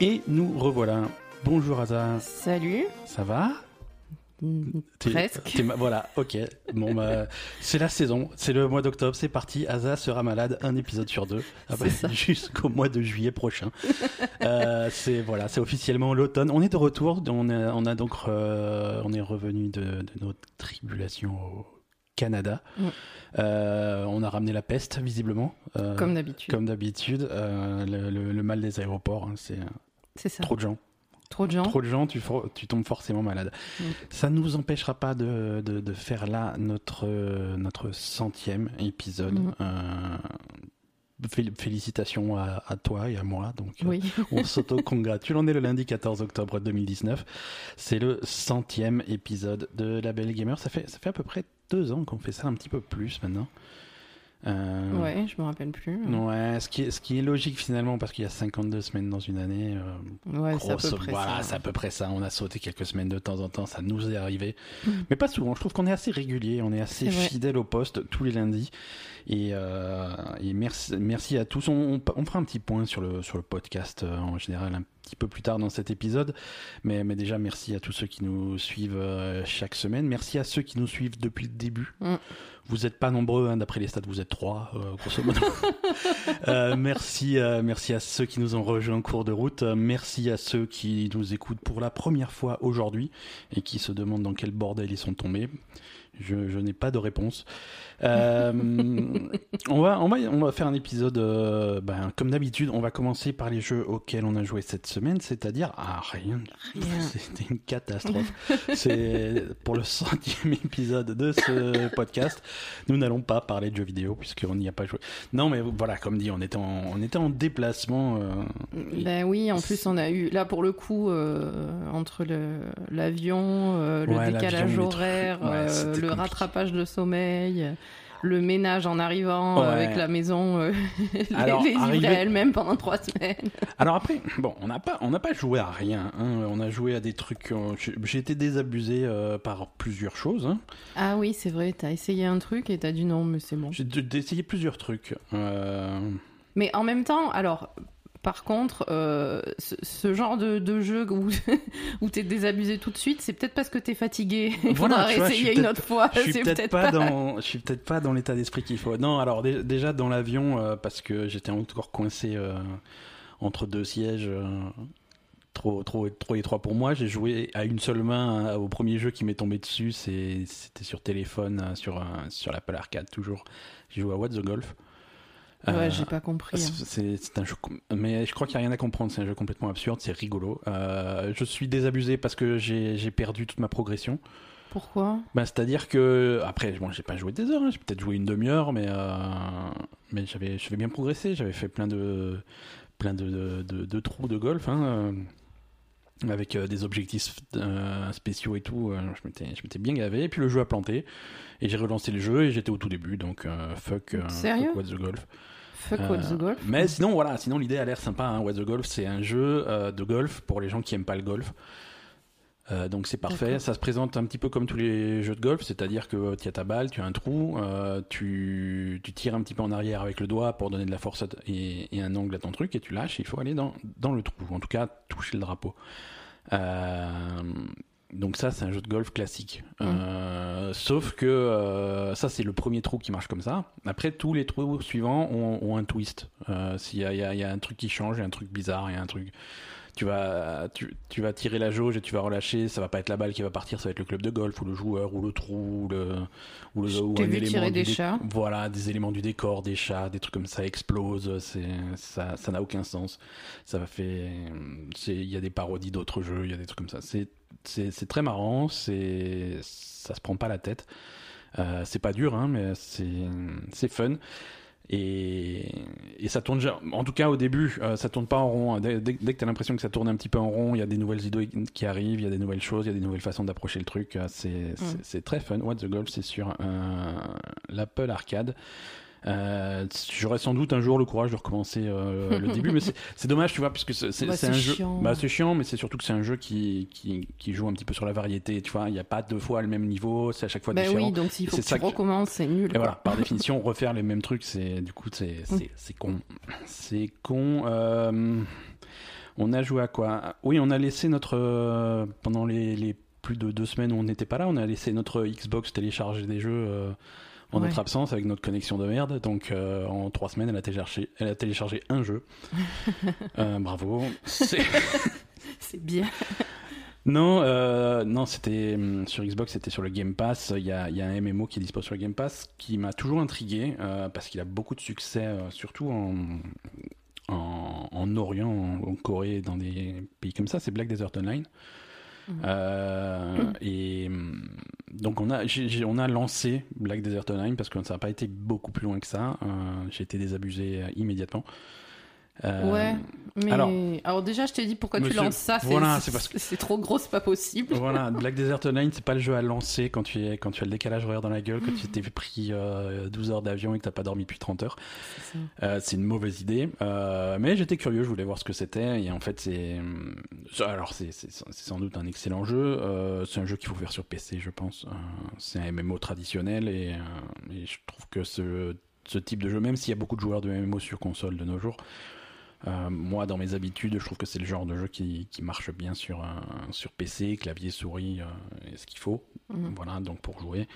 Et nous revoilà. Bonjour Aza. Salut. Ça va? Mm, Presque. t'es voilà, ok. Bon, bah, c'est la saison, c'est le mois d'octobre, c'est parti. Aza sera malade un épisode sur deux, C'est ça. jusqu'au mois de juillet prochain. Euh, c'est voilà, c'est officiellement l'automne. On est de retour. On a, on a donc, euh, on est revenu de, de notre tribulation au Canada. Euh, on a ramené la peste, visiblement. Euh, Comme d'habitude. comme d'habitude, euh, le, le- le mal des aéroports, hein, c'est C'est ça. trop de gens. Trop de gens. Trop de gens, tu, tombes forcément malade. Ça ne nous empêchera pas de, de, de faire là notre, euh, notre centième épisode. Mm. Euh, fél- félicitations à, à toi et à moi. Donc, euh, on s'auto-congratule. On est le lundi 14 octobre 2019. C'est le centième épisode de La Belle Gamer. Ça fait, ça fait à peu près deux ans qu'on fait ça, un petit peu plus maintenant. Euh, Ouais, je me rappelle plus. Ouais, ce qui, est, ce qui est logique finalement parce qu'il y a 52 semaines dans une année. euh, Ouais, c'est à peu près voilà, ça. c'est à peu près ça. On a sauté quelques semaines de temps en temps, ça nous est arrivé. Mm. Mais pas souvent. Je trouve qu'on est assez régulier, on est assez fidèle au poste tous les lundis. Et, euh, et merci, merci à tous. On, on fera un petit point sur le, sur le podcast en général un petit peu plus tard dans cet épisode. Mais, mais déjà, merci à tous ceux qui nous suivent euh, chaque semaine. Merci à ceux qui nous suivent depuis le début. Mm. Vous n'êtes pas nombreux, hein, d'après les stats, vous êtes trois, euh, grosso modo. Euh, merci, merci à ceux qui nous ont rejoints en cours de route. Merci à ceux qui nous écoutent pour la première fois aujourd'hui et qui se demandent dans quel bordel ils sont tombés. Je, je n'ai pas de réponse. Euh, on, va, on, va, on va faire un épisode, euh, ben, comme d'habitude, on va commencer par les jeux auxquels on a joué cette semaine, c'est-à-dire ah, rien. Rien. C'était une catastrophe. C'est pour le centième épisode de ce podcast. Nous n'allons pas parler de jeux vidéo puisqu'on n'y a pas joué. Non, mais voilà, comme dit, on était en, on était en déplacement. euh, Ben oui, en plus on a eu là pour le coup entre le l'avion, le Ouais, décalage horaire, Ouais, le rattrapage de sommeil, le ménage en arrivant euh, Ouais. avec la maison euh, les, Alors, les à elle-même pendant trois semaines. Alors après, bon, on n'a pas, on n'a pas joué à rien. hein. On a joué à des trucs. j'ai- été désabusé euh, par plusieurs choses. hein. Ah oui, c'est vrai, t'as essayé un truc et t'as dit non, mais c'est bon. J'ai essayé plusieurs trucs. Euh, Mais en même temps, alors, par contre, euh, ce, ce genre de, de jeu où, où t'es désabusé tout de suite, c'est peut-être parce que t'es fatigué. Il Voilà, faudra essayer une autre fois. Je suis peut-être pas, dans, je suis peut-être pas dans l'état d'esprit qu'il faut. Non, alors dé- déjà dans l'avion euh, parce que j'étais encore coincé euh, entre deux sièges. Trop, trop, trop étroit pour moi. J'ai joué à une seule main au premier jeu qui m'est tombé dessus. C'était sur téléphone, sur, sur l'Apple Arcade toujours. J'ai joué à What the Golf. Ouais, Euh, j'ai pas compris. hein. c'est c'est un jeu, mais je crois qu'il n'y a rien à comprendre. C'est un jeu complètement absurde. C'est rigolo. Euh, je suis désabusé parce que j'ai j'ai perdu toute ma progression. Pourquoi? Bah, c'est-à-dire que après, bon, j'ai pas joué des heures, hein, j'ai peut-être joué une demi-heure, mais euh, mais j'avais bien progressé, j'avais fait plein de plein de, de, de- de trous de golf, hein, euh, avec euh, des objectifs spéciaux et tout. je m'étais bien gavé, et puis le jeu a planté, et j'ai relancé le jeu et j'étais au tout début, donc fuck, fuck What the Golf. Fuck Euh, What the Golf Mais sinon, voilà, sinon l'idée a l'air sympa. Hein. What the Golf, c'est un jeu euh, de golf pour les gens qui aiment pas le golf. Euh, donc c'est parfait. Ça se présente un petit peu comme tous les jeux de golf, c'est-à-dire que tu as ta balle, tu as un trou, euh, tu, tu tires un petit peu en arrière avec le doigt pour donner de la force et, et un angle à ton truc et tu lâches. Il faut aller dans, dans le trou, en tout cas toucher le drapeau. Euh, donc ça, c'est un jeu de golf classique. Euh, sauf que euh, ça, c'est le premier trou qui marche comme ça. Après, tous les trous suivants ont, ont un twist. Euh, S'il y a, y y un truc qui change, il y a un truc bizarre, il y a un truc... Tu vas, tu, tu vas tirer la jauge et tu vas relâcher. Ça va pas être la balle qui va partir, ça va être le club de golf ou le joueur ou le trou ou le ou le ou un élément tirer des chats. Voilà, des éléments du décor, des chats, des trucs comme ça explosent. C'est ça, ça n'a aucun sens. Ça va faire, c'est il y a des parodies d'autres jeux, il y a des trucs comme ça. C'est c'est très marrant. C'est ça se prend pas la tête. Euh, c'est pas dur, hein, mais c'est c'est fun. Et, et ça tourne, en tout cas au début, euh, ça tourne pas en rond. Dès, dès- dès que tu as l'impression que ça tourne un petit peu en rond, il y a des nouvelles idées qui arrivent, il y a des nouvelles choses, il y a des nouvelles façons d'approcher le truc. Euh, C'est c'est- très fun. What the Golf, c'est sur euh, l'Apple Arcade. Euh, J'aurais sans doute un jour le courage de recommencer euh, le début, mais c'est- dommage, tu vois, puisque c'est c'est- Bah, c'est un jeu. chiant. Bah, c'est chiant, mais c'est surtout que c'est un jeu qui, qui, qui joue un petit peu sur la variété. Tu vois, il n'y a pas deux fois le même niveau, c'est à chaque fois Bah différent. oui, donc s'il faut que ça tu que- recommences, c'est nul. Et quoi. voilà, par définition, refaire les mêmes trucs, c'est du coup c'est c'est c'est con, c'est con. Euh, On a joué à quoi? Oui, on a laissé notre. pendant les, les plus de deux semaines où on n'était pas là, on a laissé notre Xbox télécharger des jeux en Ouais. notre absence avec notre connexion de merde. Donc euh, en trois semaines, elle a téléchargé, elle a téléchargé un jeu. Euh, bravo. C'est- bien. Non, euh, non, c'était hum, sur Xbox, c'était sur le Game Pass. Il y a, il y a un MMO qui est dispo sur le Game Pass qui m'a toujours intrigué euh, parce qu'il a beaucoup de succès, euh, surtout en, en, en Orient, en, en Corée, dans des pays comme ça. C'est Black Desert Online. Euh, Et hum, donc on a, on a lancé Black Desert Online parce que ça n'a pas été beaucoup plus loin que ça. Euh, j'ai été désabusé euh, immédiatement. Euh, Ouais, mais alors, alors- déjà, je t'ai dit pourquoi Monsieur- tu lances ça. c'est- voilà, que- trop gros, c'est pas possible. Voilà, Black Desert Online, c'est pas le jeu à lancer quand tu, es, quand tu as le décalage horaire dans la gueule, quand tu t'es pris euh, 12 heures d'avion et que t'as pas dormi depuis 30 heures. C'est. Euh, c'est une mauvaise idée. Euh, mais j'étais curieux, je voulais voir ce que c'était. Et en fait, c'est. Alors, c'est sans doute un excellent jeu. C'est un jeu qu'il faut faire sur PC, je pense. C'est un MMO traditionnel et, et je trouve que ce, ce type de jeu, même s'il y a beaucoup de joueurs de MMO sur console de nos jours, euh, moi, dans mes habitudes, je trouve que c'est le genre de jeu qui, qui marche bien sur, un- sur PC, clavier, souris, euh, et ce qu'il faut. Mhm. Voilà, donc pour jouer.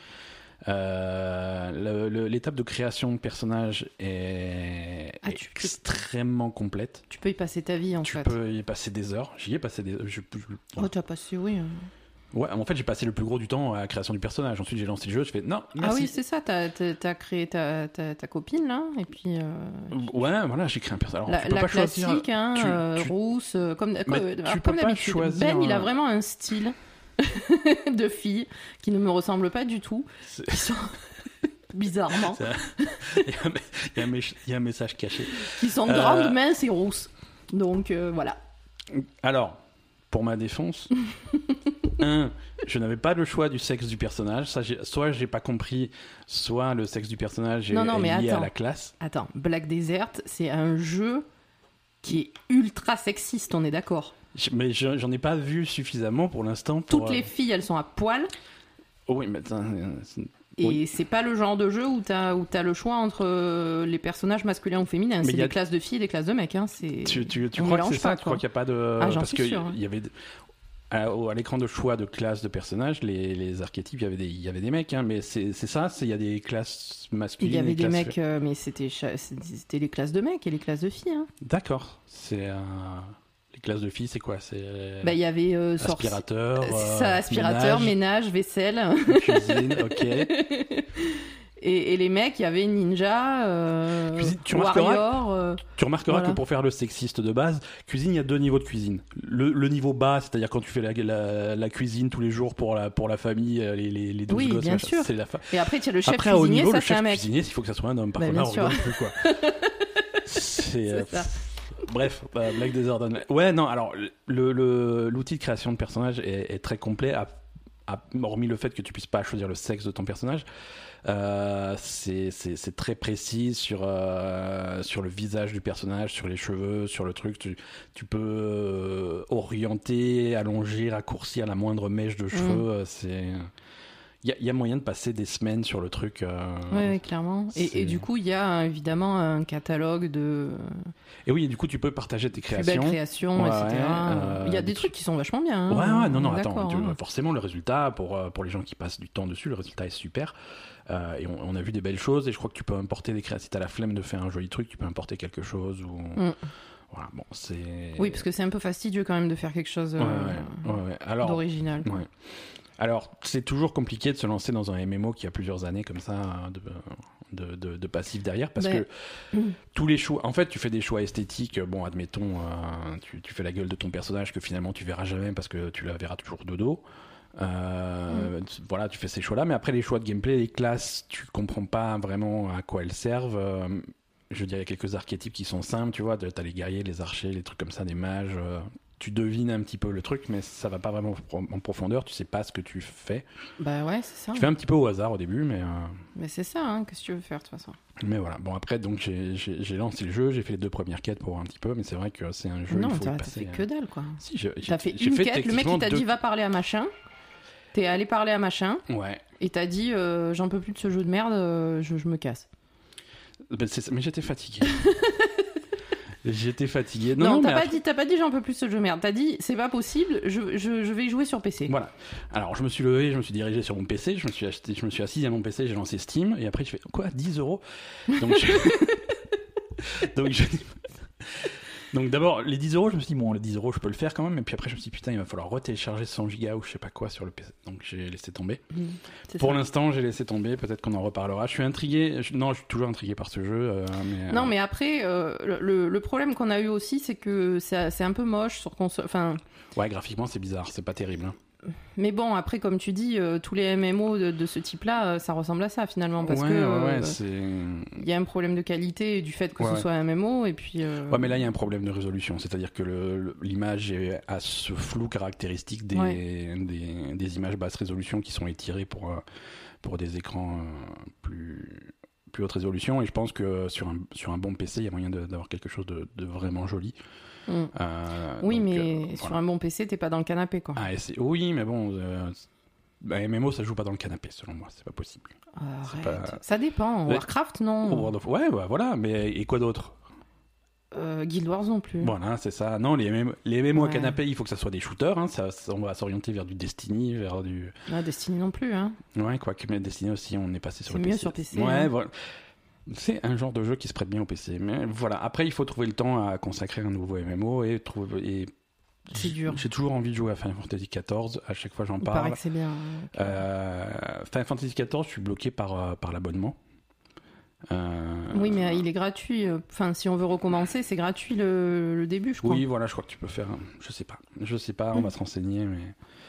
Euh, L'étape de création de personnage est Ah, tu- tu- extrêmement complète. Tu peux y passer ta vie en Tu fait. peux y passer des heures. J'y ai passé des je- je- Oh, tu as passé, oui. Ouais, en fait, j'ai passé le plus gros du temps à la création du personnage. Ensuite, j'ai lancé le jeu. Je fais non, Ah merci. oui, c'est ça, t'as as, créé ta, ta, ta copine là, et puis euh, ouais, voilà, j'ai créé un personnage. Alors, la, tu peux la pas classique, choisir. hein, tu- euh, tu- rousse, euh, comme, alors, d'habitude. choisir Ben, il a vraiment un style de fille qui ne me ressemble pas du tout. Sont bizarrement, c'est- Il y a un- il y a un mé- il y a un message caché. qui sont Euh, grandes, minces et rousses. Donc euh, voilà. Alors, pour ma défense, un, je n'avais pas le choix du sexe du personnage. Ça, soit j'ai pas compris, soit le sexe du personnage est, Non, non, est mais lié à la classe. Attends, Black Desert, c'est un jeu qui est ultra sexiste, on est d'accord. Mais je- j'en ai pas vu suffisamment pour l'instant. Toutes euh, les filles, elles sont à poil. Oh oui, mais attends, euh, Et Oui. c'est pas le genre de jeu où t'as où t'as le choix entre euh, les personnages masculins ou féminins. C'est des a- classes de filles et des classes de mecs. Hein. C'est tu, tu, tu on crois que mélange c'est ça pas, Tu crois quoi. qu'il n'y a pas de. Ah, Parce sûre, hein. il y avait. À, l'écran de choix de classe de personnages, les, les archétypes, il y avait des, il y avait des mecs, hein, mais c'est ça, il y a des classes masculines. Il y avait des mecs, euh, mais c'était les classes de mecs et les classes de filles. Hein. D'accord. C'est euh, les classes de filles, c'est quoi? C'est Bah, il y avait euh, aspirateur, Euh, euh, ça, aspirateur, ménage, ménage, vaisselle. cuisine, ok. et, et les mecs, il y avait ninja, euh, Cuisine, tu remarqueras- warrior. euh, Tu remarqueras Voilà. que pour faire le sexiste de base, cuisine, il y a deux niveaux de cuisine. Le, le niveau bas, c'est-à-dire quand tu fais la, la, la cuisine tous les jours pour la, pour la famille, euh, les, les, les 12 Oui, gosses, bien sûr. c'est la fa- Et après, il y a le chef Après, cuisinier, niveau, ça le chef un mec. cuisinier, il faut que ça soit un homme. Par Bah, contre, on rigole plus, quoi. C'est, euh, C'est ça. Bref, Black Desert Online. Ouais, non, alors, le, le- l'outil de création de personnage est, est très complet, à, à- hormis le fait que tu puisses pas choisir le sexe de ton personnage. Euh, c'est, très précis sur, euh, sur le visage du personnage, sur les cheveux, sur le truc. Tu, tu peux euh, orienter, allonger, raccourcir la moindre mèche de cheveux. euh, C'est. Il y, a- il y a moyen de passer des semaines sur le truc. euh, ouais, clairement. Et, et du coup, il y a euh, évidemment un catalogue de Et oui, du coup, tu peux partager tes plus belles créations. créations, Ouais, etc. euh, il y a des trucs qui sont vachement bien. hein. Ouais, ouais, non, non, attends. tu- hein. Forcément, le résultat, pour, euh, pour les gens qui passent du temps dessus, le résultat est super. Euh, et on, on a vu des belles choses. Et je crois que tu peux importer des créations. Si t'as la flemme de faire un joli truc, tu peux importer quelque chose. Ou... Mm. Voilà, bon, c'est. Oui, parce que c'est un peu fastidieux quand même de faire quelque chose euh, Ouais, ouais, ouais, ouais. Alors, d'original. Alors, c'est toujours compliqué de se lancer dans un MMO qui a plusieurs années comme ça de, de, de, de passif derrière parce Ben, que tous les choix, en fait, tu fais des choix esthétiques. Bon, admettons, euh, tu, tu fais la gueule de ton personnage que finalement tu verras jamais parce que tu la verras toujours de dos. Euh, tu- Voilà, tu fais ces choix-là, mais après les choix de gameplay, les classes, tu comprends pas vraiment à quoi elles servent. Euh, je veux dire, il y a quelques archétypes qui sont simples, tu vois. T'as les guerriers, les archers, les trucs comme ça, des mages. Tu devines un petit peu le truc, mais ça va pas vraiment en profondeur. Tu sais pas ce que tu fais. Bah ouais, c'est ça. Tu fais un petit peu au hasard au début, mais, euh, Mais c'est ça, hein, qu'est-ce que tu veux faire de toute façon? mais voilà. Bon, après, donc j'ai- lancé le jeu, j'ai fait les deux premières quêtes pour voir un petit peu, mais c'est vrai que c'est un jeu. Non, t'as fait euh, que dalle quoi. Si, T'as fait une fait quête, le mec il t'a deux- dit va parler à machin. T'es allé parler à machin Ouais. et t'as dit euh, j'en peux plus de ce jeu de merde, euh, je, je me casse. Ben, mais j'étais fatigué. J'étais fatigué. Non, Non, non, t'as pas, après- pas dit j'en peux plus ce jeu merde. T'as dit c'est pas possible, je, je, je vais y jouer sur PC. Voilà. Alors, je me suis levé, je me suis dirigé sur mon PC, je me suis acheté, je me suis assis à mon PC, j'ai lancé Steam, et après, je fais quoi 10 euros? Donc, je... Donc, je- Donc, d'abord, les 10 euros, je me suis dit, bon, les 10 euros, je peux le faire quand même, et puis après, je me suis dit, putain, il va falloir retélécharger 100 gigas ou je sais pas quoi sur le PC. Donc, j'ai laissé tomber. Mmh, Pour l'instant, j'ai laissé tomber, peut-être qu'on en reparlera. Je suis intrigué, je- non, je suis toujours intrigué par ce jeu, euh, mais. Non, euh, mais après, euh, le, le problème qu'on a eu aussi, c'est que c'est c'est un peu moche sur console. Enfin, Ouais, graphiquement, c'est bizarre, c'est pas terrible. hein. Mais bon, après, comme tu dis, euh, tous les MMO de, de ce type-là, euh, ça ressemble à ça finalement, parce ouais, que euh, ouais, il y a un problème de qualité du fait que Ouais, ce soit un MMO, et puis. Ouais, mais là, il y a un problème de résolution. C'est-à-dire que l'image a ce flou caractéristique des, Ouais. des, des images basse résolution qui sont étirées pour, pour des écrans plus, plus haute résolution. Et je pense que sur un, sur un bon PC, il y a moyen d'avoir quelque chose de, de vraiment joli. Mm. Euh, Oui, donc, mais euh, sur un bon PC, t'es pas dans le canapé, quoi. Ah, oui, mais bon. euh, bah, MMO, ça joue pas dans le canapé, selon moi. C'est pas possible. Arrête. pas- Ça dépend. Warcraft, non. World of- Ouais, ouais, voilà. Mais et quoi d'autre? Euh, Guild Wars non plus. Voilà, c'est ça. Non, les MMO, les MMO à canapé, il faut que ça soit des shooters. hein. Ça, ça- on va s'orienter vers du Destiny, vers du. Ah, Destiny non plus, hein. Ouais, quoi que mais Destiny aussi, on est passé sur C'est le mieux PC. sur PC, Ouais, hein. voilà. C'est un genre de jeu qui se prête bien au PC. Mais voilà, après, il faut trouver le temps à consacrer un nouveau MMO et trouver. Et... C'est dur. J'ai toujours envie de jouer à Final Fantasy XIV. À chaque fois, j'en Il paraît parle. que c'est bien. Euh, Final Fantasy XIV, je suis bloqué par, euh, par l'abonnement. Euh, Oui, mais il est gratuit. Enfin, si on veut recommencer, c'est gratuit le, le début, je crois. Oui, voilà, je crois que tu peux faire. Je sais pas. Je sais pas, on Mm. va se renseigner, mais.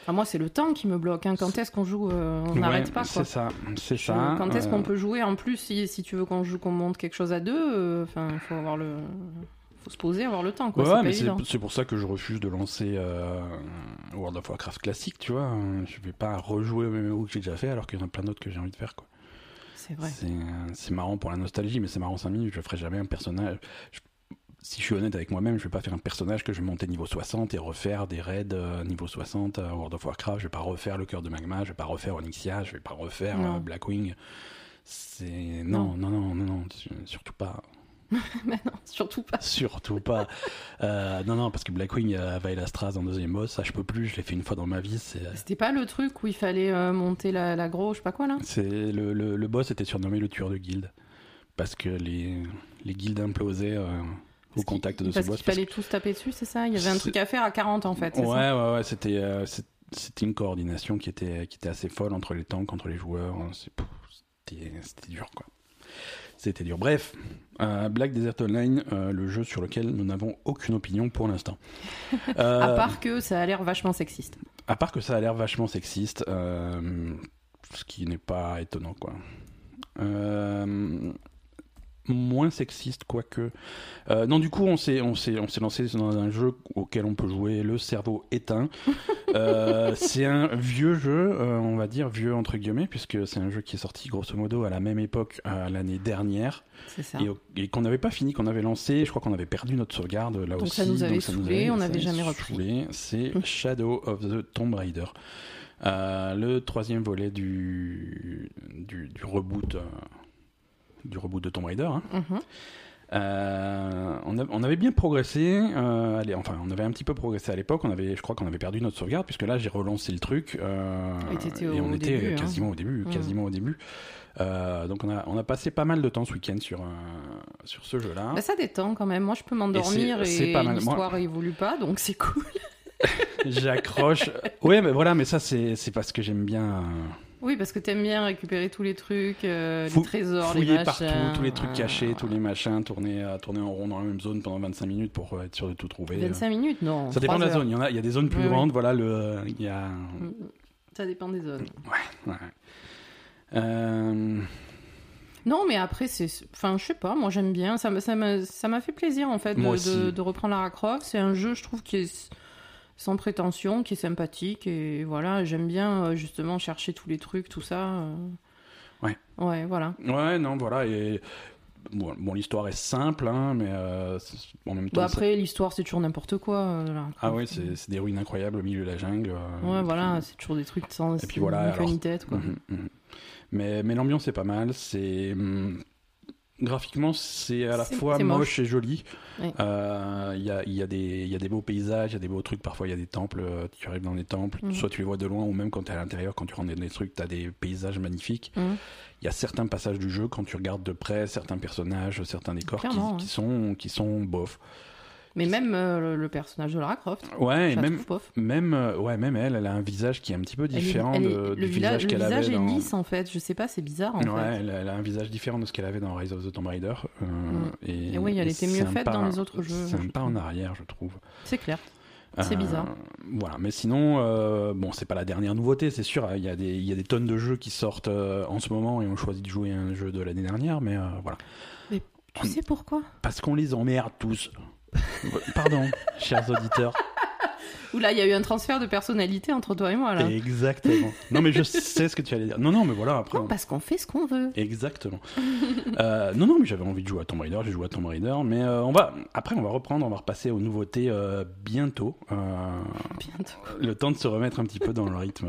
Ah, moi, c'est le temps qui me bloque. hein. Quand est-ce qu'on joue euh, On Ouais, n'arrête pas, quoi? C'est ça, c'est ça. Quand est-ce euh, qu'on peut jouer? En plus, si, si tu veux qu'on joue, qu'on monte quelque chose à deux, enfin, faut avoir le, faut se poser, avoir le temps, quoi. Ouais, c'est ouais, pas mais c'est pour ça que je refuse de lancer World of Warcraft classique, tu vois. Je vais pas rejouer au MMO que j'ai déjà fait alors qu'il y en a plein d'autres que j'ai envie de faire, quoi. C'est vrai. C'est marrant pour la nostalgie, mais c'est marrant 5 minutes. Je ferai jamais un personnage. je- si je suis honnête avec moi-même, je vais pas faire un personnage que je vais monter niveau 60 et refaire des raids euh, niveau 60 à World of Warcraft. Je vais pas refaire le cœur de Magma, je vais pas refaire Onyxia, je vais pas refaire Non. euh, Blackwing. C'est non, non, non, non, non, su- surtout pas. Mais non, surtout pas. Surtout pas. Euh, non, non, parce que Blackwing euh, va la Stras en deuxième boss, ça je peux plus, je l'ai fait une fois dans ma vie. C'est C'était pas le truc où il fallait euh, monter la, la grosse, je sais pas quoi là? C'est le, le, le boss était surnommé le tueur de guilde. Parce que les, les guildes implosaient euh, au contact de ce Parce boss. qu'il parce fallait tous taper dessus, c'est ça? Il y avait un truc à faire à 40 en fait, Ouais, ça? ouais, ouais, c'était euh, une coordination qui était, qui était assez folle entre les tanks, entre les joueurs. C'était c'était dur, quoi. C'était dur. Bref, euh, Black Desert Online, euh, le jeu sur lequel nous n'avons aucune opinion pour l'instant. Euh, À part que ça a l'air vachement sexiste. à part que ça a l'air vachement sexiste, euh, ce qui n'est pas étonnant, quoi. Moins sexiste, quoique. Euh, non, du coup, on s'est, on, s'est, on s'est lancé dans un jeu auquel on peut jouer le cerveau éteint. Euh, c'est un vieux jeu, euh, on va dire vieux entre guillemets, puisque c'est un jeu qui est sorti grosso modo à la même époque l'année dernière C'est ça. et, qu'on n'avait pas fini, qu'on avait lancé. Je crois qu'on avait perdu notre sauvegarde là Donc aussi. ça nous avait ça nous saoulé, on n'avait jamais repris. C'est. Shadow of the Tomb Raider. Euh, le troisième volet du, du, du reboot. Du reboot de Tomb Raider. hein. Mhm. Euh, on, a- on avait bien progressé. euh, allez, enfin, on avait un petit peu progressé à l'époque. On avait, je crois qu'on avait perdu notre sauvegarde puisque là, j'ai relancé le truc euh, Et on était début, hein. quasiment au début, Mm. quasiment au début. Donc on a, on a passé pas mal de temps ce week-end sur sur ce jeu-là. Bah, ça détend quand même. Moi, je peux m'endormir Et et, l'histoire évolue pas, donc c'est cool. J'accroche. ouais, mais voilà, mais ça c'est c'est parce que j'aime bien. Oui, parce que t'aimes bien récupérer tous les trucs, euh, Fou- les trésors, les fouiller machins. partout, tous les trucs cachés, tous les machins, tourner, euh, tourner en rond dans la même zone pendant 25 minutes pour euh, être sûr de tout trouver. 25 minutes, non. Ça dépend de la heures. zone. Il y en a, il y a des zones plus Oui, oui. grandes. Voilà, le, il y a. Mm. Ça dépend des zones. Ouais. Euh, Non, mais après, c'est. Enfin, je sais pas, moi j'aime bien. Ça m'a ça fait plaisir en fait de, de reprendre Lara Croft. C'est un jeu, je trouve, qui est sans prétention, qui est sympathique. Et voilà, j'aime bien euh, justement chercher tous les trucs, tout ça. euh. Ouais. Ouais, voilà. Ouais, non, voilà. Et bon, bon, l'histoire est simple, hein, mais euh, en même temps. Bah, ça- après, l'histoire, c'est toujours n'importe quoi. euh, Ah ouais, c'est des ruines incroyables au milieu de la jungle. euh, Ouais, voilà, c'est toujours des trucs sans Et puis voilà, alors- tête, quoi. Mhm, mhm. Mais, mais l'ambiance est pas mal. C'est hum, graphiquement, c'est à la fois moche. moche. et joli. Euh, Il y, a, il y, a des- il y a des beaux paysages, il y a des beaux trucs. Parfois, il y a des temples. euh, Tu arrives dans des temples, Mhm. soit tu les vois de loin, ou même quand tu es à l'intérieur, quand tu rentres dans des trucs, tu as des paysages magnifiques. Mhm. Il y a certains passages du jeu, quand tu regardes de près, certains personnages, certains décors qui, sont, qui sont bof. Mais même euh, le, personnage de Lara Croft, Ouais, même, même, euh, ouais, même elle, elle a un visage qui est un petit peu Elle est- différent elle est- de, du villa- visage le qu'elle visage avait est dans. lisse en fait, je sais pas, c'est bizarre en ouais, fait. elle, a- elle a un visage différent de ce qu'elle avait dans Rise of the Tomb Raider. euh, Mm. et, Et oui, elle et était c'est mieux faite dans les autres jeux, C'est un pas en arrière, je trouve. C'est clair. C'est Euh, bizarre. Voilà, mais sinon, euh, bon, c'est pas la dernière nouveauté, c'est sûr. Il y, a des, il y a des tonnes de jeux qui sortent euh, en ce moment et on choisit de jouer un jeu de l'année dernière, mais voilà. Tu sais pourquoi? Parce qu'on les emmerde tous. Pardon, chers auditeurs. Oula, il y a eu un transfert de personnalité entre toi et moi là. Exactement. Non, mais je sais ce que tu allais dire. Non, non, mais voilà, après. Non, on- parce qu'on fait ce qu'on veut. Exactement. Euh, non, non, mais j'avais envie de jouer à Tomb Raider, j'ai joué à Tomb Raider, mais euh, on va, après, on va reprendre, on va repasser aux nouveautés euh, bientôt. Euh, Bientôt. le temps de se remettre un petit peu dans le rythme.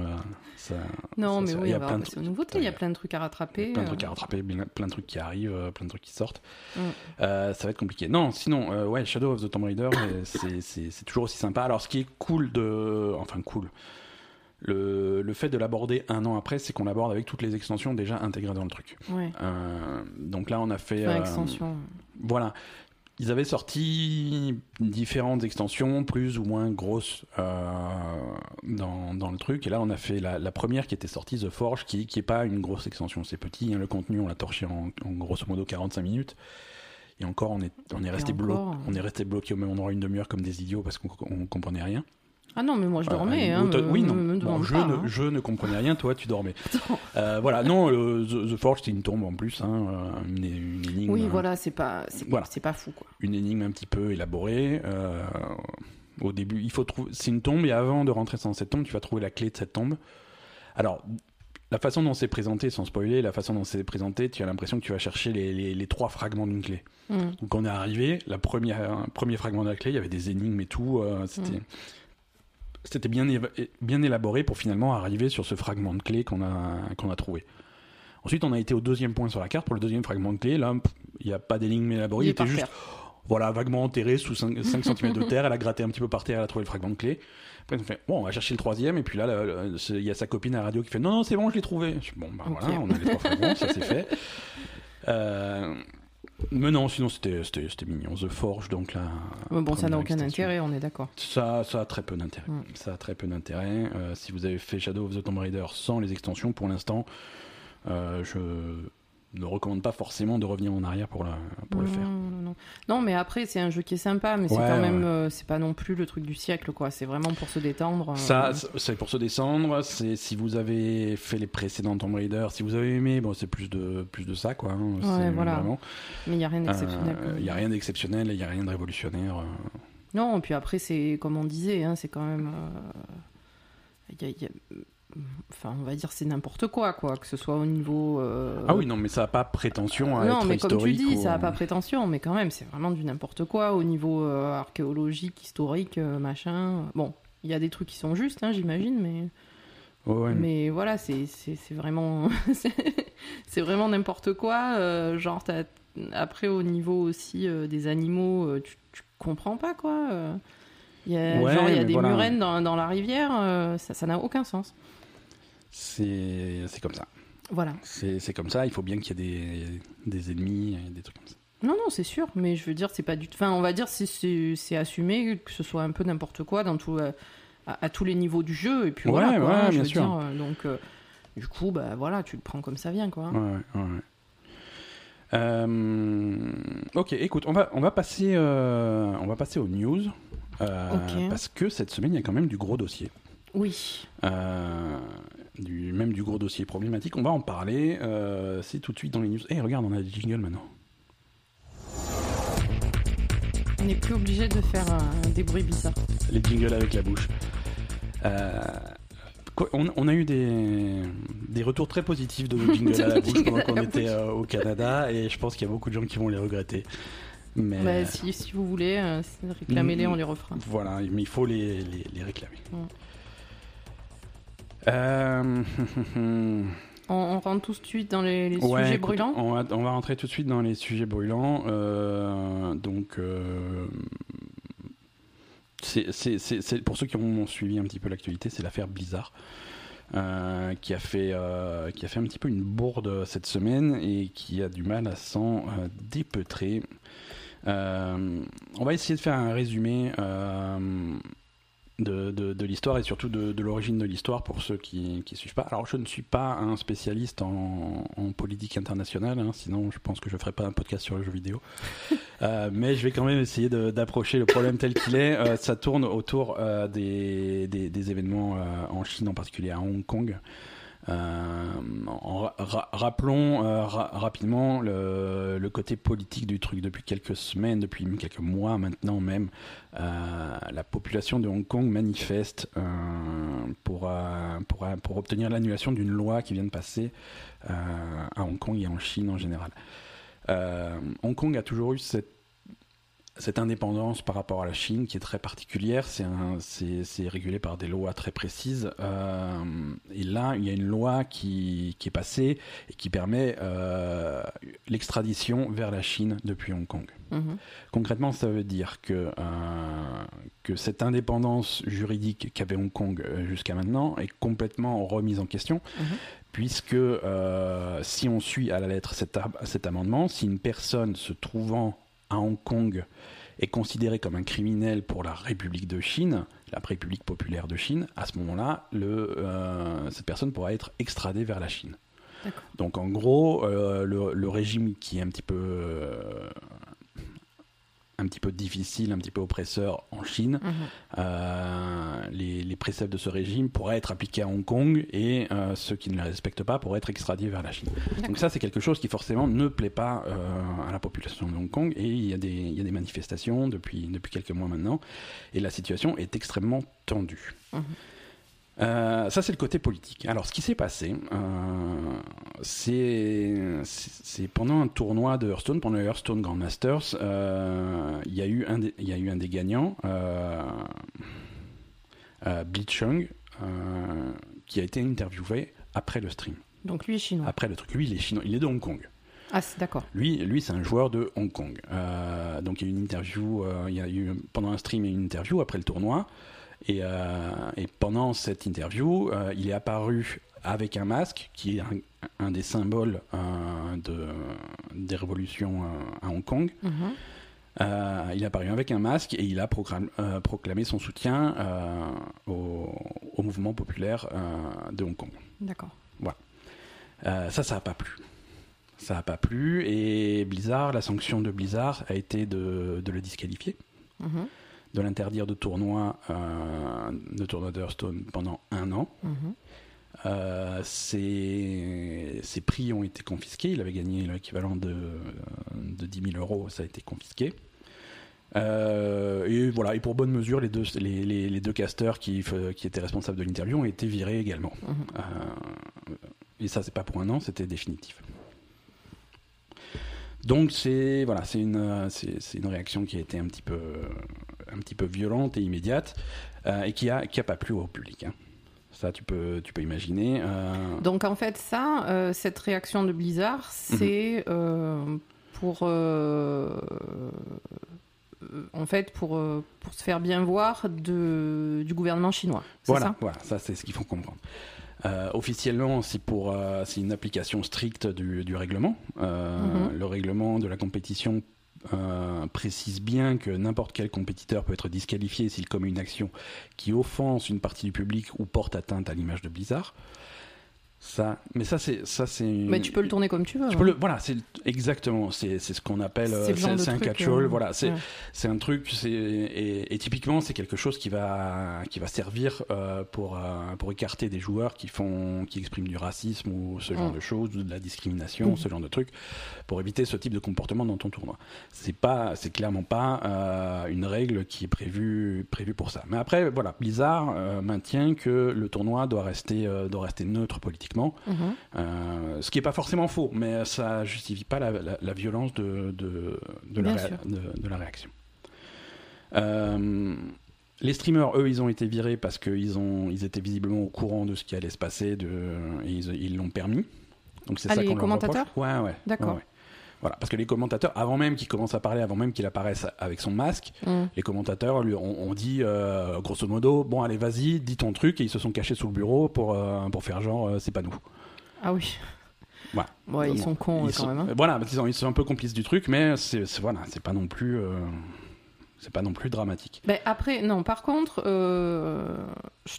Ça, Non, ça- mais ça- il oui, y a plein de passer aux nouveautés. Il y a plein de trucs à rattraper. plein de trucs euh. à rattraper, plein de trucs qui arrivent, euh, plein de trucs qui sortent. Mm. Euh, ça va être compliqué. Non, sinon, euh, ouais, Shadow of the Tomb Raider, c'est- toujours aussi sympa. Alors, ce qui est cool de. Enfin, cool. Le, le fait de l'aborder un an après, c'est qu'on l'aborde avec toutes les extensions déjà intégrées dans le truc. Ouais. Euh, donc là, on a fait. Enfin, extension. voilà. Ils avaient sorti différentes extensions, plus ou moins grosses, euh, dans, dans le truc. Et là, on a fait la, la première qui était sortie, The Forge, qui qui est pas une grosse extension. C'est petit, hein, le contenu, on l'a torché en, en grosso modo 45 minutes. Et encore, on est, on est, resté, blo- encore. on est resté bloqué au même endroit une demi-heure comme des idiots parce qu'on on comprenait rien. Ah non, mais moi je dormais. Euh, hein, oui, non. me- me Bon, demande je, pas, ne, hein. je ne comprenais rien, toi, tu dormais. Euh, voilà, non, le- The, Forge, c'était une tombe en plus, hein, euh, une, une énigme. Oui, euh, voilà, c'est pas, c'est Voilà. c'est pas fou quoi. une énigme un petit peu élaborée. euh, au début, il faut trouver. C'est une tombe et avant de rentrer dans cette tombe, tu vas trouver la clé de cette tombe. Alors, la façon dont c'est présenté, sans spoiler, la façon dont c'est présenté, tu as l'impression que tu vas chercher les, les- les trois fragments d'une clé. Mm. Donc, on est arrivé, la première, premier fragment de la clé, il y avait des énigmes et tout. euh, c'était. Mm. C'était bien, bien élaboré pour finalement arriver sur ce fragment de clé qu'on a, qu'on a trouvé. Ensuite, on a été au deuxième point sur la carte pour le deuxième fragment de clé. Là, il n'y a pas d'énigme élaborée, Il il était juste voilà, vaguement enterré sous 5, cm de terre. Elle a gratté un petit peu par terre, elle a trouvé le fragment de clé. Après, on fait, bon, on va chercher le troisième. Et puis là, il y a sa copine à la radio qui fait, non, non, c'est bon, je l'ai trouvé. Je bon, bah Ok. voilà, on a les trois fragments, ça c'est fait. Euh, mais non, sinon c'était mignon. The Forge, donc là. Mais bon, ça n'a aucun intérêt, on est d'accord. Ça, ça a très peu d'intérêt. Mm. Ça a très peu d'intérêt. Euh, si vous avez fait Shadow of the Tomb Raider sans les extensions, pour l'instant, euh, je ne recommande pas forcément de revenir en arrière pour, la, pour le faire. Non, non. Non, mais après, c'est un jeu qui est sympa, mais c'est Ouais, quand même, ouais. euh, c'est pas non plus le truc du siècle, quoi. C'est vraiment pour se détendre. euh. Ça, c'est pour se descendre. C'est si vous avez fait les précédents Tomb Raider, si vous avez aimé, bon, c'est plus de plus de ça, quoi. hein. C'est voilà. vraiment- Mais il y a rien d'exceptionnel. Euh, Il y a rien d'exceptionnel, il y a rien de révolutionnaire. Non, puis après, c'est comme on disait, hein, c'est quand même. il y a- il y a- Enfin, on va dire c'est n'importe quoi, quoi, que ce soit au niveau. euh, Ah oui, non, mais ça n'a pas prétention à non, être mais comme tu dis, ou- ça n'a pas prétention, mais quand même, c'est vraiment du n'importe quoi au niveau euh, archéologique, historique, euh, machin. Bon, il y a des trucs qui sont justes, hein, j'imagine, mais, Ouais, ouais, mais voilà, c'est vraiment, c'est- vraiment n'importe quoi. genre, après, au niveau aussi des animaux, tu, tu comprends pas, quoi. Il y a, Ouais, genre, il y a des voilà. murènes dans, dans la rivière, ça n'a aucun sens. C'est comme ça. Voilà. C'est comme ça. Il faut bien qu'il y ait des, des ennemis, des trucs comme ça. Non, non, c'est sûr, mais je veux dire, c'est pas du tout. Enfin, on va dire, c'est- assumé que ce soit un peu n'importe quoi dans tout, euh, à, à tous les niveaux du jeu, et puis Ouais, voilà, quoi, ouais, hein, je bien veux sûr. dire, euh, donc, euh, du coup, bah voilà, tu le prends comme ça vient, quoi. Ouais, ok, écoute, on va, on va, passer, on va passer aux news. Parce que cette semaine, il y a quand même du gros dossier. Oui. Du, même du gros dossier problématique. On va en parler. euh, C'est tout de suite dans les news. Eh, regarde, on a des jingles maintenant. On n'est plus obligé de faire euh, des bruits bizarres. Les jingles avec la bouche. Euh, quoi, on, on a eu des, des retours très positifs de nos jingles à la bouche pendant qu'on était au Canada et je pense qu'il y a beaucoup de gens qui vont les regretter. Mais Bah, si, si vous voulez, réclamez-les, Mm. on les refera. voilà, mais il faut les, les, les réclamer. Mm. Euh, On, on rentre tout de suite dans les, les Ouais, sujets écoute, brûlants. On va, on va rentrer tout de suite dans les sujets brûlants. Euh, donc, euh, c'est- pour ceux qui ont suivi un petit peu l'actualité, c'est l'affaire Blizzard. euh, qui a fait euh, qui a fait un petit peu une bourde cette semaine et qui a du mal à s'en euh, dépeutrer. On va essayer de faire un résumé de, de- de l'histoire et surtout de, de l'origine de l'histoire pour ceux qui ne suivent pas. Alors, je ne suis pas un spécialiste en, en politique internationale, hein, sinon je pense que je ne ferai pas un podcast sur le jeu vidéo. Euh, mais je vais quand même essayer d'approcher le problème tel qu'il est. Euh, ça tourne autour euh, des, des- des événements en Chine, en particulier à Hong Kong. Euh, rappelons euh, ra- rapidement le, côté politique du truc. Depuis quelques semaines, depuis quelques mois maintenant même, euh, la population de Hong Kong manifeste pour, pour, pour obtenir l'annulation d'une loi qui vient de passer à Hong Kong et en Chine en général. Hong Kong a toujours eu cette cette indépendance par rapport à la Chine qui est très particulière, c'est régulé par des lois très précises. Euh, et là, il y a une loi qui, qui est passée et qui permet euh, l'extradition vers la Chine depuis Hong Kong. Mhm. Concrètement, ça veut dire que, euh, que cette indépendance juridique qu'avait Hong Kong jusqu'à maintenant est complètement remise en question, Mhm. puisque euh, si on suit à la lettre cet amendement, si une personne se trouvant à Hong Kong est considérée comme un criminel pour la République de Chine, la République populaire de Chine, à ce moment-là, euh, cette personne pourra être extradée vers la Chine. Donc en gros, euh, le, le régime qui est un petit peu euh, un petit peu difficile, un petit peu oppresseur en Chine, Mhm. euh, les, les préceptes de ce régime pourraient être appliqués à Hong Kong et euh, ceux qui ne les respectent pas pourraient être extradiés vers la Chine. Donc ça, c'est quelque chose qui forcément ne plaît pas euh, à la population de Hong Kong et il y a des, il y a des manifestations depuis, depuis quelques mois maintenant et la situation est extrêmement tendue. Mhm. Euh, ça, c'est le côté politique. Alors, ce qui s'est passé, euh, c'est pendant un tournoi de Hearthstone, pendant le Hearthstone Grand Masters, euh, il y, a eu un des- y a eu un des gagnants, qui a été interviewé après le stream, Donc lui est chinois. après le truc. Lui, il est, chinois, il est de Hong Kong. Ah, c'est d'accord. Lui, lui c'est un joueur de Hong Kong. Donc il y a eu une interview, il y a eu pendant un stream eu une interview après le tournoi. Et, euh, et pendant cette interview, euh, il est apparu avec un masque qui est un, un des symboles euh, de, des révolutions euh, à Hong Kong. Mhm. Euh, il est apparu avec un masque et il a proclam- proclamé son soutien au, au mouvement populaire de Hong Kong. D'accord. Euh, ça, ça n'a pas plu. Ça n'a pas plu et Blizzard, la sanction de Blizzard a été de, de le disqualifier, Mhm. De l'interdire de tournoi, euh, de tournoi d'Hearthstone pendant un an. Mhm. Euh, ses, ses prix ont été confisqués. Il avait gagné l'équivalent de, de 10 000 euros, ça a été confisqué. Euh, et voilà, et pour bonne mesure, les deux, les, les- les deux casteurs qui, étaient responsables de l'interview ont été virés également. Mhm. Euh, et ça, c'est pas pour un an, c'était définitif. Donc c'est voilà, c'est une une réaction qui a été un petit peu un petit peu violente et immédiate euh, et qui a qui a pas plu au public. hein. Ça, tu peux tu peux imaginer. euh, Donc en fait, ça, euh, cette réaction de Blizzard, c'est euh, pour, en fait, pour, pour se faire bien voir de, du gouvernement chinois. C'est Voilà, ça? voilà, ça c'est ce qu'il faut comprendre. Euh, officiellement, c'est pour euh, c'est une application stricte du, du règlement. Euh, Mhm. Le règlement de la compétition précise bien que n'importe quel compétiteur peut être disqualifié s'il commet une action qui offense une partie du public ou porte atteinte à l'image de Blizzard. Ça, mais ça c'est ça c'est. Mais tu peux le tourner comme tu veux. Tu hein. peux le- voilà, c'est exactement, c'est ce qu'on appelle, C'est euh, un truc, catch-all, euh, voilà, c'est ouais. c'est un truc, c'est et, et typiquement c'est quelque chose qui va qui va servir euh, pour euh, pour écarter des joueurs qui font qui expriment du racisme ou ce genre de choses, ou de la discrimination, Mm. ce genre de trucs, pour éviter ce type de comportement dans ton tournoi. C'est pas, c'est clairement pas euh, une règle qui est prévue prévue pour ça. Mais après, voilà, Blizzard euh, maintient que le tournoi doit rester euh, doit rester neutre politiquement. Mhm. Euh, ce qui n'est pas forcément faux, mais ça justifie pas la, la- la violence de, de, de la, ré- de- réaction. Euh, les streamers, eux, ils ont été virés parce qu'ils ils étaient visiblement au courant de ce qui allait se passer de, et ils l'ont permis. Donc c'est ah, ça les qu'on leur commentateurs? Reproche. Ouais, ouais. D'accord. ouais, ouais. Voilà, parce que les commentateurs, avant même qu'il commence à parler, avant même qu'il apparaisse avec son masque, Mm. les commentateurs lui ont, ont dit, euh, grosso modo, bon, allez, vas-y, dis ton truc, et ils se sont cachés sous le bureau pour, euh, pour faire genre, euh, c'est pas nous. Ah oui. Voilà. Ouais, ils sont cons Ils quand sont- même. hein. Voilà, qu'ils sont, ils sont un peu complices du truc, mais c'est voilà, c'est pas non plus, c'est pas non plus dramatique. Ben, après, non, par contre, je-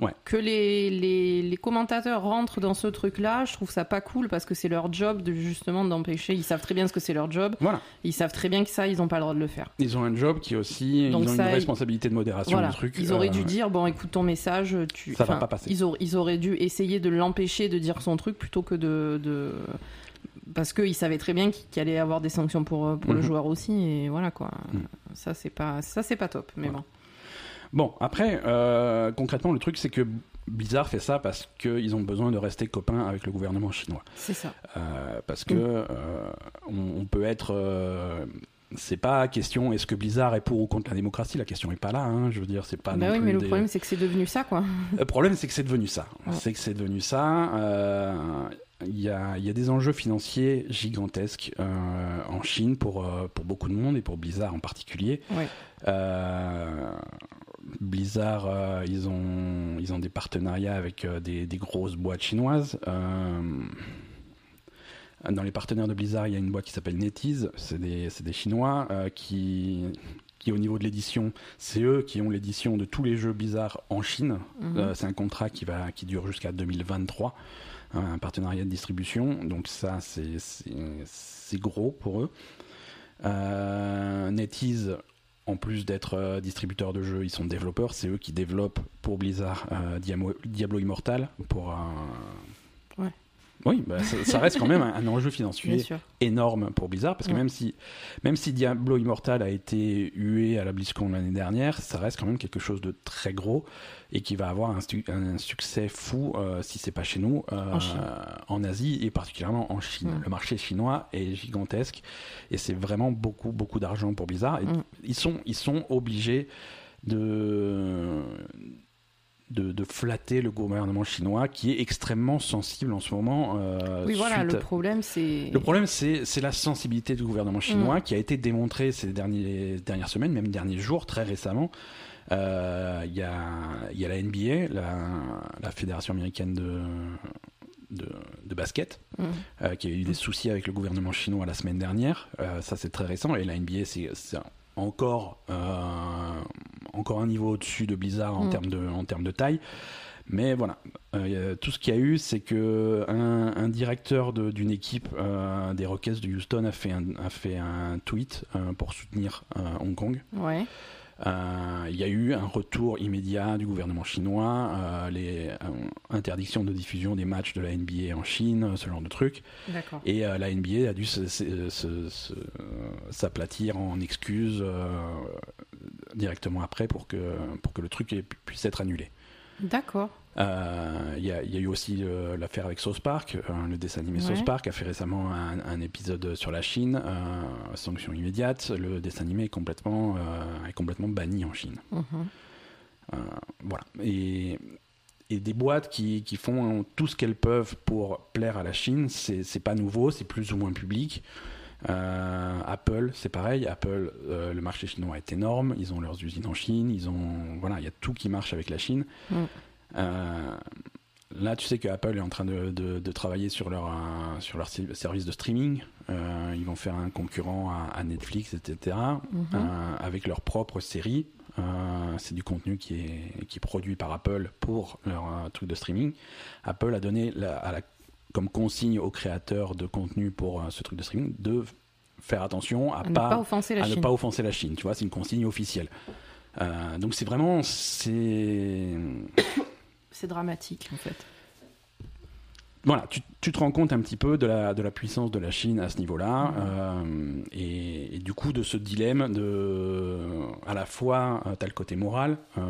Ouais. que les, les, les commentateurs rentrent dans ce truc-là, je trouve ça pas cool parce que c'est leur job de justement d'empêcher. Ils savent très bien ce que c'est leur job. Voilà, Ils savent très bien que ça, ils n'ont pas le droit de le faire. ils ont un job qui aussi, Donc ils ont ça, une responsabilité de modération Voilà. truc. Ils auraient dû euh, dire bon, écoute ton message, tu. Ça va pas passer. Ils, auraient, ils auraient dû essayer de l'empêcher de dire son truc plutôt que de. de... Parce qu'ils savaient très bien qu'il allait avoir des sanctions pour, euh, pour le Mhm. joueur aussi, et voilà quoi. Mhm. Ça, c'est pas, ça, c'est pas top, mais bon. Bon, après, euh, concrètement, le truc, c'est que Blizzard fait ça parce qu'ils ont besoin de rester copains avec le gouvernement chinois. C'est ça. Euh, parce que euh, on, on peut être. euh, c'est pas question est-ce que Blizzard est pour ou contre la démocratie, la question est pas là. hein, je veux dire, c'est pas. bah non oui, plus mais le des- problème, c'est que c'est devenu ça, quoi. Le problème, c'est que c'est devenu ça. Ouais. C'est que c'est devenu ça. Il y, a, il y a des enjeux financiers gigantesques euh, en Chine pour, pour beaucoup de monde et pour Blizzard en particulier. Ouais. Euh, Blizzard, euh, ils, ont, ils ont des partenariats avec euh, des, des grosses boîtes chinoises. Euh, dans les partenaires de Blizzard, il y a une boîte qui s'appelle NetEase. C'est des, des Chinois qui, qui, au niveau de l'édition, c'est eux qui ont l'édition de tous les jeux Blizzard en Chine. Mhm. C'est un contrat qui, va, qui dure jusqu'à 2023, hein, un partenariat de distribution. Donc ça, c'est gros pour eux. Euh, NetEase, en plus d'être euh, distributeur de jeux, ils sont développeurs. C'est eux qui développent pour Blizzard euh, Diamo- Diablo Immortal. Pour un... Ouais. Oui, bah, ça, ça reste quand même un, un enjeu financier énorme pour Blizzard parce que Ouais. même si même si Diablo Immortal a été hué à la BlizzCon l'année dernière, ça reste quand même quelque chose de très gros et qui va avoir un, succès fou euh, si c'est pas chez nous euh, En Asie et particulièrement en Chine. Le marché chinois est gigantesque et c'est vraiment beaucoup beaucoup d'argent pour Blizzard et Mm. ils sont ils sont obligés de de, de flatter le gouvernement chinois qui est extrêmement sensible en ce moment. euh, Oui, voilà, le problème, c'est. le problème, c'est la sensibilité du gouvernement chinois Mm. qui a été démontrée ces derniers, dernières semaines, même derniers jours, très récemment. Euh, Il y, a, y a la NBA, la, la Fédération américaine de, de, de basket, Mm. euh, qui a eu des soucis avec le gouvernement chinois la semaine dernière. Euh, ça, c'est très récent. Et la NBA, c'est encore, euh, encore un niveau au-dessus de Blizzard en, Mm. termes de, en termes de taille. Mais voilà, Euh, tout ce qu'il y a eu, c'est que un, un directeur de- d'une équipe euh, des Rockets de Houston a fait un, a fait un tweet euh, pour soutenir Hong Kong. Ouais. Euh, il y a eu un retour immédiat du gouvernement chinois, euh, les euh, interdictions de diffusion des matchs de la NBA en Chine, ce genre de trucs. Et la NBA a dû s'aplatir en excuses directement après pour que, pour que le truc puisse être annulé. D'accord. Euh, Il y, a, il y a eu aussi euh, l'affaire avec South Park. euh, le dessin animé Ouais. South Park a fait récemment un, un épisode sur la Chine, sanction immédiate. Le dessin animé est complètement, est complètement banni en Chine. Mhm. Voilà. Et, et des boîtes qui, qui font tout ce qu'elles peuvent pour plaire à la Chine, c'est c'est pas nouveau, c'est plus ou moins public. Euh, Apple, c'est pareil. Apple, euh, le marché chinois est énorme. Ils ont leurs usines en Chine. Ils ont, voilà, il y a tout qui marche avec la Chine. Mm. Euh, là, tu sais que Apple est en train de, de- de travailler sur leur euh, sur leur service de streaming. Euh, ils vont faire un concurrent à, à Netflix, etc. Mhm. euh, avec leur propre série. C'est du contenu qui est, qui est produit par Apple pour leur truc de streaming. Apple a donné la- à la- comme consigne aux créateurs de contenu pour ce truc de streaming de faire attention à, À ne pas offenser la à ne Chine. pas offenser la Chine. Tu vois, c'est une consigne officielle. Donc c'est vraiment c'est C'est dramatique, en fait. voilà, tu, tu te rends compte un petit peu de la, de la puissance de la Chine à ce niveau-là, euh, et, et du coup de ce dilemme de, à la fois, tu as le côté moral, euh,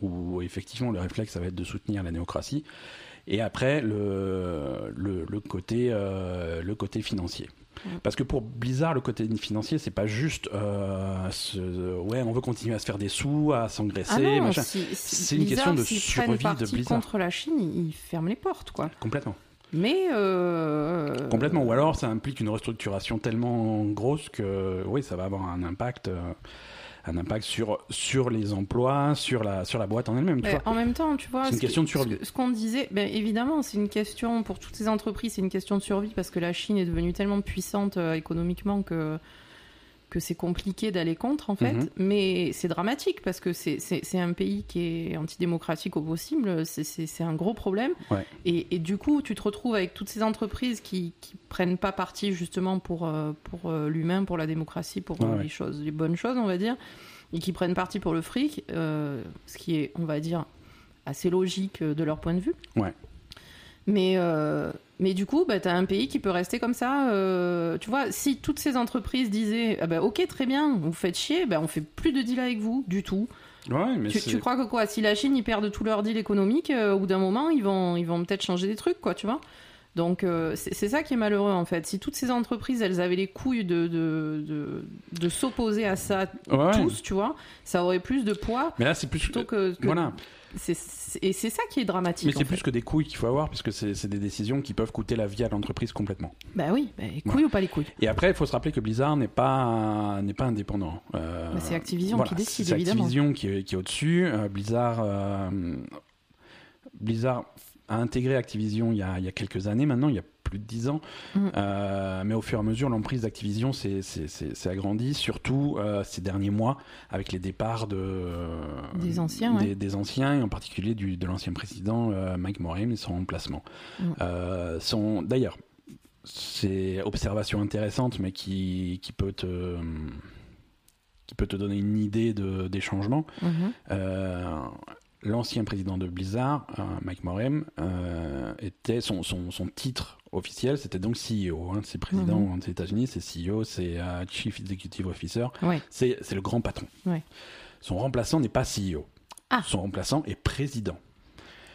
où effectivement le réflexe ça va être de soutenir la néocratie, Et après, le, le, le côté, euh, le côté financier. Parce que pour Blizzard, le côté financier, c'est pas juste euh, ce- ouais, on veut continuer à se faire des sous, à s'engraisser, Ah non, machin. si- si C'est une question de survie de Blizzard. contre la Chine, ils ferment les portes, quoi. Complètement. Mais euh, Complètement. Ou alors, ça implique une restructuration tellement grosse que, oui, ça va avoir un impact, euh, un impact sur sur les emplois, sur la sur la boîte en elle-même. en même temps, tu vois, C'est une que- question de survie. Ce qu'on disait, ben, évidemment, c'est une question pour toutes ces entreprises, c'est une question de survie parce que la Chine est devenue tellement puissante euh, économiquement que que c'est compliqué d'aller contre en fait, Mhm. mais c'est dramatique parce que c'est- un pays qui est antidémocratique au possible, c'est- un gros problème. Ouais. Et, et du coup, tu te retrouves avec toutes ces entreprises qui, qui prennent pas parti justement pour, euh, pour euh, l'humain, pour la démocratie, pour euh, Ouais, les choses, les bonnes choses, on va dire, et qui prennent parti pour le fric, euh, ce qui est, on va dire, assez logique de leur point de vue. Ouais. Mais, euh, mais du coup, bah, tu as un pays qui peut rester comme ça. euh, tu vois, si toutes ces entreprises disaient ah bah, Ok, très bien, vous faites chier, bah, on fait plus de deal avec vous du tout. Ouais, mais Tu, crois que quoi Si la Chine, ils perdent tous leurs deals économiques, euh, au bout d'un moment, ils vont, ils vont peut-être changer des trucs, quoi, tu vois donc euh, c'est c'est ça qui est malheureux en fait. Si toutes ces entreprises elles avaient les couilles de, de, de, de s'opposer à ça Ouais. tous, tu vois, ça aurait plus de poids Mais là, c'est plus. plutôt que, que- Voilà. C'est- c'est- et c'est ça qui est dramatique. Mais c'est plus que des couilles qu'il faut avoir, puisque c'est c'est des décisions qui peuvent coûter la vie à l'entreprise complètement. Bah oui, bah, les couilles ou pas les couilles. Et après, il faut se rappeler que Blizzard n'est pas n'est pas indépendant. Euh, Bah, c'est Activision voilà, qui décide, c'est évidemment. Activision qui est, qui est au-dessus. Euh, Blizzard, euh, Blizzard a intégré Activision il y a, il y a quelques années maintenant, il y a plus de 10 ans. Mhm. Euh, mais au fur et à mesure, l'emprise d'Activision s'est agrandie, surtout euh, ces derniers mois, avec les départs de, Des anciens, des, ouais. des anciens, et en particulier du, de l'ancien président euh, Mike Morin et son remplacement. Euh, son- D'ailleurs, c'est observation intéressante, mais qui, qui peut te qui peut te donner une idée de, des changements. Mhm. L'ancien président de Blizzard, euh, Mike Morem, euh, était son, son, son titre officiel, c'était donc CEO. Hein, c'est président Mhm. des États-Unis, c'est CEO, c'est euh, Chief Executive Officer, Ouais. c'est c'est le grand patron. Ouais. Son remplaçant n'est pas CEO. Ah. Son remplaçant est président.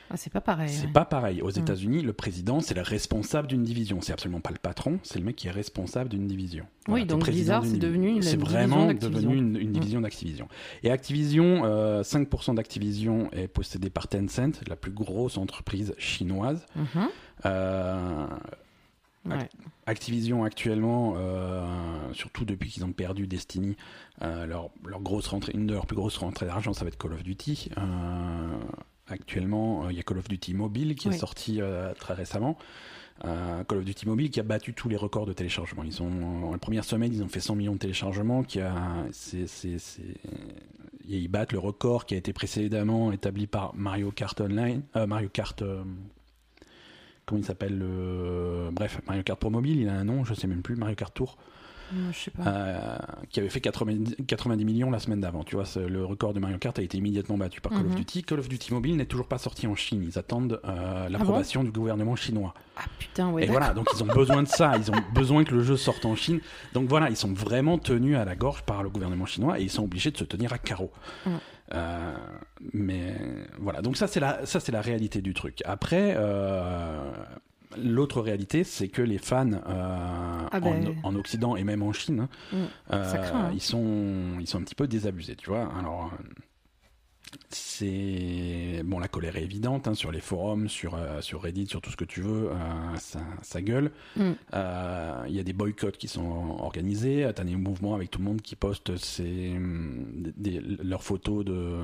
Ah, c'est pas pareil. C'est ouais. pas pareil. Aux Mm. États-Unis, le président, c'est le responsable d'une division. C'est absolument pas le patron, c'est le mec qui est responsable d'une division. Oui, donc président Blizzard, c'est devenu la C'est vraiment devenu une, une Mm. division d'Activision. Et Activision, euh, 5% d'Activision est possédé par Tencent, la plus grosse entreprise chinoise. Mhm. Euh, Ouais. Activision actuellement, euh, surtout depuis qu'ils ont perdu Destiny, euh, leur, leur grosse rentrée, une de leurs plus grosses rentrées d'argent, ça va être Call of Duty. Euh, actuellement, euh, il y a Call of Duty Mobile qui Oui. est sorti euh, très récemment. Euh, Call of Duty Mobile qui a battu tous les records de téléchargement. Ils ont, en la première semaine, ils ont fait 100 millions de téléchargements. Qui a, c'est, c'est, ils battent le record qui a été précédemment établi par Mario Kart Online, euh, Mario Kart. euh, comment il s'appelle le... Bref, Mario Kart pour mobile, il a un nom, je sais même plus, Mario Kart Tour, Euh, Je sais pas. euh, qui avait fait 90, 90 millions la semaine d'avant. Tu vois, le record de Mario Kart a été immédiatement battu par Call of Mhm. Duty. Call of Duty Mobile n'est toujours pas sorti en Chine. Ils attendent euh, l'approbation du gouvernement chinois. Ah putain, ouais. Et voilà, donc ils ont besoin de ça. Ils ont besoin que le jeu sorte en Chine. Donc voilà, ils sont vraiment tenus à la gorge par le gouvernement chinois et ils sont obligés de se tenir à carreau. Euh, mais voilà, donc ça c'est la ça c'est la réalité du truc. Après, euh, l'autre réalité, c'est que les fans euh, Ah ben. en, en Occident et même en Chine, hein, Mm. euh, craint, hein. ils sont ils sont un petit peu désabusés, tu vois. Alors euh, c'est bon, la colère est évidente hein, sur les forums, sur euh, sur Reddit, sur tout ce que tu veux, ça, ça gueule. Mm. Il y a des boycotts qui sont organisés. T'as des mouvements avec tout le monde qui poste ses, des- leurs photos de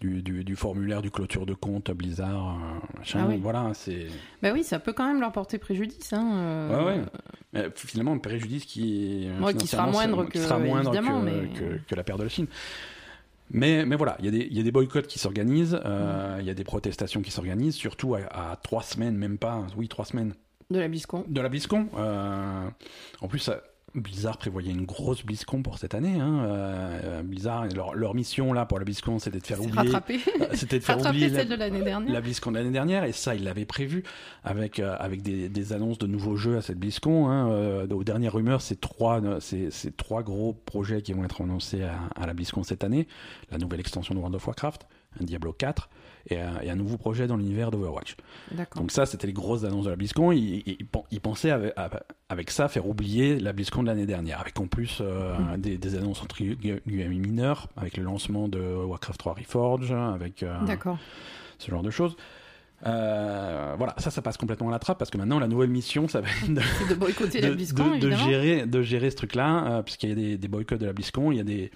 du, du, du formulaire du clôture de compte Blizzard. euh, machin. Ah oui. Voilà, c'est Bah oui, ça peut quand même leur porter préjudice. Hein, euh, ouais, ouais. Mais finalement un préjudice qui Ouais, qui sera moindre que- sera moindre évidemment, que, mais- que, que la perte de la Chine. Mais, mais voilà, il y, a des- il y a des boycotts qui s'organisent, euh, il y a des protestations qui s'organisent, surtout à, à trois semaines, même pas, oui, trois semaines De la BlizzCon. de la BlizzCon. Euh, en plus, ça- Blizzard prévoyait une grosse BlizzCon pour cette année. Hein. Euh, Blizzard, leur, leur mission là pour la BlizzCon, c'était de faire oublier, euh, c'était de faire oublier la, celle de l'année dernière. la BlizzCon de l'année dernière, et ça, ils l'avaient prévu avec euh, avec des, des annonces de nouveaux jeux à cette BlizzCon. Hein. Euh, aux dernières rumeurs, c'est trois, euh, c'est c'est trois gros projets qui vont être annoncés à, à la BlizzCon cette année. La nouvelle extension de World of Warcraft, un Diablo 4 et un, et un nouveau projet dans l'univers d'Overwatch. Donc ça, c'était les grosses annonces de la BlizzCon. Ils, ils- ils pen- ils pensaient avec, avec ça faire oublier la BlizzCon de l'année dernière, avec en plus euh, Mhm. des, des annonces entre guillemets mineures, avec le lancement de Warcraft 3 Reforged, avec euh, ce genre de choses. Euh, voilà, ça, ça passe complètement à la trappe parce que maintenant la nouvelle mission, ça va être de, boycotter la BlizzCon, de- gérer, de gérer ce truc-là, euh, puisqu'il y a des, des boycotts de la BlizzCon, il y a des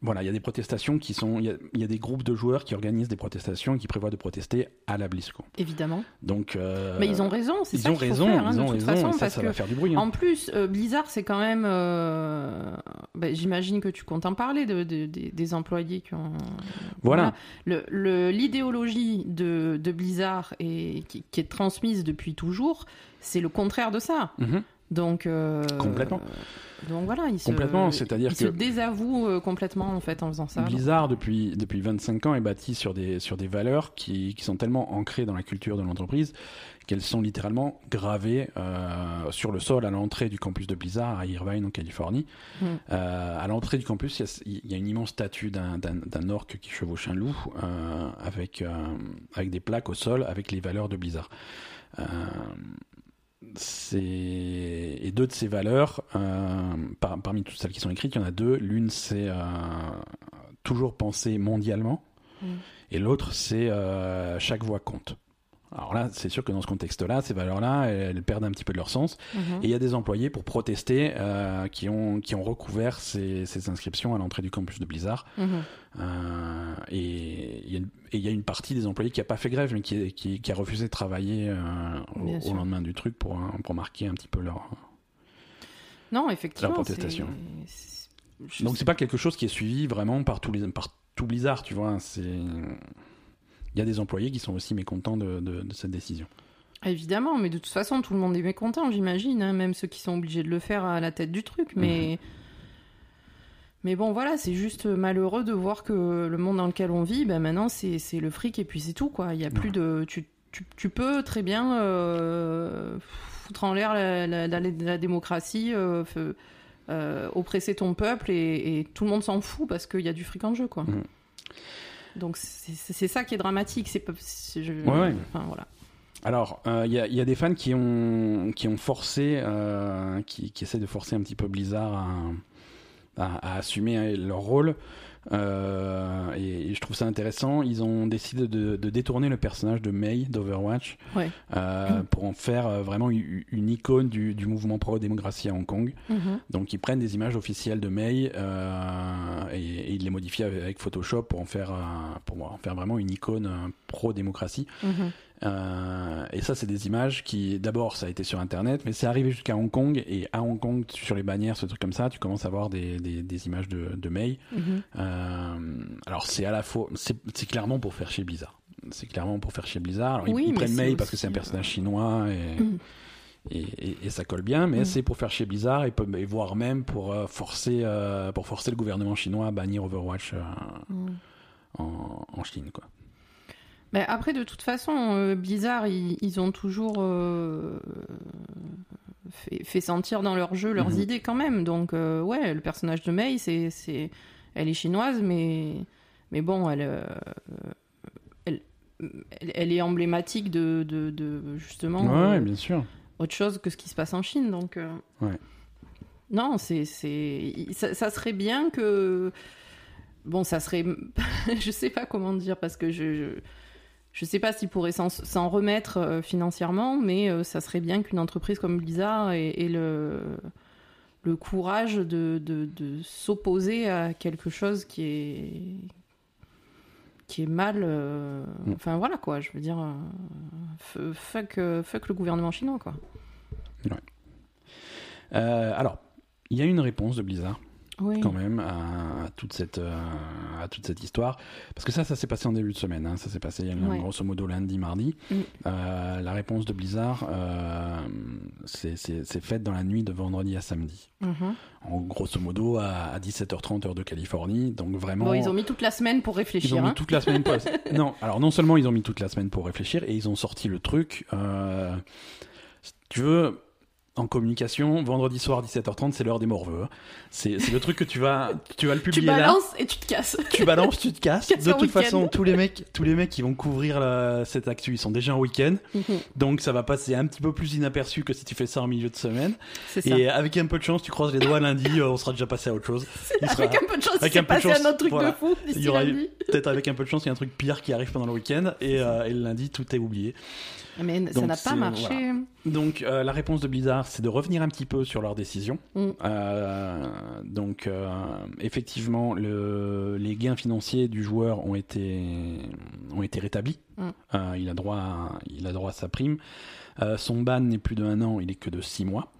voilà, il y a des protestations qui sont, il y a, il y a des groupes de joueurs qui organisent des protestations et qui prévoient de protester à la BlizzCon. Évidemment. Donc, euh, Mais ils ont raison, c'est ils ça ont qu'il faut raison, faire, hein, ils de ont toute raison, façon, ça, ça va faire du bruit. hein. En plus, euh, Blizzard, c'est quand même. euh, bah, J'imagine que tu comptes en parler de, de- des- des employés qui ont. Voilà. L'idéologie de, de Blizzard et qui, qui est transmise depuis toujours, c'est le contraire de ça. Mhm. Donc. euh, Complètement. Donc voilà, ils se, Complètement, c'est-à-dire que- se désavouent euh, complètement en fait en faisant ça. Blizzard, depuis, depuis 25 ans, est bâti sur des, sur des valeurs qui, qui sont tellement ancrées dans la culture de l'entreprise qu'elles sont littéralement gravées euh, sur le sol à l'entrée du campus de Blizzard à Irvine, en Californie. Mm. Euh, à l'entrée du campus, il y a- il y, a une immense statue d'un- d'un d'un orc qui chevauche un loup euh, avec, avec des plaques au sol avec les valeurs de Blizzard. Et deux de ces valeurs, euh, par- parmi toutes celles qui sont écrites, il y en a deux. L'une c'est euh, toujours penser mondialement, Mm. et l'autre c'est euh, chaque voix compte. Alors là, c'est sûr que dans ce contexte-là, ces valeurs-là, elles, elles perdent un petit peu de leur sens. Mhm. Et il y a des employés pour protester euh, qui, ont, qui ont recouvert ces, ces inscriptions à l'entrée du campus de Blizzard. Mhm. Euh, et il y a une- et il y a une partie des employés qui a pas fait grève, mais qui, qui, qui a refusé de travailler euh, au, lendemain du truc pour, pour marquer un petit peu leur. Non, effectivement. La protestation. c'est- Donc c'est pas quelque chose qui est suivi vraiment par tous les par tout Blizzard, tu vois. C'est il y a des employés qui sont aussi mécontents de, de, de cette décision. Évidemment, mais de toute façon, tout le monde est mécontent, j'imagine, hein, même ceux qui sont obligés de le faire à la tête du truc. Mais, mais bon, voilà, c'est juste malheureux de voir que le monde dans lequel on vit, ben maintenant, c'est c'est le fric et puis c'est tout, quoi. Il y a plus de. Tu, tu, tu peux très bien euh, foutre en l'air la, la- la- la démocratie, euh, euh, oppresser ton peuple et, et tout le monde s'en fout parce qu'il y a du fric en jeu, quoi. Mhm. Donc c'est ça qui est dramatique. C'est pas. je- Ouais, ouais. Enfin voilà. Alors, euh, il y, a, il y a des fans qui ont, qui ont forcé, euh, qui, qui essaient de forcer un petit peu Blizzard à, à, à assumer hein, leur rôle. Euh, et, et je trouve ça intéressant. Ils ont décidé de, de détourner le personnage de Mei d'Overwatch Ouais. euh, pour en faire euh, vraiment une, une icône du, du mouvement pro-démocratie à Hong Kong. Mhm. Donc ils prennent des images officielles de Mei euh, et, et ils les modifient avec, avec Photoshop pour en faire, pour en faire vraiment une icône pro-démocratie. Mhm. Euh, et ça, c'est des images qui, d'abord, ça a été sur Internet, mais c'est arrivé jusqu'à Hong Kong. Et à Hong Kong, sur les bannières, ce truc comme ça, tu commences à voir des, des, des images de, de Mei. Mhm. Euh, alors, c'est à la fois, c'est clairement pour faire chez Blizzard. C'est clairement pour faire chez Blizzard. Alors, ils- Oui, ils, mais prennent Mei parce que c'est un personnage euh, chinois et, et, et- et ça colle bien, mais Mhm. c'est pour faire chez Blizzard et, et voire même pour euh, forcer, euh, pour forcer le gouvernement chinois à bannir Overwatch euh, Mhm. en, en Chine, quoi. Mais après, de toute façon, euh, Blizzard, ils, ils ont toujours euh, fait, fait sentir dans leur jeu leurs Mhm. idées quand même. Donc, euh, ouais, le personnage de Mei, c'est, c'est, elle est chinoise, mais, mais bon, elle, euh, elle, elle, est emblématique de, de, de, justement Ouais, bien sûr. autre chose que ce qui se passe en Chine. Donc, Ouais. non, c'est, c'est, ça, ça serait bien que, bon, ça serait, je sais pas comment dire parce que je, je, je sais pas s'ils pourraient s'en, remettre euh, financièrement, mais euh, ça serait bien qu'une entreprise comme Blizzard ait, ait le, le courage de, de, de s'opposer à quelque chose qui est qui est mal. euh, Mm. Enfin voilà quoi, je veux dire, euh, fuck, fuck le gouvernement chinois quoi. Euh, alors, il y a une réponse de Blizzard Oui. quand même à, à toute cette euh, à toute cette histoire parce que ça ça s'est passé en début de semaine hein. ça s'est passé Ouais. grosso modo lundi mardi Mm. Euh, la réponse de Blizzard euh, c'est faite dans la nuit de vendredi à samedi Mhm. en grosso modo à, à 17h30 heure de Californie donc vraiment Bon, ils ont mis toute la semaine pour ils réfléchir. mis hein. toute la semaine pour... non, alors non seulement ils ont mis toute la semaine pour réfléchir, et ils ont sorti le truc. euh, si tu veux, en communication, vendredi soir 17h30, c'est l'heure des morveux. hein. C'est c'est le truc que tu vas, tu vas le Tu publier là. balances et tu te casses. Tu balances, tu te casses. Casse De toute week-end. façon, tous les mecs, tous les mecs qui vont couvrir la- cette actu, ils sont déjà en week-end, donc ça va passer un petit peu plus inaperçu que si tu fais ça en milieu de semaine. C'est ça. Et avec un peu de chance, tu croises les doigts lundi, euh, on sera déjà passé à autre chose. Il sera- Avec un peu de chance, avec il un s'est peu de passé chance, un autre truc voilà. de fou Il y aura lundi. peut-être avec un peu de chance, il y a un truc pire qui arrive pendant le week-end et, euh, et le lundi, tout est oublié. Mais ça Donc, n'a c'est- pas marché. Donc euh, la réponse de Blizzard, c'est de revenir un petit peu sur leur décision. Mm. Euh, donc euh, effectivement, le, les gains financiers du joueur ont été ont été rétablis. Mm. Il a droit à, il a droit à sa prime. Son ban n'est plus de un an, il est que de six mois.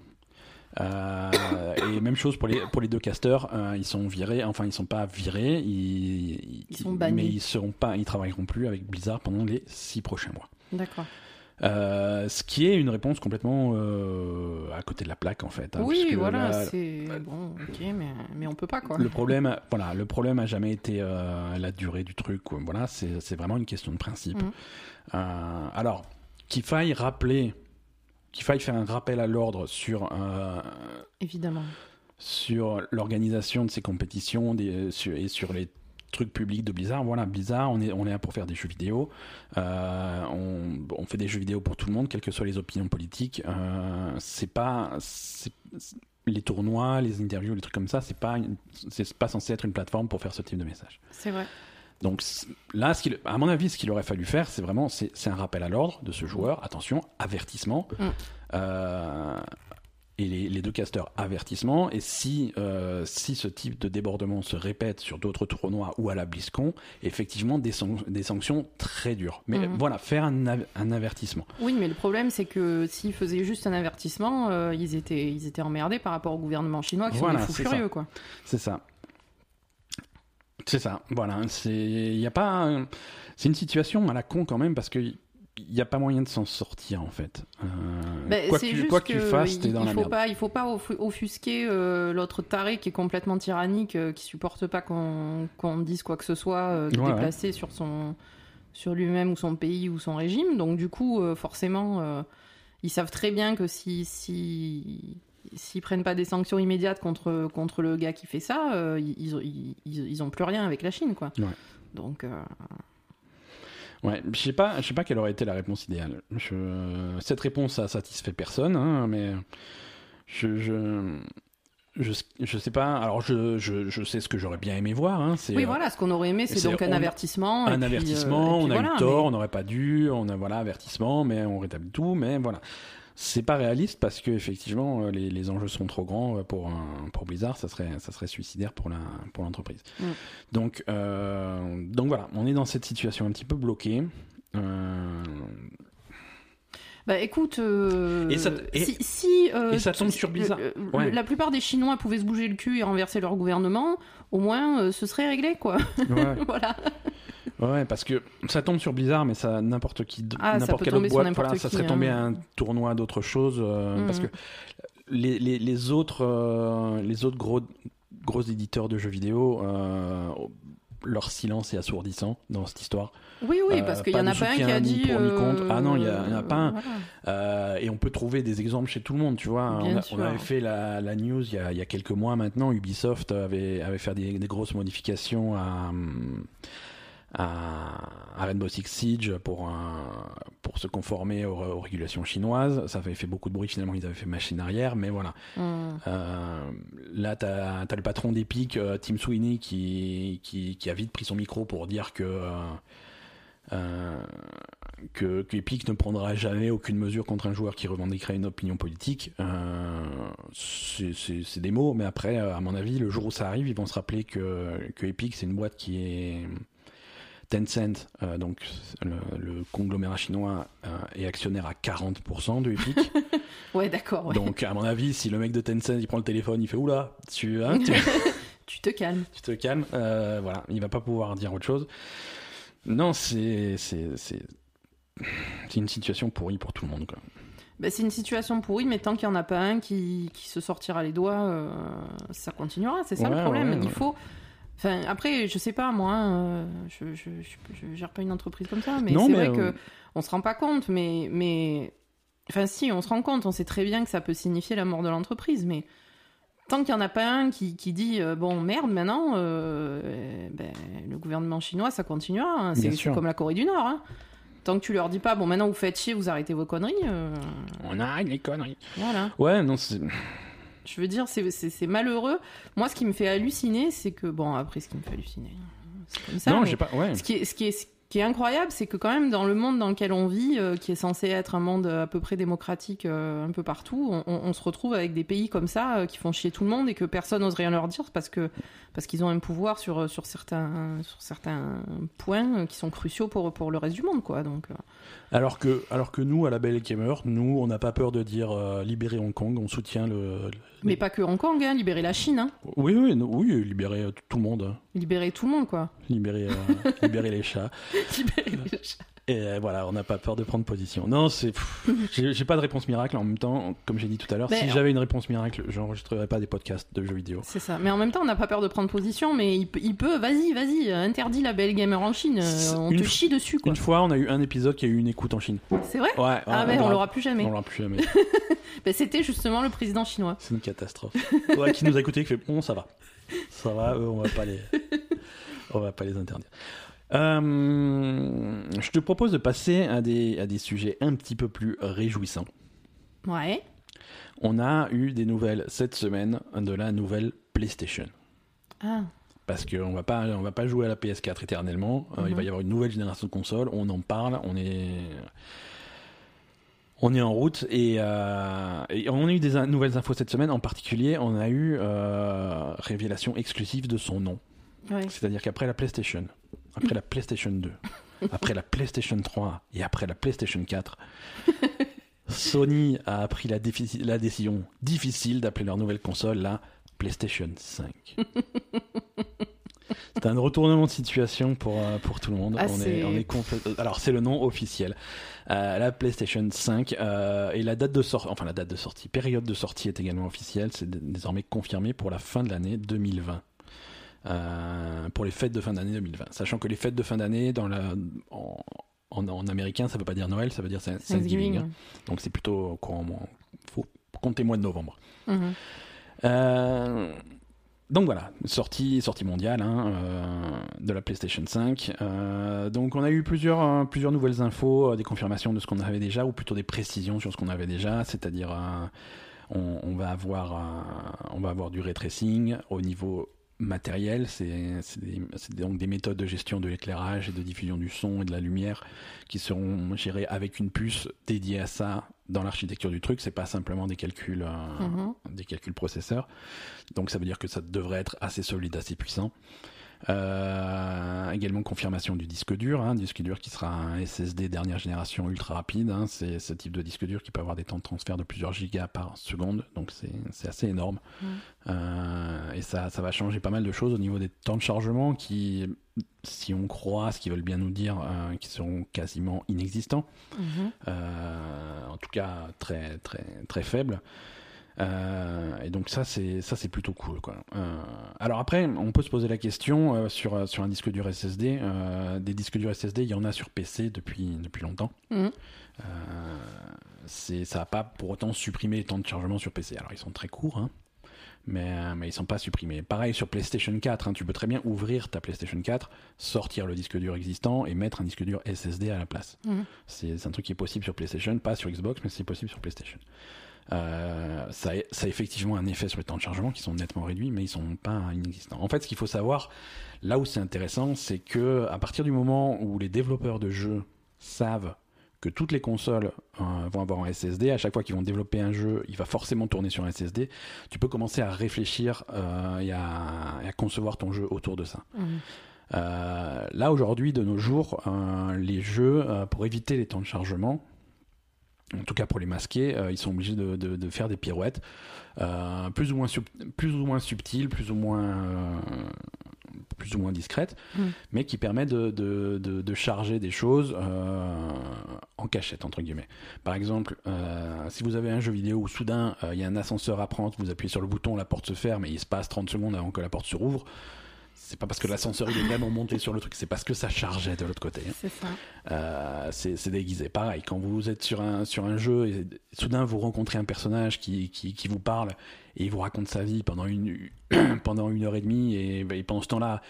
Et même chose pour les pour les deux casters, euh, ils sont virés, enfin ils sont pas virés, ils, Ils sont bannis. mais ils seront pas, ils travailleront plus avec Blizzard pendant les six prochains mois. D'accord. Euh, ce qui est une réponse complètement euh, à côté de la plaque en fait. hein, oui, voilà, là, c'est bon, ok, mais, mais on peut pas quoi. le problème, voilà, le problème a jamais été euh, la durée du truc. Voilà, c'est vraiment une question de principe. Euh, alors, qu'il faille rappeler, qu'il faille faire un rappel à l'ordre sur Évidemment. sur l'organisation de ces compétitions des, sur- et sur les trucs publics de Blizzard. Voilà, Blizzard, on est, on est là pour faire des jeux vidéo. Euh, on, on fait des jeux vidéo pour tout le monde, quelles que soient les opinions politiques. Euh, c'est pas. les tournois, les interviews, les trucs comme ça, c'est pas, c'est pas censé être une plateforme pour faire ce type de message. C'est vrai. Donc là, ce qu'il- à mon avis, ce qu'il aurait fallu faire, c'est vraiment, c'est c'est un rappel à l'ordre de ce joueur. Attention, avertissement. Mm. Euh, et les, les deux casteurs, avertissement. Et si, euh, si ce type de débordement se répète sur d'autres tournois ou à la BlizzCon, effectivement, des, san- des sanctions très dures. Mais Mhm. voilà, faire un, av- un avertissement. Oui, mais le problème, c'est que s'ils faisaient juste un avertissement, euh, ils, étaient, ils étaient emmerdés par rapport au gouvernement chinois qui Voilà, sont des fous ça. furieux, quoi. C'est ça. C'est ça. Voilà. C'est, il y a pas, un- c'est une situation à la con quand même parce que il n'y a pas moyen de s'en sortir en fait. Euh, Ben, quoi, que, tu- juste quoi que tu que fasses, il- t'es dans il la faut merde. pas, il faut pas offu- offusquer euh, l'autre taré qui est complètement tyrannique, euh, qui supporte pas qu'on dise quoi que ce soit euh, Ouais, ouais. déplacé sur son sur lui-même ou son pays ou son régime. Donc du coup, forcément, ils savent très bien que si si s'ils prennent pas des sanctions immédiates contre contre le gars qui fait ça, ils, ils, ils, ils ont plus rien avec la Chine, quoi. Ouais. Donc Ouais, je sais pas, je sais pas quelle aurait été la réponse idéale. Je... Cette réponse ça satisfait personne, hein, mais je, je je je sais pas. Alors je je, je sais ce que j'aurais bien aimé voir. Hein, c'est oui, voilà, ce qu'on aurait aimé, c'est c'est- donc un on a- avertissement. et un puis, euh, avertissement. et puis on a voilà, eu mais- tort, on n'aurait pas dû. On a voilà avertissement, mais on rétablit tout. Mais voilà. C'est pas réaliste parce que effectivement euh, les, les enjeux sont trop grands euh, pour un, pour Blizzard, ça serait ça serait suicidaire pour la pour l'entreprise. Mm. Donc euh, donc voilà, on est dans cette situation un petit peu bloquée. Euh, Bah écoute, euh, Et ça- et- si, si, euh, et ça tombe sur Blizzard. Ouais. La plupart des Chinois pouvaient se bouger le cul et renverser leur gouvernement, au moins euh, ce serait réglé quoi. ouais. voilà. Ouais, parce que ça tombe sur Blizzard, mais ça n'importe qui, Ah, n'importe quelle autre boîte, voilà, ça serait tombé hein. un tournoi d'autre chose, euh, parce Mhm. que les, les, les autres, euh, les autres gros, gros éditeurs de jeux vidéo, euh, leur silence est assourdissant dans cette histoire. Oui, oui, Euh, parce qu'il y pas en a pas un qui a dit. pour euh, Ah non, il y a- il y en a pas un. voilà. Euh, et on peut trouver des exemples chez tout le monde, tu vois. On, a- sûr. on avait fait la, la news il y, a, il y a quelques mois maintenant. Ubisoft avait, avait fait des, des grosses modifications à, à, à Rainbow Six Siege pour, un- pour se conformer aux, aux régulations chinoises. Ça avait fait beaucoup de bruit. Finalement, ils avaient fait machine arrière, mais voilà. Hum. Euh, là, t'as as le patron d'Epic, euh, Tim Sweeney, qui, qui, qui a vite pris son micro pour dire que. euh, euh, que, que Epic ne prendra jamais aucune mesure contre un joueur qui revendiquerait une opinion politique. Euh, c'est- des mots, mais après, à mon avis, le jour où ça arrive, ils vont se rappeler que, que Epic, c'est une boîte qui est Tencent, euh, donc le, le conglomérat chinois, euh, est actionnaire à 40% de Epic. Ouais, d'accord. ouais. Donc, à mon avis, si le mec de Tencent il prend le téléphone, il fait oula, tu, hein, tu, tu te calmes. tu te calmes, euh, voilà, il va pas pouvoir dire autre chose. Non, c'est une situation pourrie pour tout le monde. Quoi. Bah, c'est une situation pourrie, mais tant qu'il n'y en a pas un qui, qui se sortira les doigts, ça continuera. C'est ça Ouais, le problème. ouais, Il faut. Enfin, après, je sais pas, moi, euh, je, je, je, je gère pas une entreprise comme ça, mais c'est vrai euh, que on se rend pas compte, mais, mais Enfin, si, on se rend compte, on sait très bien que ça peut signifier la mort de l'entreprise, mais tant qu'il n'y en a pas un qui, qui dit euh, bon merde maintenant euh, ben, le gouvernement chinois ça continuera hein. C'est comme la Corée du Nord hein. tant que tu leur dis pas bon maintenant vous faites chier vous arrêtez vos conneries euh, On arrête les conneries. voilà Ouais, non, c'est. Je veux dire c'est- malheureux moi ce qui me fait halluciner c'est que bon après ce qui me fait halluciner c'est comme ça non, j'ai pas. Ouais. ce qui est, ce qui est, ce qui est incroyable, c'est que quand même dans le monde dans lequel on vit, euh, qui est censé être un monde à peu près démocratique euh, un peu partout, on, on- on se retrouve avec des pays comme ça euh, qui font chier tout le monde et que personne n'ose rien leur dire parce que parce qu'ils ont un pouvoir sur sur certains sur certains points euh, qui sont cruciaux pour pour le reste du monde, quoi. Donc euh, Alors que, alors que nous, à la Belle Gamer, nous, on n'a pas peur de dire euh, libérer Hong Kong, on soutient le. le- mais pas que Hong Kong, hein, libérer la Chine, hein, Oui, oui, non, oui, libérer euh, tout le monde, libérer tout le monde, quoi. libérer, euh, libérer les chats. libérer les chats. Et euh, voilà, on n'a pas peur de prendre position. Non, c'est. pff, J'ai j'ai pas de réponse miracle. En même temps, comme j'ai dit tout à l'heure, si j'avais une réponse miracle, j'enregistrerais pas des podcasts de jeux vidéo. C'est ça. Mais en même temps, on n'a pas peur de prendre position, mais il, peut- il peut, vas-y, vas-y, euh, interdis la belle gamer en Chine, euh, C'est on une te f- chie dessus, quoi. Une fois, on a eu un épisode qui a eu une écoute en Chine. C'est vrai Ouais, ouais, Ah ouais, on l'aura- l'aura plus jamais. On l'aura plus jamais. Ben, C'était justement le président chinois. C'est une catastrophe. Ouais, qui nous a écouté, qui fait bon, ça va, ça va, eux, on va pas les, on va pas les interdire. Euh, je te propose de passer à des, à des sujets un petit peu plus réjouissants. Ouais. On a eu des nouvelles cette semaine de la nouvelle PlayStation. Ah, Parce qu'on va pas, on va pas jouer à la PS4 éternellement. Euh, Il va y avoir une nouvelle génération de consoles. On en parle. On est, on est en route et, euh, et on a eu des in- nouvelles infos cette semaine. En particulier, on a eu révélation exclusive de son nom. ouais. C'est-à-dire qu'après la PlayStation, après la PlayStation 2, après la PlayStation 3 et après la PlayStation 4, Sony a pris la, décision difficile d'appeler leur nouvelle console la PlayStation 5. C'est un retournement de situation pour, euh, pour tout le monde. Ah, on, est, c'est- on est complè- Alors, c'est le nom officiel. Euh, la PlayStation 5 euh, et la date de sortie, enfin la date de sortie, période de sortie est également officielle. C'est désormais confirmé pour la fin de l'année 2020. Euh, pour les fêtes de fin d'année 2020. Sachant que les fêtes de fin d'année, dans la, en, en, en américain, ça veut pas dire Noël, ça veut dire Thanksgiving. Hein. Donc c'est plutôt au courant, faut compter mois de novembre. Mhm. Euh, donc voilà, sortie, sortie mondiale hein, euh, de la PlayStation 5. Euh, donc on a eu plusieurs, plusieurs nouvelles infos, des confirmations de ce qu'on avait déjà, ou plutôt des précisions sur ce qu'on avait déjà, c'est-à-dire on, on va avoir, on va avoir du ray tracing au niveau matériel, c'est donc des méthodes de gestion de l'éclairage et de diffusion du son et de la lumière qui seront gérées avec une puce dédiée à ça dans l'architecture du truc. C'est pas simplement des calculs, euh, Mhm. des calculs processeurs. Donc ça veut dire que ça devrait être assez solide, assez puissant. Euh, également confirmation du disque dur, hein, disque dur qui sera un SSD dernière génération ultra rapide. hein. c'est ce type de disque dur qui peut avoir des temps de transfert de plusieurs gigas par seconde, donc c'est assez énorme. Euh, et ça, ça va changer pas mal de choses au niveau des temps de chargement qui, si on croit ce qu'ils veulent bien nous dire, euh, qui seront quasiment inexistants. Mhm. Euh, en tout cas très très très faible. Euh, et donc ça c'est ça c'est plutôt cool quoi. Euh, alors après on peut se poser la question euh, sur sur un disque dur SSD. des disques durs SSD il y en a sur PC depuis depuis longtemps. Mhm. C'est ça va pas pour autant supprimer les temps de chargement sur PC. Alors ils sont très courts hein, mais mais ils sont pas supprimés. Pareil sur PlayStation 4, hein, tu peux très bien ouvrir ta PlayStation 4, sortir le disque dur existant et mettre un disque dur SSD à la place. Mhm. C'est c'est un truc qui est possible sur PlayStation, pas sur Xbox, mais c'est possible sur PlayStation. Euh, ça, a, ça a effectivement un effet sur les temps de chargement qui sont nettement réduits, mais ils sont pas inexistants. En fait, ce qu'il faut savoir, là où c'est intéressant, c'est que à partir du moment où les développeurs de jeux savent que toutes les consoles euh, vont avoir un SSD, à chaque fois qu'ils vont développer un jeu, il va forcément tourner sur un SSD, tu peux commencer à réfléchir euh, et, à, et à concevoir ton jeu autour de ça. Euh, là aujourd'hui, de nos jours, euh, les jeux, euh, pour éviter les temps de chargement, en tout cas pour les masquer, euh, ils sont obligés de, de- de faire des pirouettes, euh, plus ou moins sub- plus ou moins subtiles, plus ou moins euh, plus ou moins discrètes, Mm. mais qui permettent de, de- charger des choses en cachette entre guillemets. Par exemple, si vous avez un jeu vidéo où soudain il y a un ascenseur à prendre, vous appuyez sur le bouton, la porte se ferme et il se passe 30 secondes avant que la porte se rouvre c'est pas parce que l'ascenseur il est vraiment monté sur le truc, c'est parce que ça chargeait de l'autre côté. hein. C'est ça. Euh, c'est déguisé. Pareil, quand vous êtes sur un, sur un jeu et soudain vous rencontrez un personnage qui, qui, qui vous parle et il vous raconte sa vie pendant une, pendant une heure et demie et, et pendant ce temps-là,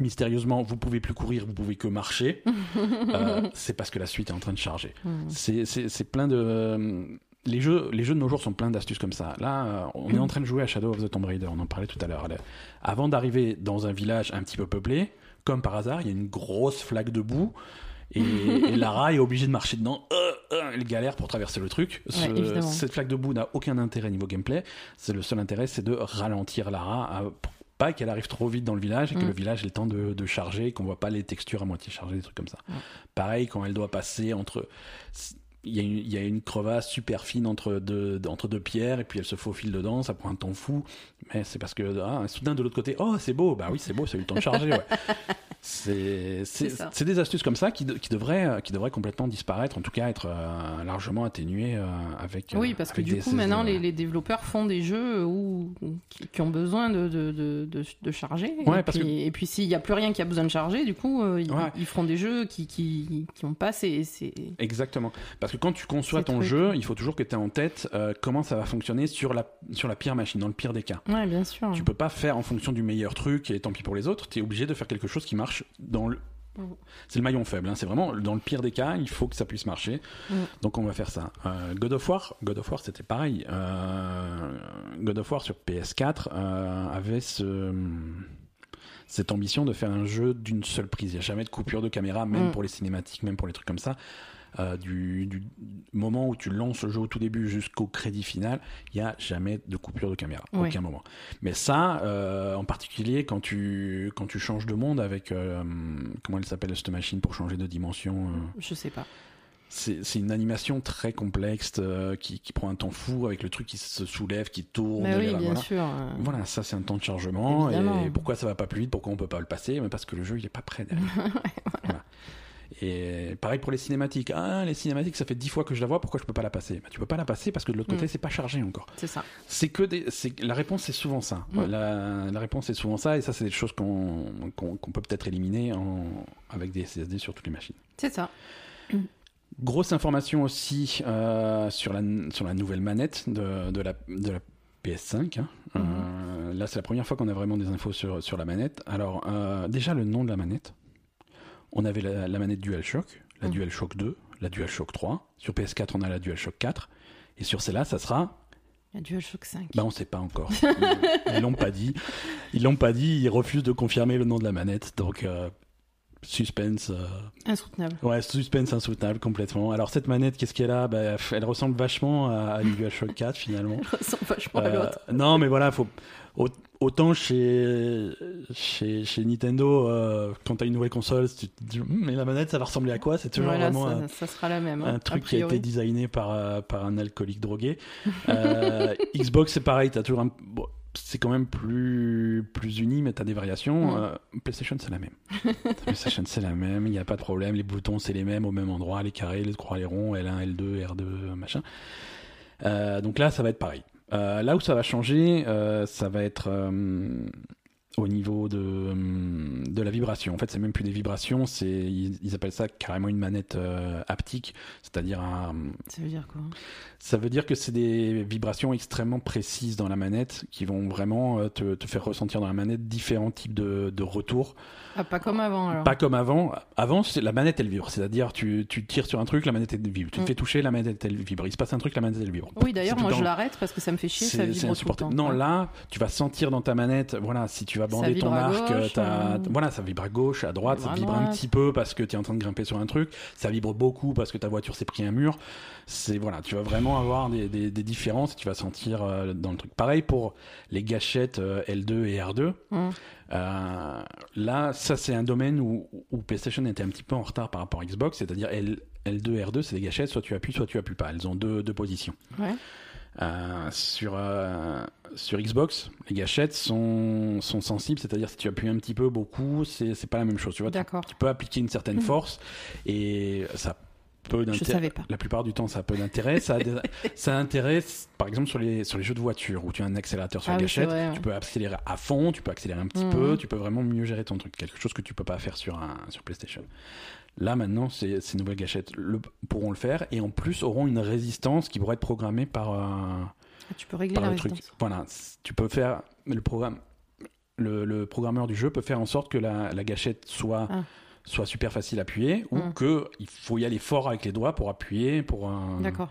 mystérieusement, vous pouvez plus courir, vous pouvez que marcher, euh, c'est parce que la suite est en train de charger. Mm. C'est c'est plein de. Les jeux, les jeux de nos jours sont pleins d'astuces comme ça. Là, euh, on est en train de jouer à Shadow of the Tomb Raider, on en parlait tout à l'heure. Avant d'arriver dans un village un petit peu peuplé, comme par hasard, il y a une grosse flaque de boue. Et, et Lara est obligée de marcher dedans. Euh, euh, elle galère pour traverser le truc. Ce- cette flaque de boue n'a aucun intérêt niveau gameplay. C'est le seul intérêt, c'est de ralentir Lara, à- pas qu'elle arrive trop vite dans le village et que Mm. le village ait le temps de, de charger, qu'on voit pas les textures à moitié chargées, des trucs comme ça. Pareil, quand elle doit passer entre. Il y, a une, il y a une crevasse super fine entre deux, entre deux pierres et puis elle se faufile dedans, ça prend un temps fou. Mais c'est parce que ah, soudain de l'autre côté, oh c'est beau, bah oui c'est beau, ça a eu le temps de charger. Ouais. C'est des astuces comme ça qui, de- qui, devraient, euh, qui devraient complètement disparaître, en tout cas être euh, largement atténuées euh, avec. euh, Oui, parce que du coup, maintenant, les, développeurs font des jeux où, qui, qui ont besoin de, de, de, charger. Ouais, et, parce puis, et puis, s'il n'y a plus rien qui a besoin de charger, du coup, euh, ils, Ouais. ils feront des jeux qui qui, qui ont pas ces. ces- Exactement. Parce que quand tu conçois ton trucs. jeu, il faut toujours que tu aies en tête euh, comment ça va fonctionner sur la, sur la pire machine, dans le pire des cas. Ouais, bien sûr. Tu peux pas faire en fonction du meilleur truc et tant pis pour les autres. Tu es obligé de faire quelque chose qui marche dans le. Mhm. C'est le maillon faible. hein. C'est vraiment dans le pire des cas, il faut que ça puisse marcher. Mhm. Donc on va faire ça. Euh, God of War, God of War, c'était pareil. Euh, God of War sur PS4 euh, avait ce cette ambition de faire un jeu d'une seule prise. Il n'y a jamais de coupure de caméra, même Mhm. pour les cinématiques, même pour les trucs comme ça. Euh, du, du moment où tu lances le jeu au tout début jusqu'au crédit final, il n'y a jamais de coupure de caméra, Oui. aucun moment. Mais ça, euh, en particulier quand tu, quand tu changes de monde avec, euh, comment elle s'appelle cette machine pour changer de dimension Je sais pas. c'est une animation très complexe euh, qui, qui prend un temps fou avec le truc qui se soulève, qui tourne. Mais oui, voilà, bien voilà. sûr. Voilà, ça c'est un temps de chargement. Évidemment. Et pourquoi ça va pas plus vite? Pourquoi on peut pas le passer? Mais Parce que le jeu il est pas prêt derrière. Voilà. Et pareil pour les cinématiques. Ah, les cinématiques, ça fait dix fois que je la vois, pourquoi je peux pas la passer? Bah, Tu peux pas la passer parce que de l'autre côté, Mm. c'est pas chargé encore. C'est ça. C'est que des. La réponse, c'est souvent ça. Mm. La, la réponse, c'est souvent ça, et ça, c'est des choses qu'on peut peut-être éliminer en, avec des SSD sur toutes les machines. C'est ça. Grosse information aussi euh, sur, la, sur la nouvelle manette de, de, la, de la PS5. hein. Euh, là, c'est la première fois qu'on a vraiment des infos sur, sur la manette. Alors, euh, déjà, le nom de la manette. On avait la, la manette DualShock, la Mhm. DualShock 2, la DualShock 3. Sur PS4, on a la DualShock 4. Et sur celle-là, ça sera. Il y a DualShock 5. Bah, on sait pas encore. Ils- l'ont pas dit. Ils l'ont pas dit. Ils refusent de confirmer le nom de la manette. Donc, euh, suspense. euh, Insoutenable. Ouais, suspense insoutenable complètement. Alors cette manette, qu'est-ce qu'elle a? Bah, Elle ressemble vachement à, une DualShock 4 finalement. Ça ressemble vachement à Euh, l'autre. non, mais voilà, faut au- autant chez chez, chez Nintendo, euh, quand t'as une nouvelle console, tu te dis Hum, mais la manette, ça va ressembler à quoi? C'est toujours Voilà, vraiment ça, un, ça sera la même. un hein, truc a qui a été designé par euh, par un alcoolique drogué. Euh, Xbox, c'est pareil, t'as toujours un bon, c'est quand même plus plus uni, mais t'as des variations. Euh, PlayStation, c'est la même. PlayStation, c'est la même. Il n'y a pas de problème. Les boutons, c'est les mêmes au même endroit. Les carrés, les croix, les ronds, L1, L2, R2, machin. Donc là, ça va être pareil. Euh, là où ça va changer, euh, ça va être euh, au niveau de, la vibration. En fait, c'est même plus des vibrations, c'est ils, ils appellent ça carrément une manette euh, haptique, c'est-à-dire un, Ça veut dire quoi? Ça veut dire que c'est des vibrations extrêmement précises dans la manette qui vont vraiment euh, te, te faire ressentir dans la manette différents types de, de retours. Ah, pas comme avant alors. Pas comme avant. Avant, la manette elle vibre, c'est-à-dire tu, tu tires sur un truc, la manette elle vibre. Tu te Mm. fais toucher, la manette elle vibre. Il se passe un truc, la manette elle vibre. Oui, d'ailleurs, moi je l'arrête parce que ça me fait chier, ça c'est vibre tout le temps. Non, Ouais. là, tu vas sentir dans ta manette, voilà, si tu vas bander ton arc, gauche, euh. voilà, ça vibre à gauche, à droite, vibre ça vibre un petit peu parce que tu es en train de grimper sur un truc, ça vibre beaucoup parce que ta voiture s'est pris un mur. C'est voilà, tu vas vraiment avoir des, des- des différences, et tu vas sentir euh, dans le truc. Pareil pour les gâchettes euh, L2 et R2. Hum. Euh, là, ça c'est un domaine où, où PlayStation était un petit peu en retard par rapport à Xbox, c'est-à-dire L, L2 R2, c'est des gâchettes, soit tu appuies, soit tu appuies pas. Elles ont deux, deux positions. Ouais. Euh, sur, euh, sur Xbox, les gâchettes sont, sont sensibles, c'est-à-dire si tu appuies un petit peu, beaucoup, c'est pas la même chose. Tu vois, tu, peux appliquer une certaine Mhm. force et ça peu Je d'intérêt. savais pas. La plupart du temps, ça a peu d'intérêt. ça, a des- ça intérêt, par exemple, sur les, sur les jeux de voiture où tu as un accélérateur sur Ah la oui, c'est gâchette. vrai, ouais. Tu peux accélérer à fond, tu peux accélérer un petit peu, tu peux vraiment mieux gérer ton truc. Quelque chose que tu peux pas faire sur, un, sur PlayStation. Là, maintenant, ces, ces nouvelles gâchettes le- pourront le faire et en plus auront une résistance qui pourrait être programmée par, euh, Ah, tu peux régler par la le truc. résistance. Voilà, tu peux faire le programme. Le, le programmeur du jeu peut faire en sorte que la, la gâchette soit, Ah. Soit super facile à appuyer ou Mm. que il faut y aller fort avec les doigts pour appuyer pour un. D'accord.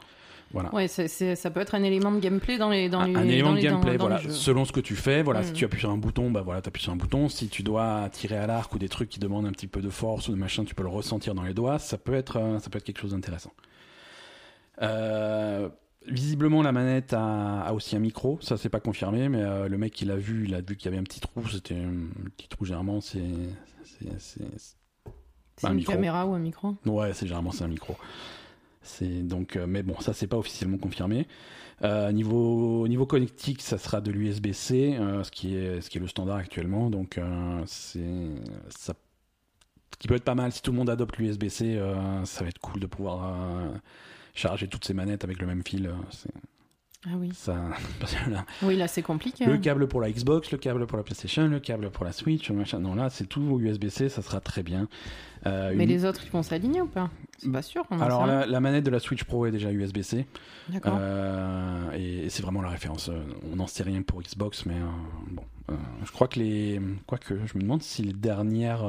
Voilà. Ouais, ça peut être un élément de gameplay dans les dans un, les un élément dans de les- dans- gameplay, dans voilà. Selon ce que tu fais, voilà. Si Mm. tu appuies sur un bouton, bah voilà, appuies sur un bouton. Si tu dois tirer à l'arc ou des trucs qui demandent un petit peu de force ou de machin, tu peux le ressentir dans les doigts. Ça peut être, euh, ça peut être quelque chose d'intéressant. Euh, visiblement, la manette a, a aussi un micro. Ça, c'est pas confirmé, mais euh, le mec qui l'a vu, il a vu qu'il y avait un petit trou. C'était un petit trou. Généralement, c'est, c'est, un une micro. caméra ou un micro Ouais, c'est généralement c'est un micro. C'est donc, euh, mais bon, ça c'est pas officiellement confirmé. Euh, niveau niveau connectique, ça sera de l'USB-C, euh, ce qui est ce qui est le standard actuellement. Donc euh, c'est ça, ce qui peut être pas mal si tout le monde adopte l'USB-C. ça va être cool de pouvoir charger toutes ces manettes avec le même fil. c'est- Ah oui. ça, là, Oui, là c'est compliqué. le hein. câble pour la Xbox, le câble pour la PlayStation, le câble pour la Switch, machin. Non là, c'est tout USB-C, ça sera très bien. Euh, Mais une- les autres, ils vont s'aligner ou pas? C'est pas sûr. on alors la, la manette de la Switch Pro est déjà USB-C D'accord. euh, et, et c'est vraiment la référence. Euh, On n'en sait rien pour Xbox, mais euh, bon, je crois que les, quoique je me demande si les dernières,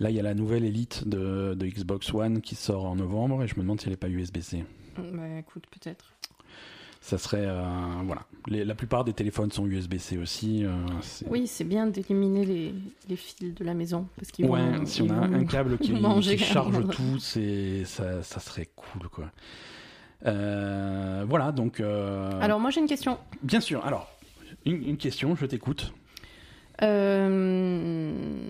là il y a la nouvelle Elite de, de Xbox One qui sort en novembre et je me demande si elle n'est pas USB-C. Bah écoute, peut-être. Ça serait, euh, voilà, Les- la plupart des téléphones sont USB-C aussi. euh, Oui, c'est bien d'éliminer les, les fils de la maison parce qu'ils Ouais, vont. si on a un câble qui, charge tout, c'est ça, ça serait cool quoi. Euh, voilà donc. Alors moi j'ai une question. bien sûr. Alors une, une question, je t'écoute. Euh,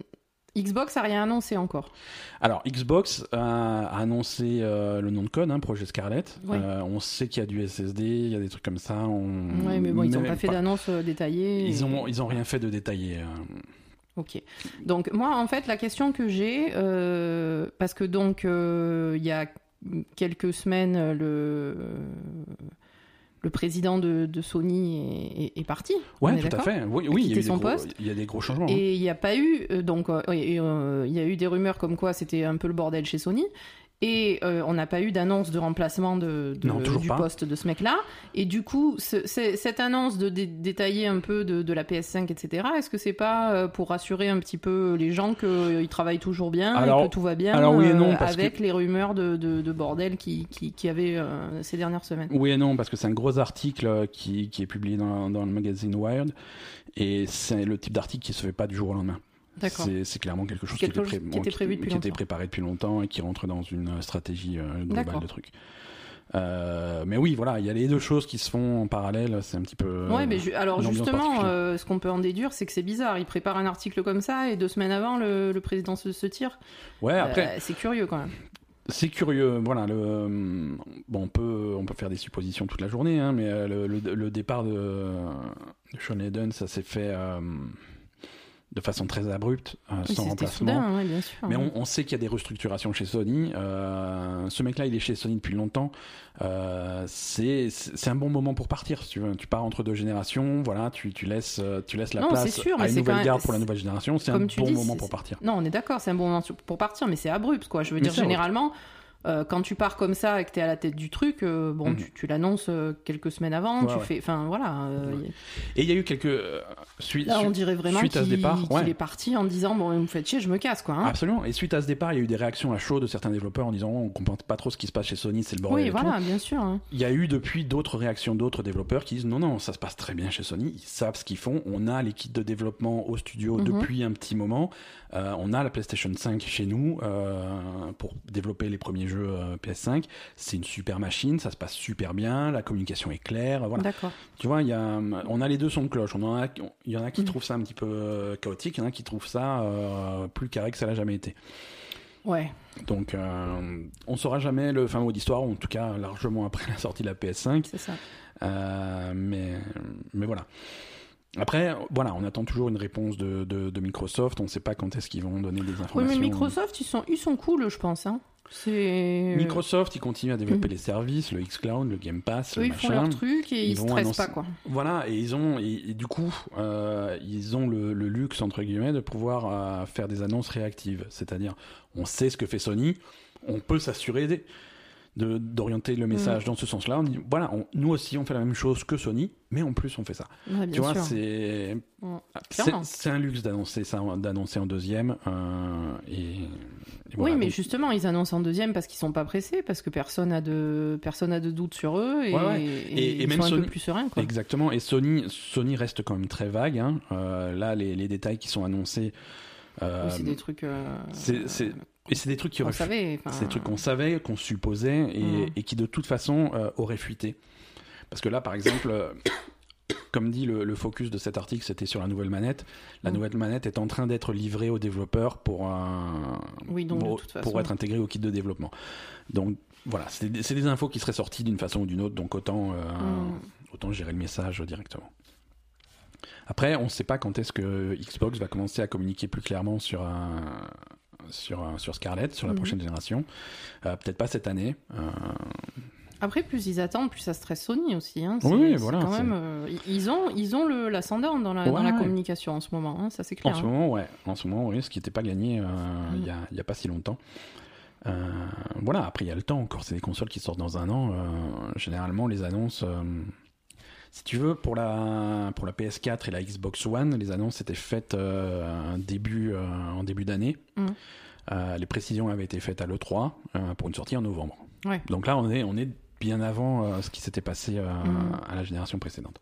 Xbox a rien annoncé encore. Alors Xbox a, a annoncé euh, le nom de code, hein, Projet Scarlett. Ouais. Euh, on sait qu'il y a du SSD, il y a des trucs comme ça. On... Ouais, mais bon, ils n'ont pas fait d'annonce euh, détaillée. Ils et- ont ils ont rien fait de détaillé. euh. Ok. Donc moi, en fait, la question que j'ai, euh, parce que donc euh, il y a quelques semaines, le le président de, de Sony est, est- parti. Ouais, tout à fait. Oui, oui, il y, a eu son gros, poste. il y a des gros changements. hein. Et il n'y a pas eu, euh, donc, euh, et, euh, il y a eu des rumeurs comme quoi c'était un peu le bordel chez Sony. Et euh, on n'a pas eu d'annonce de remplacement de, de- Non, toujours du pas. poste de ce mec-là. Et du coup, ce- cette annonce de dé- détailler un peu de, de la PS5, etc., est-ce que c'est pas euh, pour rassurer un petit peu les gens qu'ils travaillent toujours bien Alors- et que tout va bien alors oui et non, euh, parce avec les rumeurs de, de- de bordel qui, qui, qui avaient euh, ces dernières semaines? Oui et non, parce que c'est un gros article euh, qui, qui est publié dans, dans le magazine Wired, et c'est le type d'article qui se fait pas du jour au lendemain. C'est clairement quelque chose Quelque qui, était, pré- qui était prévu depuis qui était préparé depuis longtemps et qui rentre dans une euh, stratégie euh, globale de trucs. Euh, mais oui, voilà, il y a les deux choses qui se font en parallèle. C'est un petit peu. Ouais, mais ju- alors justement, euh, ce qu'on peut en déduire, c'est que c'est bizarre. Il prépare un article comme ça et deux semaines avant, le, le président se, se tire. Ouais, après, Euh, c'est curieux quand même. c'est curieux. Voilà, le, euh, bon, on peut, on peut faire des suppositions toute la journée, hein, mais euh, le, le- le départ de, de Sean Hayden, ça s'est fait euh, de façon très abrupte, euh, sans remplacement. soudain, ouais, bien sûr. Mais on, on sait qu'il y a des restructurations chez Sony. Euh, ce mec-là, il est chez Sony depuis longtemps. Euh, c'est un bon moment pour partir. Si tu veux, tu pars entre deux générations. Voilà, tu, tu laisses tu laisses la Non, place sûr, à une nouvelle même- garde pour la nouvelle génération. C'est un bon dis, moment pour partir. Non, on est d'accord, c'est un bon moment pour partir, mais c'est abrupt, quoi. Je veux Mais dire, abrupt. Euh, quand tu pars comme ça et que t'es à la tête du truc, euh, bon, Mhm. tu, tu l'annonces euh, quelques semaines avant, Ouais, tu ouais. fais. Enfin, voilà. Ouais. Et il y a eu quelques suites. Là, on dirait vraiment suite à ce départ, qu'il est parti en disant Bon, vous me faites chier, je me casse, quoi. hein. Absolument. Et suite à ce départ, il y a eu des réactions à chaud de certains développeurs en disant on comprend pas trop ce qui se passe chez Sony, c'est le bordel. oui, et tout. voilà, bien sûr. hein. Il y a eu depuis d'autres réactions d'autres développeurs qui disent non, non, ça se passe très bien chez Sony, ils savent ce qu'ils font, on a les kits de développement au studio Mhm. depuis un petit moment, on a la PlayStation 5 chez nous pour développer les premiers jeux euh, PS5, c'est une super machine, ça se passe super bien, la communication est claire, voilà. D'accord. Tu vois, il y a, on a les deux sons de cloche, on en a, il y en a qui Mhm. trouvent ça un petit peu euh, chaotique, il y en a qui trouvent ça euh, plus carré que ça l'a jamais été. Ouais. Donc, euh, on saura jamais le fin mot d'histoire, ou en tout cas largement après la sortie de la PS5. C'est ça. Euh, mais, mais voilà. Après, voilà, on attend toujours une réponse de, de, de Microsoft. On ne sait pas quand est-ce qu'ils vont donner des Oui, informations. mais Microsoft, ils sont, ils sont cool, je pense. Hein. Microsoft, ils continuent à développer les services, le xCloud, le Game Pass, le ils font leur truc et ils, Ils stressent annoncer- pas, quoi. Voilà, et ils ont, et, et du coup, euh, ils ont le, le luxe entre guillemets de pouvoir euh, faire des annonces réactives. C'est-à-dire, on sait ce que fait Sony, on peut s'assurer des- de d'orienter le message dans ce sens-là. On dit, voilà, on- nous aussi, on fait la même chose que Sony, mais en plus, on fait ça. Ouais, tu vois, c'est Mm. c'est Clairement. c'est un luxe d'annoncer ça, d'annoncer en deuxième. euh, et, et Oui, mais justement, ils annoncent en deuxième parce qu'ils sont pas pressés, parce que personne a de personne a de doute sur eux et, Ouais, ouais. et ils même sont un Sony- peu plus sereins, quoi. Exactement. Et Sony, Sony reste quand même très vague. hein. Euh, là, les, les détails qui sont annoncés. euh, c'est des trucs. euh, c'est- c'est- et c'est des trucs qui C'est des trucs qu'on savait, qu'on supposait et, Mm. et qui de toute façon euh, auraient fuité. Parce que là, par exemple, euh, comme dit le, le focus de cet article, c'était sur la nouvelle manette. La Mm. nouvelle manette est en train d'être livrée aux développeurs pour, un- Oui, donc de pour, être intégrée au kit de développement. Donc voilà, c'est des, c'est des infos qui seraient sorties d'une façon ou d'une autre, donc autant, euh, Mm. autant gérer le message directement. Après, on ne sait pas quand est-ce que Xbox va commencer à communiquer plus clairement sur, un, sur, un- sur Scarlett, sur la Mhm. prochaine génération. Euh, Peut-être pas cette année. Euh, Après, plus ils attendent, plus ça stresse Sony aussi. Hein. Oui, voilà, Quand même, euh, ils ont, ils ont le l'ascendant dans la, Ouais, dans la ouais. communication en ce moment. hein, Ça c'est en clair. ce hein. moment, ouais. En ce moment, oui, ce qui n'était pas gagné euh, il Mhm. y, a, il y a pas si longtemps. Euh, voilà, après il y a le temps encore, c'est des consoles qui sortent dans un an. euh, généralement, les annonces, euh, si tu veux, pour la, pour la PS4 et la Xbox One, les annonces étaient faites euh, début, euh, en début d'année. Mhm. Euh, les précisions avaient été faites à l'E3 euh, pour une sortie en novembre. Ouais. Donc là, on est, on est bien avant ce qui s'était passé Mhm. à la génération précédente.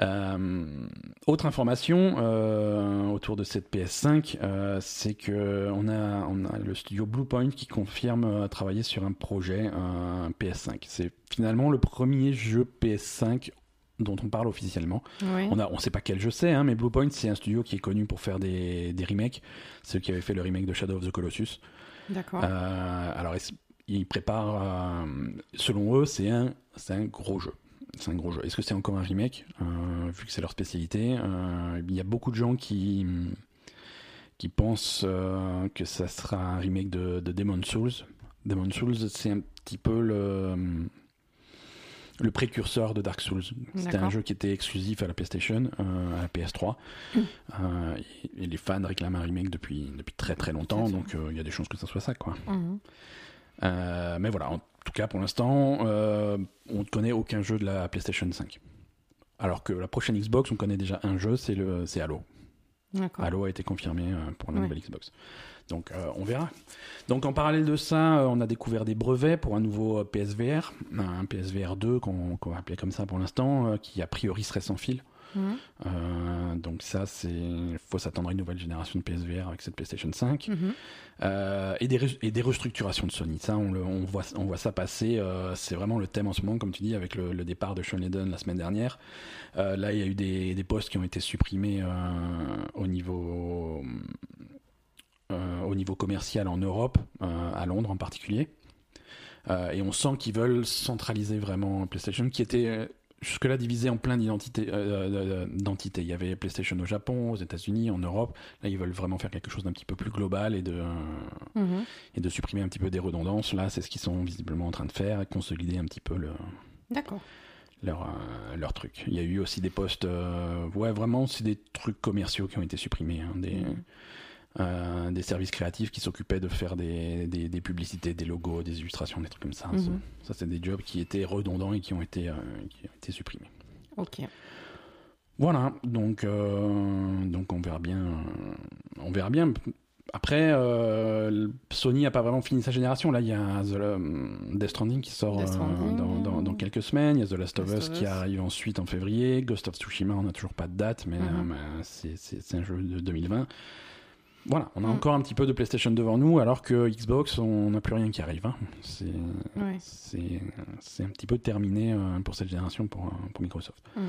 Euh, autre information euh, autour de cette PS5, euh, c'est que on a, on a le studio Bluepoint qui confirme travailler sur un projet un PS5. C'est finalement le premier jeu PS5 dont on parle officiellement. Ouais. On on sait pas quel jeu c'est, hein, mais Bluepoint c'est un studio qui est connu pour faire des, des remakes. C'est eux qui avaient fait le remake de Shadow of the Colossus. D'accord. Alors, ils, préparent, selon eux, c'est un, c'est un gros jeu. C'est un gros jeu. Est-ce que c'est encore un remake Euh, Vu que c'est leur spécialité, euh, il y a beaucoup de gens qui, qui pensent euh, que ça sera un remake de, de Demon's Souls. Demon's Souls, c'est un petit peu le, le précurseur de Dark Souls. C'était un jeu qui était exclusif à la PlayStation, euh, à la PS3. Euh, et, et les fans réclament un remake depuis, depuis très très longtemps, donc euh, il y a des chances que ça soit ça. quoi. Euh, mais voilà, en tout cas pour l'instant, euh, on ne connaît aucun jeu de la PlayStation 5. Alors que la prochaine Xbox, on connaît déjà un jeu, c'est le c'est Halo. Halo a été confirmé euh, pour la Ouais. nouvelle Xbox. Donc euh, on verra. Donc en parallèle de ça, euh, on a découvert des brevets pour un nouveau PSVR, un PSVR 2 qu'on qu'on va appeler comme ça pour l'instant, euh, qui a priori serait sans fil. Euh, donc ça, c'est faut s'attendre à une nouvelle génération de PSVR avec cette PlayStation 5. Mhm. Euh, et, des, res- et des restructurations de Sony. Ça, on, le- on, voit, on voit ça passer. euh, c'est vraiment le thème en ce moment, comme tu dis, avec le, le départ de Sean Layden la semaine dernière. Là, il y a eu des, des postes qui ont été supprimés au niveau au niveau commercial en Europe, à Londres en particulier. Euh, et on sent qu'ils veulent centraliser vraiment PlayStation, qui était jusque-là divisé en plein d'identités. euh, euh, d'entités. Il y avait PlayStation au Japon, aux États-Unis, en Europe. Là, ils veulent vraiment faire quelque chose d'un petit peu plus global et de, euh, Mhm. et de supprimer un petit peu des redondances. Là, c'est ce qu'ils sont visiblement en train de faire et consolider un petit peu le, D'accord. leur, euh, leur truc. Il y a eu aussi des postes, euh, ouais, vraiment, c'est des trucs commerciaux qui ont été supprimés, hein, des, Mhm. Euh, des services créatifs qui s'occupaient de faire des, des, des publicités, des logos, des illustrations, des trucs comme ça. Mhm. Ça, ça, c'est des jobs qui étaient redondants et qui ont été, euh, qui ont été supprimés. Ok. Voilà, donc, euh, donc on verra bien. on verra bien. Après, Sony n'a pas vraiment fini sa génération. Là, il y a The, Death Stranding qui sort Death Stranding. dans, dans- dans quelques semaines. Il y a The Last of Us qui arrive ensuite en février. Ghost of Tsushima, on n'a toujours pas de date, mais, Mhm. mais c'est un jeu de 2020. Voilà, on a Mhm. encore un petit peu de PlayStation devant nous, alors que Xbox, on n'a plus rien qui arrive. hein. C'est Ouais. un petit peu terminé euh, pour cette génération pour, euh, pour Microsoft. Mm.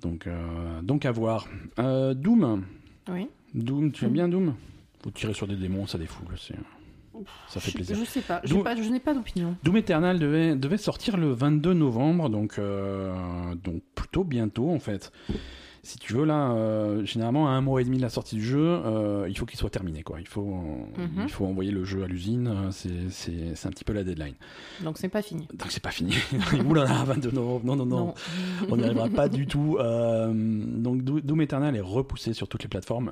Donc, euh, donc à voir. Euh, Doom, Oui. Doom, tu aimes Mm. bien Doom? Faut tirer sur des démons, ça défoule, ça fait Je- plaisir. Je sais pas. Je n'ai pas d'opinion. Doom Eternal devait, devait sortir le 22 novembre, donc, donc plutôt bientôt en fait. Si tu veux, là, euh, généralement, à un mois et demi de la sortie du jeu, euh, il faut qu'il soit terminé. Quoi. Il, faut, Mhm. il faut envoyer le jeu à l'usine. euh, C'est, c'est, c'est un petit peu la deadline. Donc c'est pas fini. Donc, c'est pas fini. Oulala, 22 novembre. Non, non, non. On n'y arrivera pas du tout. Donc, Do- Doom Eternal est repoussé sur toutes les plateformes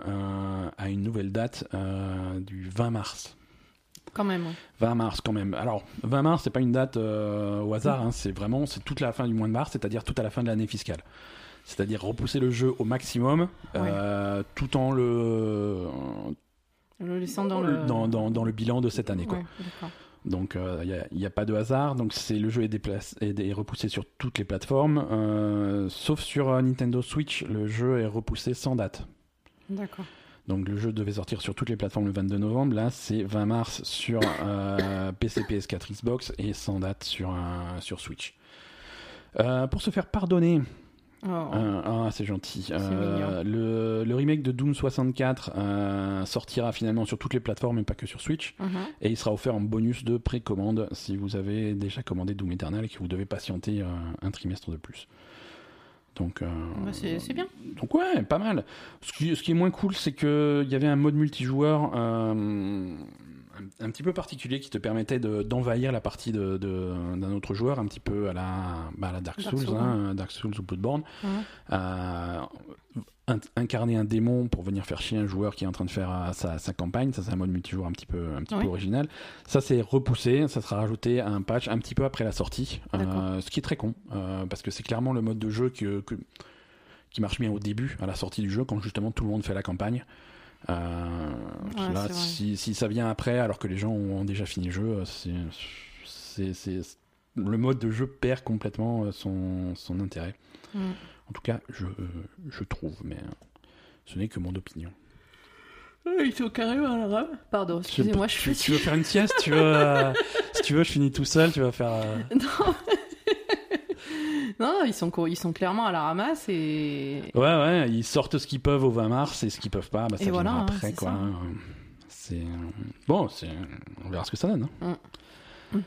à une nouvelle date du 20 mars. Quand même. ouais. 20 mars quand même. Alors 20 mars c'est pas une date au hasard, hein, c'est vraiment c'est toute la fin du mois de mars, c'est-à-dire tout à la fin de l'année fiscale. C'est-à-dire repousser le jeu au maximum, euh, tout en le Le laissant dans le. dans, le bilan de cette année. Quoi. Ouais, d'accord. Donc il n'y a, pas de hasard. Donc c'est le jeu est, déplacé, est, repoussé sur toutes les plateformes, euh, sauf sur euh, Nintendo Switch. Le jeu est repoussé sans date. D'accord. Donc le jeu devait sortir sur toutes les plateformes le 22 novembre. Là, c'est 20 mars sur euh, PC, PS4, Xbox et sans date sur, euh, sur Switch. Euh, pour se faire pardonner, Oh. euh, ah, c'est gentil. mignon. le, le remake de Doom 64 euh, sortira finalement sur toutes les plateformes et pas que sur Switch. Mhm. Et il sera offert en bonus de précommande si vous avez déjà commandé Doom Eternal et que vous devez patienter euh, un trimestre de plus. Donc, euh, Bah, c'est c'est bien. donc ouais, pas mal. Ce qui, ce qui est moins cool, c'est qu'il y avait un mode multijoueur euh, un, un petit peu particulier qui te permettait de- d'envahir la partie de- de- d'un autre joueur, un petit peu à la, bah, à la Dark Dark Souls, Souls, hein, Dark Souls ou Bloodborne. Ouais. Euh, in- incarner un démon pour venir faire chier un joueur qui est en train de faire euh, sa, sa campagne, ça c'est un mode multijoueur un petit peu, un petit Ouais. peu original. Ça c'est repoussé, ça sera rajouté à un patch un petit peu après la sortie, euh, ce qui est très con, euh, parce que c'est clairement le mode de jeu que, que- qui marche bien au début, à la sortie du jeu, quand justement tout le monde fait la campagne. Euh, Ouais, là, si, si ça vient après, alors que les gens ont déjà fini le jeu, c'est, c'est, c'est- le mode de jeu perd complètement euh, son, son intérêt. Mm. En tout cas, je, je trouve, mais euh, ce n'est que mon opinion. Ils sont carrément à la. Pardon, excusez-moi, je tu, suis tu veux faire une sieste tu veux, euh, Si tu veux, je finis tout seul, tu vas faire... euh, Non. Non, ils sont, ils sont clairement à la ramasse et. Ouais, ouais, ils sortent ce qu'ils peuvent au 20 mars et ce qu'ils peuvent pas, bah, ça Et viendra voilà, après, quoi. C'est... Bon, c'est... on verra ce que ça donne. hein. Mm.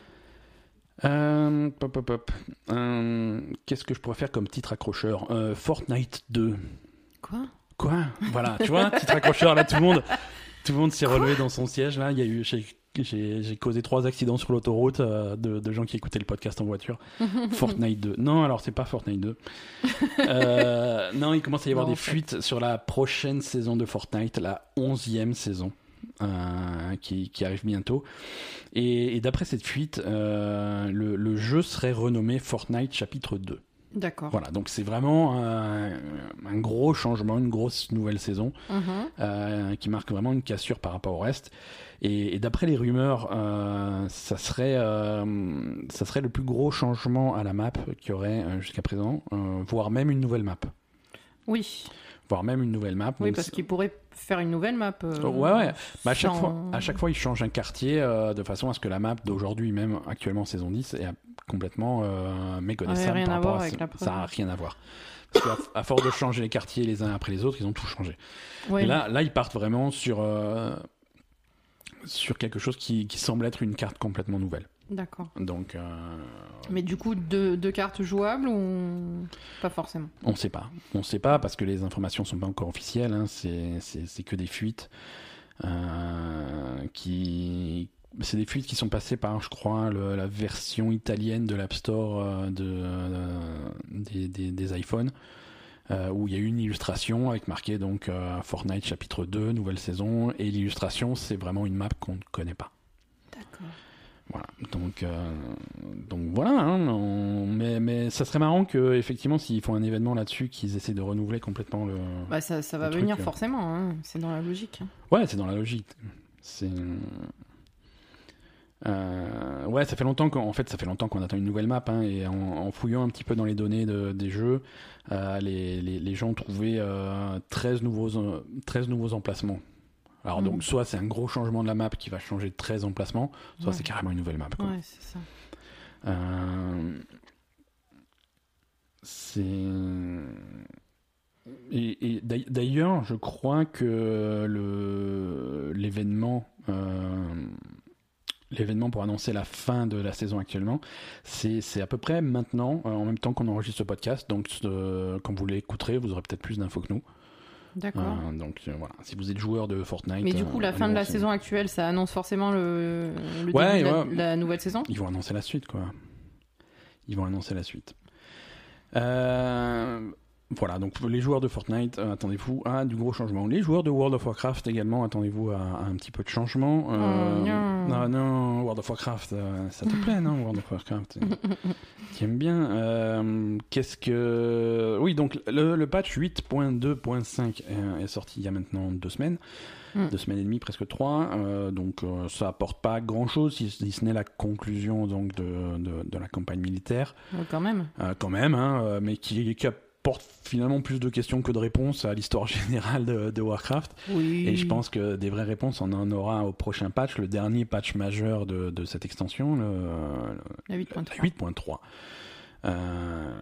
Euh, pop, pop, pop. Euh, qu'est-ce que je pourrais faire comme titre accrocheur? Euh, Fortnite 2. Quoi? Quoi? Voilà, tu vois, titre accrocheur, là, tout le monde, tout le monde s'est relevé dans son siège. Là, il y a eu, j'ai, causé trois accidents sur l'autoroute euh, de, de gens qui écoutaient le podcast en voiture. Fortnite 2. Non, alors c'est pas Fortnite 2. Euh, non, il commence à y avoir Non, des fait. fuites sur la prochaine saison de Fortnite, la onzième saison. euh, qui, qui arrive bientôt. Et, et d'après cette fuite, le, le jeu serait renommé Fortnite chapitre 2. D'accord. Voilà, donc c'est vraiment un, un gros changement, une grosse nouvelle saison Mhm. euh, qui marque vraiment une cassure par rapport au reste. Et, et d'après les rumeurs, euh, ça serait euh, ça serait le plus gros changement à la map qu'il y aurait jusqu'à présent, voire même une nouvelle map, Oui, voire même une nouvelle map. oui parce qu'ils pourraient faire une nouvelle map. euh, Oh, ouais, ouais. Bah, à, chaque sans- fois, à chaque fois, ils changent un quartier euh, de façon à ce que la map d'aujourd'hui, même actuellement saison 10, est complètement euh, méconnaissable. Ouais, rien par à rapport voir à avec ce- Ça n'a rien à voir. Parce qu'à à force de changer les quartiers les uns après les autres, ils ont tout changé. Ouais. Et là, là, ils partent vraiment sur, euh, sur quelque chose qui, qui semble être une carte complètement nouvelle. D'accord. Donc, euh, Mais du coup, deux, deux cartes jouables ou pas forcément? On ne sait pas. On ne sait pas parce que les informations ne sont pas encore officielles. hein. C'est que des fuites. euh, qui... C'est des fuites qui sont passées par, je crois, le- la version italienne de l'App Store euh, de, euh, des, des, des iPhones, euh, où il y a eu une illustration avec marqué donc Fortnite chapitre 2, nouvelle saison, et l'illustration c'est vraiment une map qu'on ne connaît pas. D'accord. Voilà, donc, donc voilà, hein, on- mais, mais ça serait marrant que effectivement s'ils font un événement là-dessus, qu'ils essaient de renouveler complètement le. Bah, ça, ça va truc, venir forcément, hein. c'est dans la logique. hein. Ouais, c'est dans la logique. C'est. Euh, ouais, ça fait longtemps qu'en en fait, ça fait longtemps qu'on attend une nouvelle map, hein, et en, en fouillant un petit peu dans les données de- des jeux, euh, les, les, les gens ont trouvé euh, 13 nouveaux, euh, 13 nouveaux emplacements. Alors donc, soit c'est un gros changement de la map qui va changer de 13 emplacements, soit Ouais. c'est carrément une nouvelle map. quoi. Ouais, c'est ça. Euh, c'est. Et, et d'ail- d'ailleurs, je crois que le l'événement l'événement pour annoncer la fin de la saison actuellement, c'est à peu près maintenant, euh, en même temps qu'on enregistre ce podcast. Donc, euh, quand vous l'écouterez, vous aurez peut-être plus d'infos que nous. D'accord. Euh, donc euh, voilà, si vous êtes joueur de Fortnite. Mais du coup, la fin de la saison actuelle, ça annonce forcément le, le Ouais, début de la, la nouvelle saison? Ils vont annoncer la suite, quoi. Ils vont annoncer la suite. Voilà, donc les joueurs de Fortnite, euh, attendez-vous à du gros changement. Les joueurs de World of Warcraft également, attendez-vous à, à un petit peu de changement. Euh, Oh, non. non, non, World of Warcraft, euh, ça te plaît, non, World of Warcraft? Tu aimes bien. Qu'est-ce que. Oui, donc le, le patch 8.2.5 est, est sorti il y a maintenant deux semaines. Mm. Deux semaines et demie, presque trois. Donc ça apporte pas grand-chose, si, si ce n'est la conclusion donc, de, de, de la campagne militaire, Quand même. quand même, hein, mais qui, qui apporte finalement plus de questions que de réponses à l'histoire générale de, de Warcraft. Oui. Et je pense que des vraies réponses, on en aura au prochain patch, le dernier patch majeur de, de cette extension, le, La la 8.3. 8.3. Euh,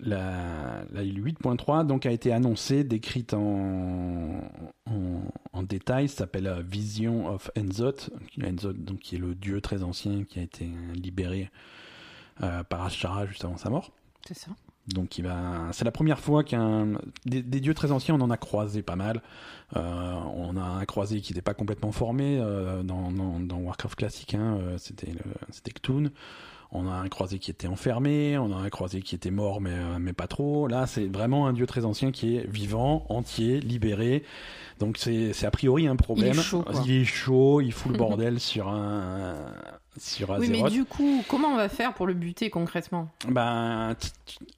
la, la 8.3 donc a été annoncée, décrite en, en, en détail, s'appelle euh, Vision of Enzot, Enzot donc qui est le dieu très ancien qui a été libéré euh, par Ashara juste avant sa mort. C'est ça. Donc il va, c'est la première fois qu'un des, des dieux très anciens, on en a croisé pas mal. Euh, on a un croisé qui n'était pas complètement formé euh, dans, dans, dans Warcraft classique, hein, euh, c'était c'était Cthulhu. On a un croisé qui était enfermé, on a un croisé qui était mort mais mais pas trop. Là, c'est vraiment un dieu très ancien qui est vivant, entier, libéré. Donc c'est c'est a priori un problème. Il est chaud, quoi. Il est chaud, il fout le bordel sur un sur Oui, mais Azeroth. du coup, comment on va faire pour le buter concrètement? Ben,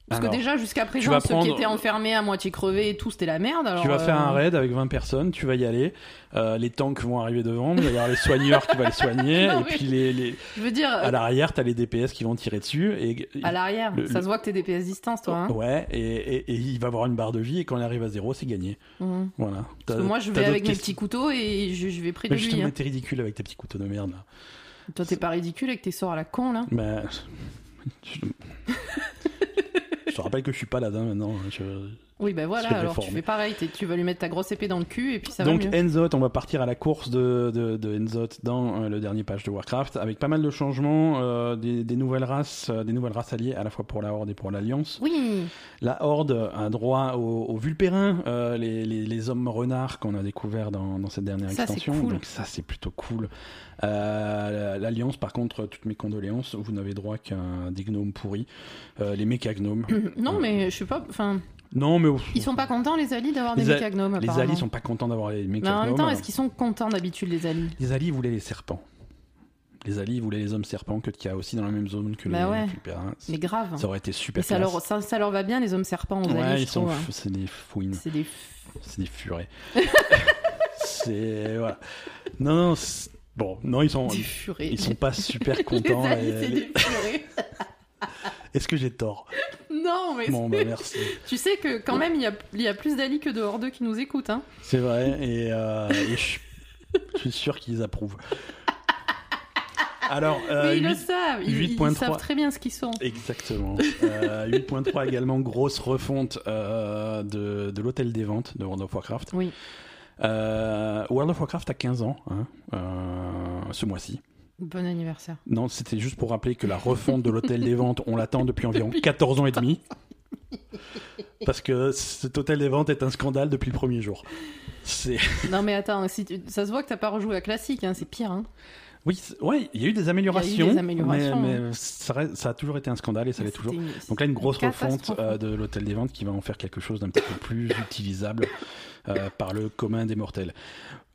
Parce que déjà, jusqu'à présent, ceux qui étaient enfermés à moitié crevés et tout, c'était la merde. Alors, Tu vas faire euh, un raid avec 20 personnes, tu vas y aller. Euh, les tanks vont arriver devant, il va y avoir les soigneurs qui vont les soigner, et mais- puis les, les- Je veux dire, à l'arrière, t'as les DPS qui vont tirer dessus. Et, à l'arrière, ça se voit que t'es DPS distance, toi. Hein Ouais, et, il va avoir une barre de vie, et quand il arrive à zéro, c'est gagné. Mhm. Voilà. Moi, je vais avec mes petits couteaux et je, vais près de Mais lui. justement, hein. t'es ridicule avec tes petits couteaux de merde, là. Toi, t'es pas ridicule avec tes sorts à la con, là Ben, je... te rappelle que je suis pas là maintenant. hein, je- Oui, ben voilà, alors tu fais pareil. Tu vas lui mettre ta grosse épée dans le cul et puis ça Donc va mieux. Enzot, on va partir à la course de, de, de Enzot dans euh, le dernier patch de Warcraft, avec pas mal de changements, euh, des, des nouvelles races, euh, des nouvelles races alliées à la fois pour la Horde et pour l'Alliance. Oui, La Horde a droit aux, Vulpérins, les, les, les hommes renards qu'on a découverts dans, dans cette dernière Ça, extension. cool. Donc ça, c'est plutôt cool. L'Alliance, par contre, toutes mes condoléances, vous n'avez droit qu'à des gnomes pourris, les mécagnomes. non, mais je sais pas. Enfin, non, mais ils sont pas contents, les alliés, d'avoir des mécagnomes. les alliés sont pas contents d'avoir les Mais en mécagnomes. même temps, est-ce qu'ils sont contents d'habitude, les alliés? Les alliés voulaient les serpents. Les alliés voulaient les hommes serpents que y a aussi dans la même zone que Bah les ouais. Mais grave. Ça aurait été super Et ça leur, ça, ça leur va bien, les hommes serpents aux Ouais, alliés, ils sont, hein. c'est des fouines, C'est des. c'est des furets. c'est voilà. Non, non, bon, non, ils sont, des furets. ils sont pas super Les contents. alliés, et- c'est des furets. Est-ce que j'ai tort non, mais Bon, bah merci. tu sais que quand même, il y a, il y a plus d'alliés que de hordeux qui nous écoutent. Hein. C'est vrai, et, euh, et je, je suis sûr qu'ils approuvent. Alors, euh, mais ils le savent. Ils, ils 8.3. savent très bien ce qu'ils sont. Exactement. Euh, 8.3 également, grosse refonte euh, de, de l'hôtel des ventes de World of Warcraft. Oui. Euh, World of Warcraft a 15 ans, hein, euh, ce mois-ci. Bon anniversaire. Non, c'était juste pour rappeler que la refonte de l'hôtel des ventes, on l'attend depuis environ 14 ans et demi. Parce que cet hôtel des ventes est un scandale depuis le premier jour. Non, mais attends, si tu- ça se voit que t'as pas rejoué à classique, hein, c'est pire. Hein. Oui, ouais, il y a eu des améliorations, des améliorations, mais, mais ça, a toujours été un scandale et ça l'est toujours. Une- Donc là, une grosse refonte euh, de l'hôtel des ventes qui va en faire quelque chose d'un petit peu plus utilisable euh, par le commun des mortels.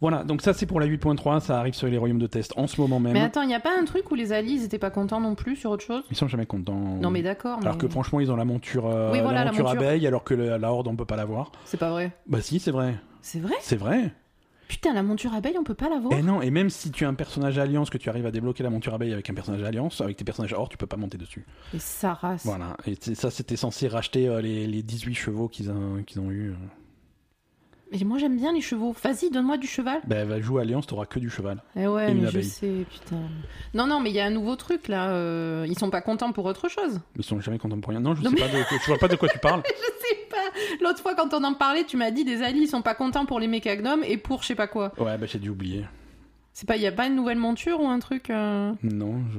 Voilà, donc ça c'est pour la 8.3, ça arrive sur les royaumes de test en ce moment même. Mais attends, il n'y a pas un truc où les alliés ils étaient pas contents non plus sur autre chose? Ils sont jamais contents. Non, mais d'accord. Alors mais que franchement, ils ont la monture, euh, Oui, voilà, la la monture monture. abeille, alors que le- la horde on peut pas l'avoir. C'est pas vrai. Bah si, c'est vrai, C'est vrai? C'est vrai. Putain, la monture abeille, on peut pas l'avoir Et non, et même si tu as un personnage alliance, que tu arrives à débloquer la monture abeille avec un personnage alliance, avec tes personnages hors, tu peux pas monter dessus. Et ça race. Voilà. Et ça, c'était censé racheter euh, les, les 18 chevaux qu'ils ont, qu'ils ont eu. euh. Mais moi j'aime bien les chevaux. Vas-y, donne-moi du cheval. Ben, va jouer alliance, t'auras que du cheval. Eh ouais, Et une mais je sais, putain. Non, non, mais il y a un nouveau truc là. euh, Ils sont pas contents pour autre chose. Ils sont jamais contents pour rien. Non, je pas de, je vois pas de quoi tu parles. Je sais pas. L'autre fois, quand on en parlait, tu m'as dit des alliés ils sont pas contents pour les mécagnomes et pour je sais pas quoi. Ouais, bah j'ai dû oublier. C'est pas, il y a pas une nouvelle monture ou un truc euh Non, je...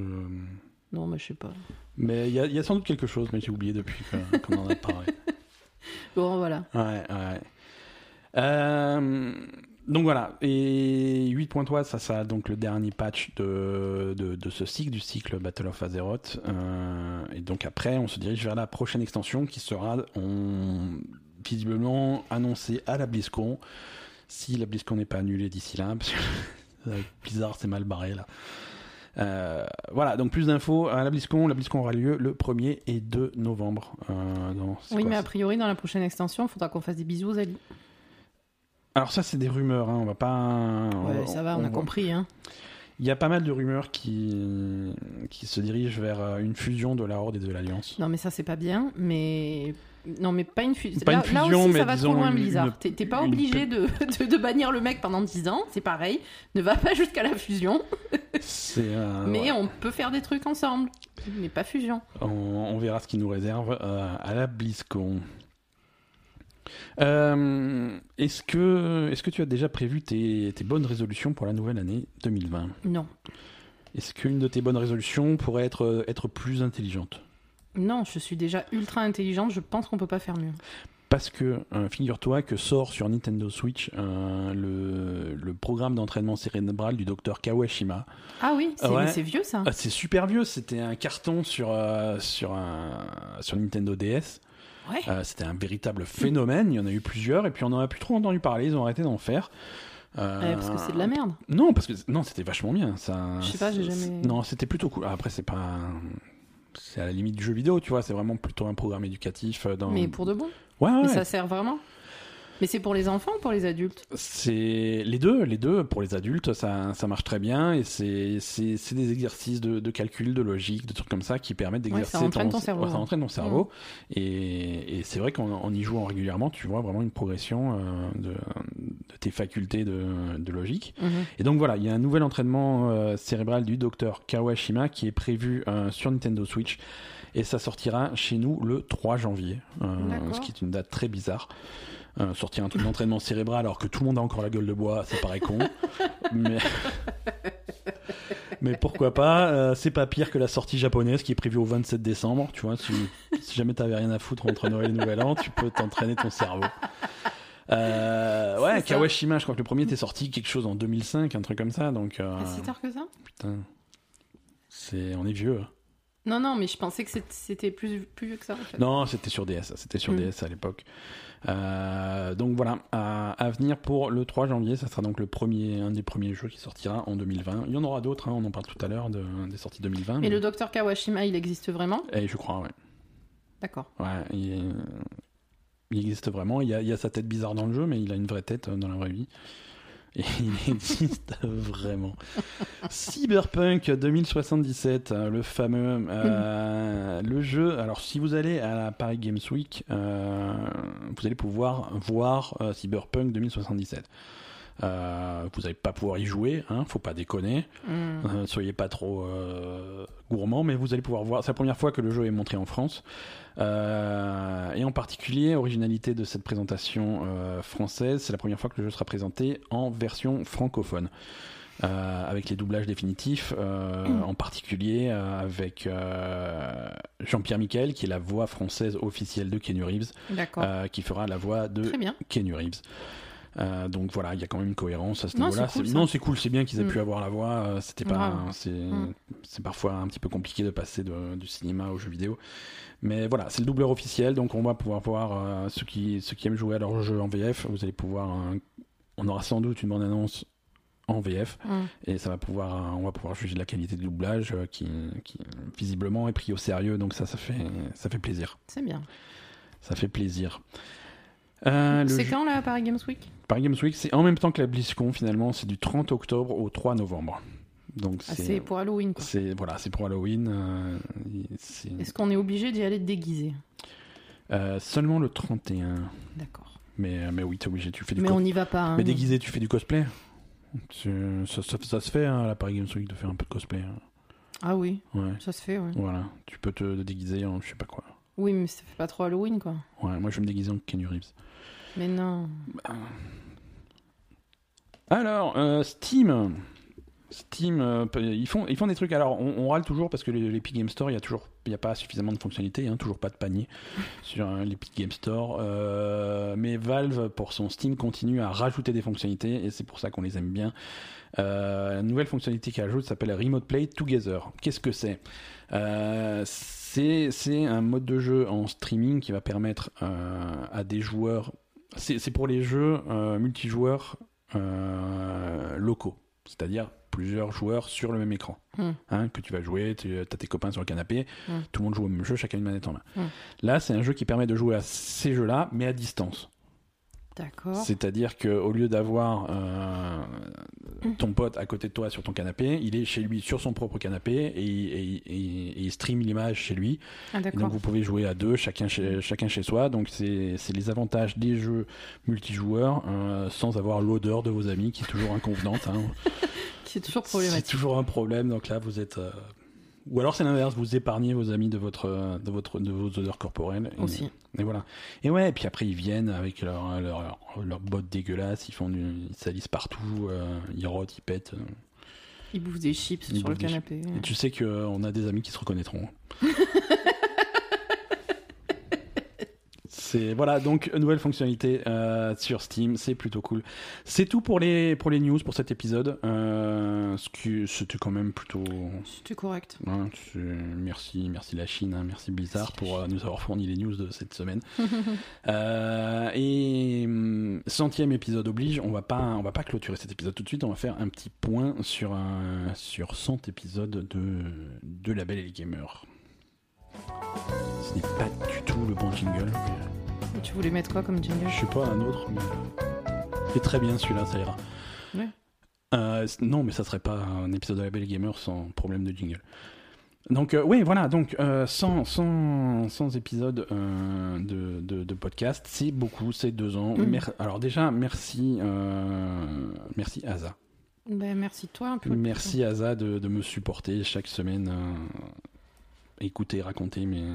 Non, mais je sais pas. Mais il y, a- il y a sans doute quelque chose, mais j'ai oublié depuis qu'on en a parlé. Bon, voilà. Ouais, ouais. Euh, donc voilà, et 8.3, ça sera donc le dernier patch de, de, de ce cycle, du cycle Battle of Azeroth. Euh, et donc après, on se dirige vers la prochaine extension qui sera on, visiblement annoncée à la BlizzCon. Si la BlizzCon n'est pas annulée d'ici là, parce que Blizzard c'est mal barré là. Euh, voilà, donc plus d'infos à la BlizzCon. La BlizzCon aura lieu le 1er et 2 novembre. Euh, non, Oui, quoi, mais a priori, dans la prochaine extension, il faudra qu'on fasse des bisous aux Ali. Alors ça c'est des rumeurs, hein, on va pas. Ouais, ça va, on, a compris. Hein. Il y a pas mal de rumeurs qui qui se dirigent vers euh, une fusion de la Horde et de l'Alliance. Non, mais ça, c'est pas bien. Mais. Non, mais pas une, fusion. Pas une là, là fusion, aussi, mais ça va trop loin, une- Blizzard. une- T'es pas une obligé de, de, de bannir le mec pendant 10 ans, c'est pareil. Ne va pas jusqu'à la fusion, euh, mais ouais. on peut faire des trucs ensemble. Mais pas fusion. on... on verra ce qui nous réserve euh, à la BlizzCon. Euh, est-ce que est-ce que tu as déjà prévu tes, tes bonnes résolutions pour la nouvelle année 2020 Non. Est-ce qu'une de tes bonnes résolutions pourrait être être plus intelligente? Non, je suis déjà ultra intelligente, je pense qu'on peut pas faire mieux. Parce que, euh, figure-toi que sort sur Nintendo Switch euh, le, le programme d'entraînement cérébral du docteur Kawashima. Ah oui, c'est Ouais. vieux ça. Ah, c'est super vieux, c'était un carton sur, sur, un, sur Nintendo DS. Ouais. Euh, c'était un véritable phénomène, il y en a eu plusieurs, et puis on n'en a plus trop entendu parler, ils ont arrêté d'en faire. Euh, Ouais, parce que c'est de la merde. Non, parce que non, c'était vachement bien. Ça, Je sais pas, j'ai jamais- Non, c'était plutôt cool. Après, c'est pas. C'est à la limite du jeu vidéo, tu vois. C'est vraiment plutôt un programme éducatif. euh, Dans... Mais pour de bon. Ouais, ouais. Mais ça sert vraiment. Mais c'est pour les enfants ou pour les adultes C'est les deux, les deux. Pour les adultes, ça, ça marche très bien et c'est c'est c'est des exercices de, de calcul, de logique, de trucs comme ça qui permettent d'exercer ça entraîne ton cerveau, ouais, ça entraîne ton cerveau. Et, et c'est vrai qu'en en y jouant régulièrement, tu vois vraiment une progression euh, de, de tes facultés de, de logique. Mhm. Et donc voilà, il y a un nouvel entraînement euh, cérébral du docteur Kawashima qui est prévu euh, sur Nintendo Switch et ça sortira chez nous le 3 janvier, ce qui est une date très bizarre. Euh, sortir un truc d'entraînement cérébral alors que tout le monde a encore la gueule de bois, ça paraît con. mais... mais pourquoi pas euh, C'est pas pire que la sortie japonaise qui est prévue au 27 décembre. Tu vois, si, si jamais t'avais rien à foutre entre Noël et Nouvel An, tu peux t'entraîner ton cerveau. Euh, ouais, ça. Kawashima, je crois que le premier était sorti quelque chose en 2005, un truc comme ça. Donc, si tard que ça? putain, c'est, on est vieux. hein. Non, non, mais je pensais que c'était plus, plus vieux que ça en fait. Non, c'était sur DS, c'était sur Mm. DS à l'époque. Euh, donc voilà, à, à venir pour le 3 janvier, ça sera donc le premier, un des premiers jeux qui sortira en 2020. Il y en aura d'autres, hein, on en parle tout à l'heure de, des sorties 2020. Mais le docteur Kawashima, il existe vraiment? Et je crois, ouais. D'accord. Ouais, il, existe vraiment. Il y, a, il y a sa tête bizarre dans le jeu, mais il a une vraie tête euh, dans la vraie vie. Il existe vraiment. Cyberpunk 2077, euh, le fameux, euh, jeu. Alors, si vous allez à la Paris Games Week, euh, vous allez pouvoir voir Cyberpunk 2077. Euh, vous n'allez pas pouvoir y jouer, hein, faut pas déconner. Hmm. Euh, soyez pas trop euh, gourmand, mais vous allez pouvoir voir. C'est la première fois que le jeu est montré en France. Euh, et en particulier, originalité de cette présentation euh, française, c'est la première fois que le jeu sera présenté en version francophone. Euh, avec les doublages définitifs, euh, Mm. en particulier euh, avec Jean-Pierre Miquel, qui est la voix française officielle de Kenny Reeves, qui fera la voix de. Kenny Reeves. Euh, donc voilà, il y a quand même une cohérence à ce niveau-là. cool, non, c'est cool, c'est bien qu'ils aient Mm. pu avoir la voix. euh, C'était pas, c'est, Mm. c'est parfois un petit peu compliqué de passer de- du cinéma au jeu vidéo. Mais voilà, c'est le doubleur officiel, donc on va pouvoir voir euh, ceux qui ceux qui aiment jouer à leur jeu en VF. Vous allez pouvoir, euh, on aura sans doute une bande annonce en VF Hmm. et ça va pouvoir, on va pouvoir juger de la qualité de doublage qui, qui visiblement est pris au sérieux. Donc ça, ça fait ça fait plaisir. C'est bien. Ça fait plaisir. Euh, C'est quand là, Paris Games Week Paris Games Week, c'est en même temps que la BlizzCon finalement, c'est du 30 octobre au 3 novembre. Donc Ah, c'est pour Halloween c'est voilà, c'est pour Halloween. euh, Est-ce qu'on est obligé d'y aller déguisé euh, seulement le 31. D'accord. Mais mais oui, t'es obligé, tu fais du Mais on n'y va pas. hein. Mais déguisé, tu fais du cosplay. Tu- Ça, ça- ça se fait hein, à la Paris Games Week de faire un peu de cosplay. hein. Ah oui, Ouais. ça se fait, ouais. Voilà, tu peux te déguiser en je sais pas quoi. Oui, mais ça fait pas trop Halloween quoi. Ouais, moi je vais me déguiser en Kenny Reeves. Mais non. Alors, euh, Steam. Steam, euh, ils font, ils font des trucs. Alors, on, on râle toujours parce que l'Epic Game Store, il y a toujours, il y a pas suffisamment de fonctionnalités, hein, toujours pas de panier sur euh, l'Epic Game Store. Euh, mais Valve, pour son Steam, continue à rajouter des fonctionnalités et c'est pour ça qu'on les aime bien. Euh, la nouvelle fonctionnalité qu'il ajoute s'appelle Remote Play Together. Qu'est-ce que c'est? C'est c'est un mode de jeu en streaming qui va permettre à des joueurs. C'est pour les jeux euh, multijoueurs euh, locaux, c'est-à-dire plusieurs joueurs sur le même écran. Hmm. Hein, que tu vas jouer, tu as tes copains sur le canapé, Hmm. tout le monde joue au même jeu, chacun une manette en main. Hmm. Là, c'est un jeu qui permet de jouer à ces jeux-là, mais à distance. C'est-à-dire qu'au lieu d'avoir euh, ton pote à côté de toi sur ton canapé, il est chez lui sur son propre canapé et, et- et- et il stream l'image chez lui. Ah, Et donc vous pouvez jouer à deux, chacun chez, chacun chez soi. Donc c'est c'est les avantages des jeux multijoueurs euh, sans avoir l'odeur de vos amis qui est toujours inconvenante. hein. C'est toujours C'est problématique. toujours un problème. Donc là vous êtes... euh, Ou alors c'est l'inverse, vous épargnez vos amis de, votre, de, votre, de vos odeurs corporelles. Et- Aussi. Et voilà. Et ouais, et puis après ils viennent avec leurs leur, leur bottes dégueulasses, ils font du, ils salissent partout, euh, ils rotent, ils pètent. euh. Ils bouffent des chips Ils sur le canapé. Et tu sais qu'on a des amis qui se reconnaîtront. C'est voilà donc nouvelle fonctionnalité euh, sur Steam, c'est plutôt cool. C'est tout pour les pour les news pour cet épisode. Euh, c'était quand même plutôt. C'était correct. merci merci la Chine, hein, merci Blizzard Merci pour euh, nous avoir fourni les news de cette semaine. Euh, et hum, centième épisode oblige, on va pas on va pas clôturer cet épisode tout de suite, on va faire un petit point sur un sur 100 épisodes de de La Belle et les Gamers. Ce n'est pas du tout le bon jingle. Tu voulais mettre quoi comme jingle je sais pas un autre, mais c'est très bien celui-là, ça ira. Ouais. Euh, non, mais ça serait pas un épisode de La Belle Gamers sans problème de jingle. Donc euh, oui, voilà, donc euh, 100, 100, 100 épisodes euh, de, de, de podcast, c'est beaucoup, c'est deux ans. Mm. Mer- Alors déjà, merci, merci Asa. Ben, merci toi un peu. Merci Asa de, de me supporter chaque semaine, écouter, raconter mes,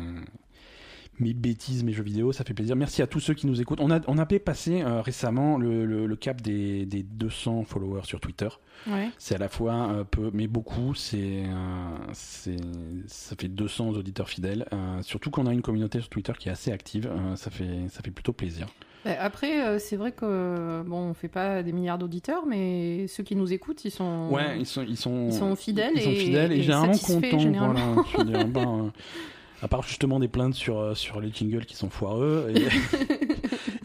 mes bêtises, mes jeux vidéo, ça fait plaisir. Merci à tous ceux qui nous écoutent. On a, on avait passé euh, récemment le, le- le cap des, des 200 followers sur Twitter. Ouais. C'est à la fois peu, mais beaucoup, c'est, euh, ça fait 200 auditeurs fidèles. Euh, surtout qu'on a une communauté sur Twitter qui est assez active, euh, ça fait, ça fait plutôt plaisir. Ben, après, c'est vrai que bon, on fait pas des milliards d'auditeurs, mais ceux qui nous écoutent, ils sont. Ouais, ils sont, ils sont, Ils sont fidèles ils sont et- fidèles et, et généralement contents. généralement. Voilà, je veux dire, ben, à part justement des plaintes sur, euh, sur les jingles qui sont foireux et,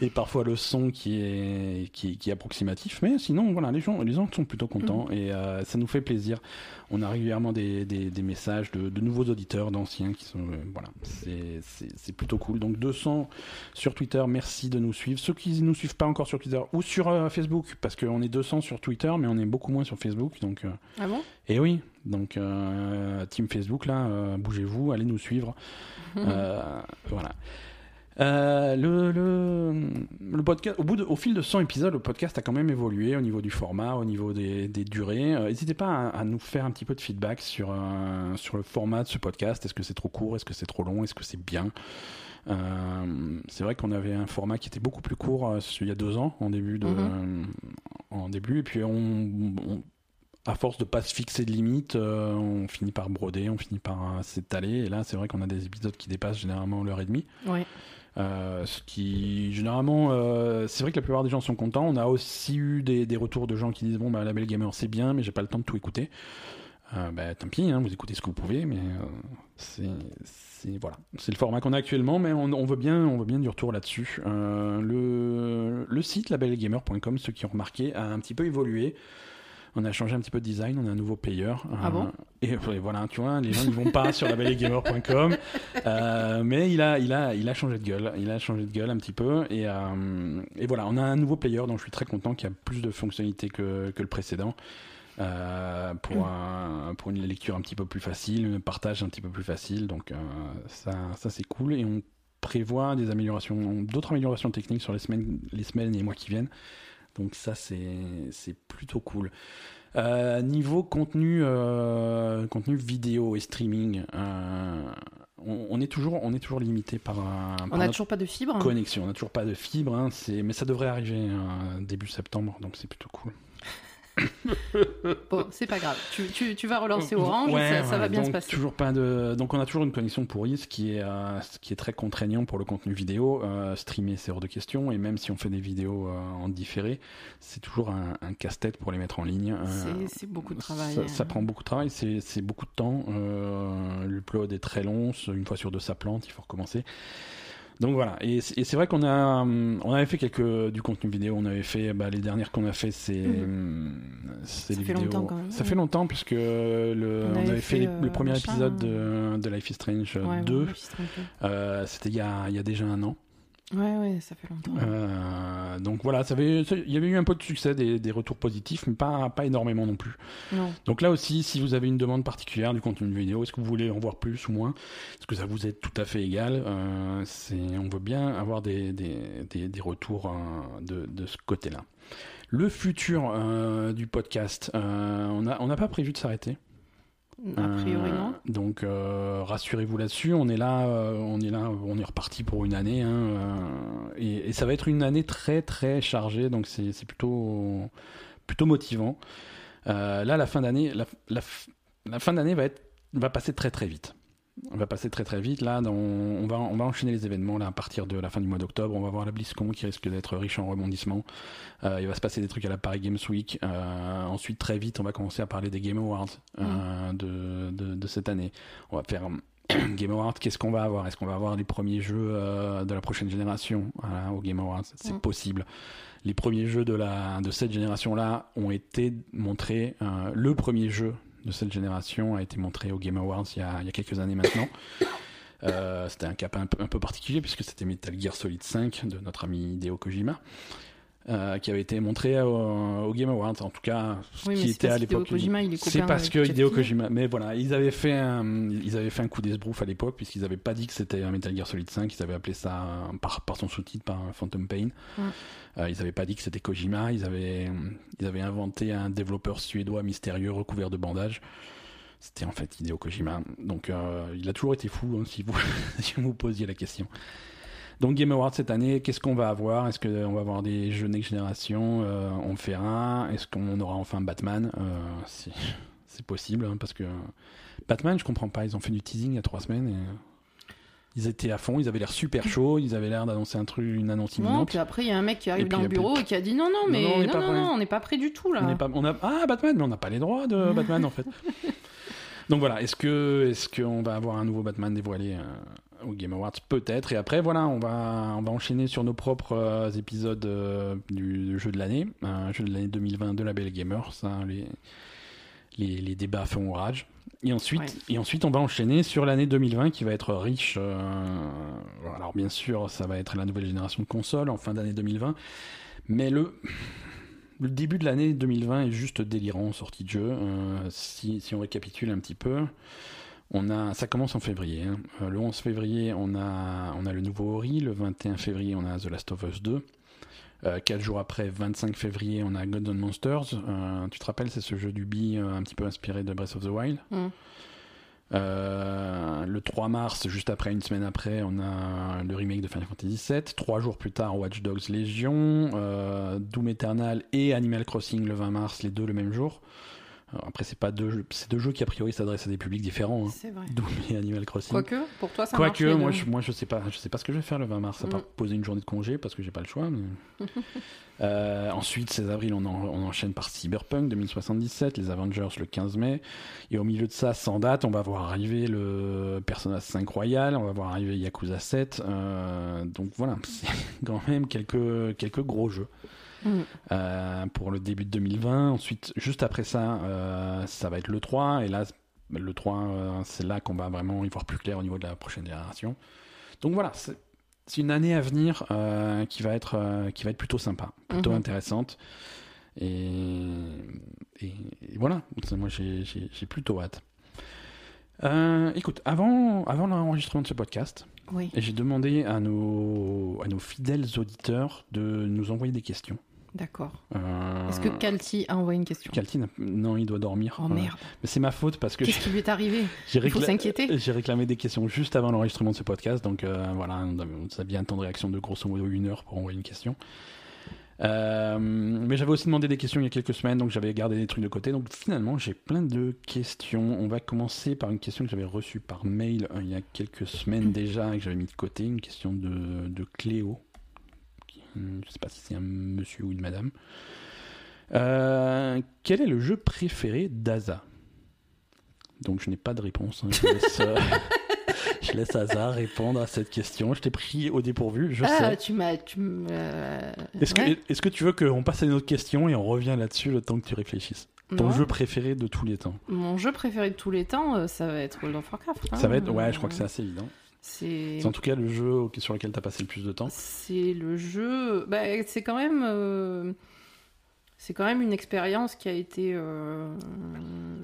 et parfois le son qui est, qui, qui est approximatif. Mais sinon, voilà, les gens, les gens sont plutôt contents et euh, ça nous fait plaisir. On a régulièrement des, des, des messages de, de nouveaux auditeurs, d'anciens qui sont. euh, voilà, c'est- plutôt cool. Donc 200 sur Twitter, merci de nous suivre. Ceux qui ne nous suivent pas encore sur Twitter ou sur euh, Facebook, parce qu'on est 200 sur Twitter, mais on est beaucoup moins sur Facebook. Donc. Ah bon? et oui, donc euh, team Facebook là, euh, bougez-vous, allez nous suivre. Euh, voilà. Euh, le, le, le podcast, au, bout de, au fil de 100 épisodes, le podcast a quand même évolué au niveau du format, au niveau des, des durées. Euh, N'hésitez pas à, à nous faire un petit peu de feedback sur, euh, sur le format de ce podcast. Est-ce que c'est trop court? Est-ce que c'est trop long? Est-ce que c'est bien? C'est vrai qu'on avait un format qui était beaucoup plus court il y a deux ans, en début de, Mhm. en début, et puis on, on- à force de pas se fixer de limites, euh, on finit par broder, on finit par euh, s'étaler. Et là, c'est vrai qu'on a des épisodes qui dépassent généralement l'heure et demie. Ouais. Euh, ce qui, généralement, euh, c'est vrai que la plupart des gens sont contents. On a aussi eu des, des retours de gens qui disent Bon, bah, la belle gamer, c'est bien, mais j'ai pas le temps de tout écouter. Bah, tant pis, hein, vous écoutez ce que vous pouvez, mais c'est, voilà, c'est le format qu'on a actuellement, mais on, on veut bien, on veut bien du retour là-dessus. Le, le site labellegamer.com, ceux qui ont remarqué, a un petit peu évolué. On a changé un petit peu de design, on a un nouveau player. Ah bon? Et, et voilà, tu vois, les gens ne vont pas sur labellegamer.com, euh, mais il a, il a, il a changé de gueule. Il a changé de gueule un petit peu, et, euh, et voilà, on a un nouveau player dont je suis très content, qui a plus de fonctionnalités que, que le précédent. euh, pour, un- pour une lecture un petit peu plus facile, un partage un petit peu plus facile, donc euh, ça, ça c'est cool et on prévoit des améliorations, d'autres améliorations techniques sur les semaines, les semaines et mois qui viennent. Donc ça c'est plutôt cool. Euh, niveau contenu, euh, contenu vidéo et streaming, euh, on, on est toujours on est toujours limité par, un, On a notre toujours pas de fibre. connexion. On n'a toujours pas de fibre, hein, mais ça devrait arriver euh, début septembre, donc c'est plutôt cool. bon, c'est pas grave. Tu, tu, tu vas relancer Orange, Ouais, ça, va bien donc se passer. Toujours pas de... Donc on a toujours une connexion pourrie, ce qui est, euh, ce qui est très contraignant pour le contenu vidéo. Euh, streamer, c'est hors de question. Et même si on fait des vidéos euh, en différé, c'est toujours un, un casse-tête pour les mettre en ligne. Euh, C'est- beaucoup de travail. Ça, hein. ça prend beaucoup de travail, c'est beaucoup de temps. L'upload est très long, une fois sur deux ça plante, il faut recommencer. Donc voilà, et c'est et c'est vrai qu'on a, hum, on avait fait quelques du contenu vidéo. On avait fait, bah, les dernières qu'on a fait, c'est, Mhm. hum, c'est Ça les fait vidéos. longtemps quand même, Ça fait longtemps puisque le, on, On avait, fait, fait, les- euh, le premier machin, épisode de, de Life is Strange Ouais, 2. ouais, Life is Strange deux. Euh, C'était il y a, il y a déjà un an. Ouais, ouais, ça fait longtemps. Euh, donc voilà, ça avait, il y avait eu un peu de succès, des, des retours positifs, mais pas, pas énormément non plus. Non. Donc là aussi, si vous avez une demande particulière du contenu de vidéo, est-ce que vous voulez en voir plus ou moins? Est-ce que ça vous est tout à fait égal? Euh, c'est, On veut bien avoir des, des, des, des retours euh, de, de ce côté-là. Le futur du podcast, on n'a on n'a pas prévu de s'arrêter. A priori, Euh, non. Donc euh, rassurez-vous là-dessus, on est là, euh, on est là, on est reparti pour une année, hein, et, et ça va être une année très très chargée, donc c'est plutôt plutôt motivant. Là, la fin d'année, la, la, f- la fin d'année va être va passer très très vite. On va passer très très vite. Là, dans- on va on va enchaîner les événements là à partir de la fin du mois d'octobre. On va voir la BlizzCon qui risque d'être riche en rebondissements. Euh, il va se passer des trucs à la Paris Games Week. Euh, ensuite, très vite, on va commencer à parler des Game Awards euh, de, de, de cette année. On va faire Game Awards. Qu'est-ce qu'on va avoir? Est-ce qu'on va avoir les premiers jeux de la prochaine génération? Voilà, au Game Awards C'est Mm. possible. Les premiers jeux de, la, de cette génération-là ont été montrés. euh, le premier jeu de cette génération a été montré au Game Awards il y a, quelques années maintenant. Euh, c'était un cap un peu, un peu particulier puisque c'était Metal Gear Solid 5 de notre ami Hideo Kojima. Euh, qui avait été montré au, au Game Awards, en tout cas, ce Oui, qui était à l'époque. C'est parce que Hideo. Kojima, mais voilà, ils avaient fait un, ils avaient fait un coup d'esbrouf à l'époque puisqu'ils n'avaient pas dit que c'était un Metal Gear Solid 5, ils avaient appelé ça par, par son sous-titre, par Phantom Pain. Ouais. Euh, ils n'avaient pas dit que c'était Kojima, ils avaient, ils avaient inventé un développeur suédois mystérieux recouvert de bandages. C'était en fait Hideo Kojima. Donc euh, il a toujours été fou, hein, si, vous, si vous vous posiez la question. Donc Game Awards cette année, qu'est-ce qu'on va avoir? Est-ce qu'on va avoir des jeux Next Generation Euh, On fait un? Est-ce qu'on aura enfin Batman? Euh, C'est c'est possible, hein, parce que Batman, je comprends pas. Ils ont fait du teasing il y a trois semaines. Et... Ils étaient à fond, ils avaient l'air super chauds, ils avaient l'air d'annoncer un truc, une annonce Non, imminente. puis après, il y a un mec qui arrive Et dans le bureau et qui a dit non, non, Non, mais non, on non, n'est non, pas non, prêt. on n'est pas prêt du tout là. On pas, on a, ah, Batman, mais on n'a pas les droits de Batman en fait. Donc voilà, est-ce que est-ce qu'on va avoir un nouveau Batman dévoilé euh, au Game Awards Peut-être. Et après, voilà, on va on va enchaîner sur nos propres euh, épisodes euh, du, du jeu de l'année, un jeu de l'année 2020 de la Belle Gamer. Ça, les, les les débats font rage. Et ensuite, Ouais. et ensuite, on va enchaîner sur l'année 2020 qui va être riche. euh, alors bien sûr, ça va être la nouvelle génération de consoles en fin d'année 2020, mais le le début de l'année 2020 est juste délirant en sortie de jeu. Euh, si, si on récapitule un petit peu, on a, ça commence en février. hein. Euh, le 11 février, on a, on a le nouveau Ori. Le 21 février, on a The Last of Us 2. Euh, quatre jours après, 25 février, on a Gods and Monsters. Euh, tu te rappelles, c'est ce jeu du bi un petit peu inspiré de Breath of the Wild. Mm. Euh, le 3 mars, juste après, une semaine après, on a le remake de Final Fantasy VII. Trois jours plus tard, Watch Dogs Legion, euh, Doom Eternal et Animal Crossing le 20 mars, les deux le même jour. Alors après, c'est pas deux, jeux- c'est deux jeux qui a priori s'adressent à des publics différents. hein. C'est vrai. Doom et Animal Crossing. Quoique, pour toi, ça. Quoique, moi, je, moi je sais pas, je sais pas ce que je vais faire le 20 mars, à part Mm. poser une journée de congé parce que j'ai pas le choix. mais- Euh, ensuite, 16 avril, on, en- on enchaîne par Cyberpunk 2077, les Avengers le 15 mai, et au milieu de ça, sans date, on va voir arriver le Persona 5 Royal, on va voir arriver Yakuza 7, euh, donc voilà, c'est quand même quelques quelques gros jeux. Mm. Euh, pour le début de 2020. Ensuite, juste après ça, euh, ça va être le 3. Et là, le 3, euh, c'est là qu'on va vraiment y voir plus clair au niveau de la prochaine génération. Donc voilà, c'est c'est une année à venir euh, qui, va être, euh, qui va être plutôt sympa, plutôt Mhm. intéressante. Et, et- et voilà, moi j'ai plutôt hâte. Euh, écoute, avant, avant l'enregistrement de ce podcast, Oui. j'ai demandé à nos, à nos fidèles auditeurs de nous envoyer des questions. D'accord. Euh, Est-ce que Calti a envoyé une question? Calti non, il doit dormir. Oh merde. Mais c'est ma faute parce que Qu'est-ce qui lui est arrivé? J'ai Il faut s'inquiéter. j'ai réclamé des questions juste avant l'enregistrement de ce podcast, donc euh, voilà, on a- ça vient un temps de réaction de grosso modo une heure pour envoyer une question. Euh, mais j'avais aussi demandé des questions il y a quelques semaines, donc j'avais gardé des trucs de côté. Donc finalement, j'ai plein de questions. On va commencer par une question que j'avais reçue par mail il y a quelques semaines déjà et que j'avais mis de côté. Une question de, de Cléo. Qui- Je ne sais pas si c'est un monsieur ou une madame. Euh, quel est le jeu préféré d'Aza? Donc je n'ai pas de réponse. hein. Je laisse, euh, je laisse Aza répondre à cette question. Je t'ai pris au dépourvu, je sais. Ah, tu m'as. Euh, Est-ce ouais. que, est-ce que tu veux qu'on passe à une autre question et on revient là-dessus le temps que tu réfléchisses? Ton jeu préféré de tous les temps? Mon jeu préféré de tous les temps, euh, ça va être World of Warcraft. hein. Ça va être, ouais, je crois que c'est assez évident. C'est. C'est en tout cas le jeu sur lequel tu as passé le plus de temps. C'est le jeu. Bah, c'est quand même. euh, C'est quand même une expérience qui a été euh,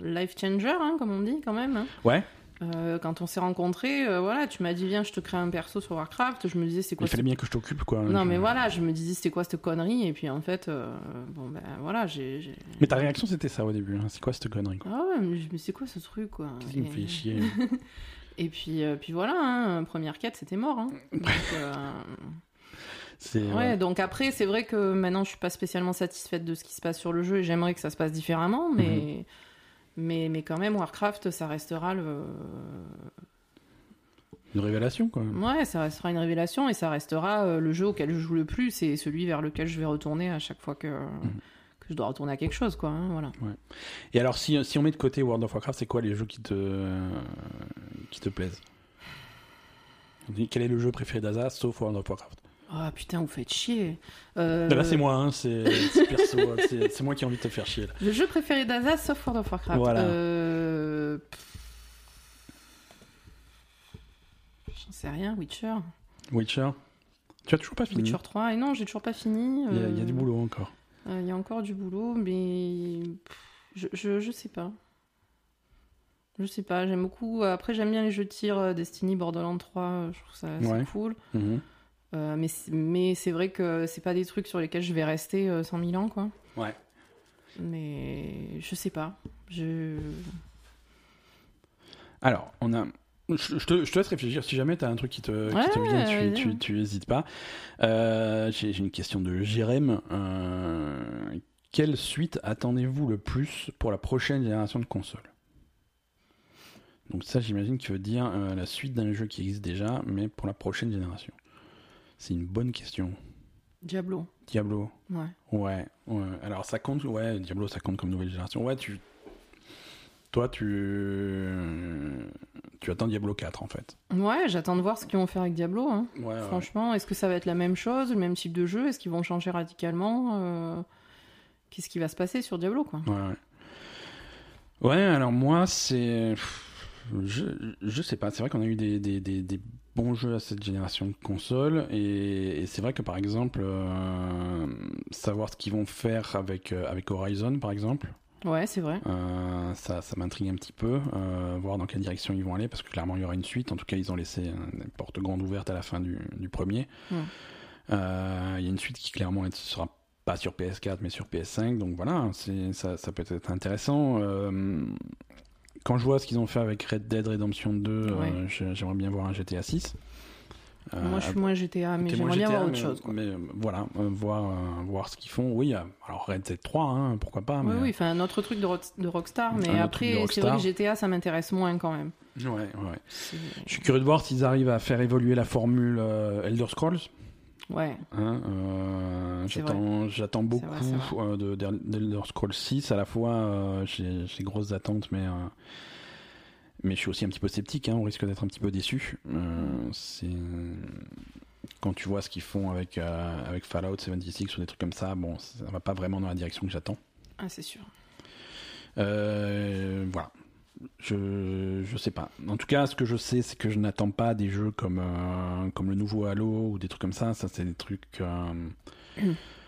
life changer, hein, comme on dit quand même. hein. Ouais, Euh, quand on s'est rencontrés, euh, voilà, tu m'as dit viens, je te crée un perso sur Warcraft. Je me disais c'est quoi il fallait bien que je t'occupe quoi. Non Je- mais voilà, je me disais c'était quoi cette connerie? Et puis en fait, euh, bon ben voilà, j'ai. Mais ta réaction c'était ça au début. hein. C'est quoi cette connerie quoi? Ah ouais, mais, c'est quoi ce truc quoi? Qu'est-ce qui me fait chier? Et puis, euh, puis voilà, hein, première quête, c'était mort. hein. Donc, euh, ouais, donc après, c'est vrai que maintenant, je suis pas spécialement satisfaite de ce qui se passe sur le jeu et j'aimerais que ça se passe différemment, mais, mais, mais quand même, Warcraft, ça restera le. une révélation quoi. Ouais, ça restera une révélation et ça restera euh, le jeu auquel je joue le plus et celui vers lequel je vais retourner à chaque fois que, que je dois retourner à quelque chose, quoi. hein, voilà. Et alors si, si on met de côté World of Warcraft, c'est quoi les jeux qui te qui te plaisent? Quel est le jeu préféré d'Aza sauf World of Warcraft? Ah putain, vous faites chier. Euh, Là c'est moi, hein, c'est perso, hein, c'est moi qui ai envie de te faire chier là. Le jeu préféré d'Aza, sauf World of Warcraft. Voilà. Euh. J'en sais rien, Witcher. Witcher Tu as toujours pas fini? Witcher 3. Et non, j'ai toujours pas fini. il y, a, y a euh, du boulot encore. Euh, Il y a encore du boulot, mais je, je, je sais pas. Je sais pas, j'aime beaucoup. Après, j'aime bien les jeux de tir euh, Destiny, Borderlands 3, euh, je trouve ça assez Ouais. cool. Mhm. Euh, mais c'est- mais c'est vrai que c'est pas des trucs sur lesquels je vais rester euh, 100 000 ans, quoi. Ouais. Mais je sais pas. Je. Alors, on a. Je, je te, je te laisse réfléchir. Si jamais tu as un truc qui te, Ouais, qui te vient, tu, tu, tu hésites pas. Euh, J'ai j'ai une question de Jérém. Euh, quelle suite attendez-vous le plus pour la prochaine génération de consoles? Donc, ça, j'imagine que tu veux dire euh, la suite d'un jeu qui existe déjà, mais pour la prochaine génération. C'est une bonne question. Diablo. Diablo. Ouais. Ouais, ouais. Alors ça compte, ouais, Diablo ça compte comme nouvelle génération. Ouais, tu. Toi, tu. Tu attends Diablo 4 en fait. Ouais, j'attends de voir ce qu'ils vont faire avec Diablo. hein. Ouais, ouais. Franchement, est-ce que ça va être la même chose, le même type de jeu? Est-ce qu'ils vont changer radicalement Euh, Qu'est-ce qui va se passer sur Diablo, quoi? Ouais, ouais. Ouais, alors moi, c'est. Je, je sais pas, c'est vrai qu'on a eu des, des, des, des bons jeux à cette génération de consoles, et, et c'est vrai que par exemple, euh, savoir ce qu'ils vont faire avec, euh, avec Horizon par exemple, Ouais, c'est vrai. Euh, ça, ça m'intrigue un petit peu, euh, voir dans quelle direction ils vont aller, parce que clairement il y aura une suite. En tout cas, ils ont laissé une porte grande ouverte à la fin du, du premier. Mm. Euh, Il y a une suite qui clairement ne sera pas sur PS4 mais sur PS5, donc voilà, c'est ça, ça peut être intéressant. Quand je vois ce qu'ils ont fait avec Red Dead Redemption 2, euh, Ouais. j'ai- j'aimerais bien voir un GTA 6. Euh, Moi, je suis moins GTA, mais j'aimerais bien voir autre chose. Quoi. Mais euh, voilà, euh, voir, voir ce qu'ils font. Oui, alors Red Dead 3, hein, pourquoi pas. Oui, mais... oui, enfin, un autre truc de, de Rockstar, mais Un après, c'est vrai que GTA, ça m'intéresse moins quand même. Ouais, ouais. Je suis curieux de voir s'ils arrivent à faire évoluer la formule euh, Elder Scrolls. Ouais, Hein, euh, j'attends, beaucoup euh, de, d'Elder Scrolls 6. À la fois, euh, j'ai, grosses attentes, mais, mais je suis aussi un petit peu sceptique. Hein, on risque d'être un petit peu déçu. c'est quand tu vois ce qu'ils font avec euh, avec Fallout 76 ou des trucs comme ça, bon, ça va pas vraiment dans la direction que j'attends. ah, c'est sûr. Euh, voilà. Je, je sais pas. En tout cas, ce que je sais, c'est que je n'attends pas des jeux comme, euh, comme le nouveau Halo ou des trucs comme ça. Ça, c'est des trucs.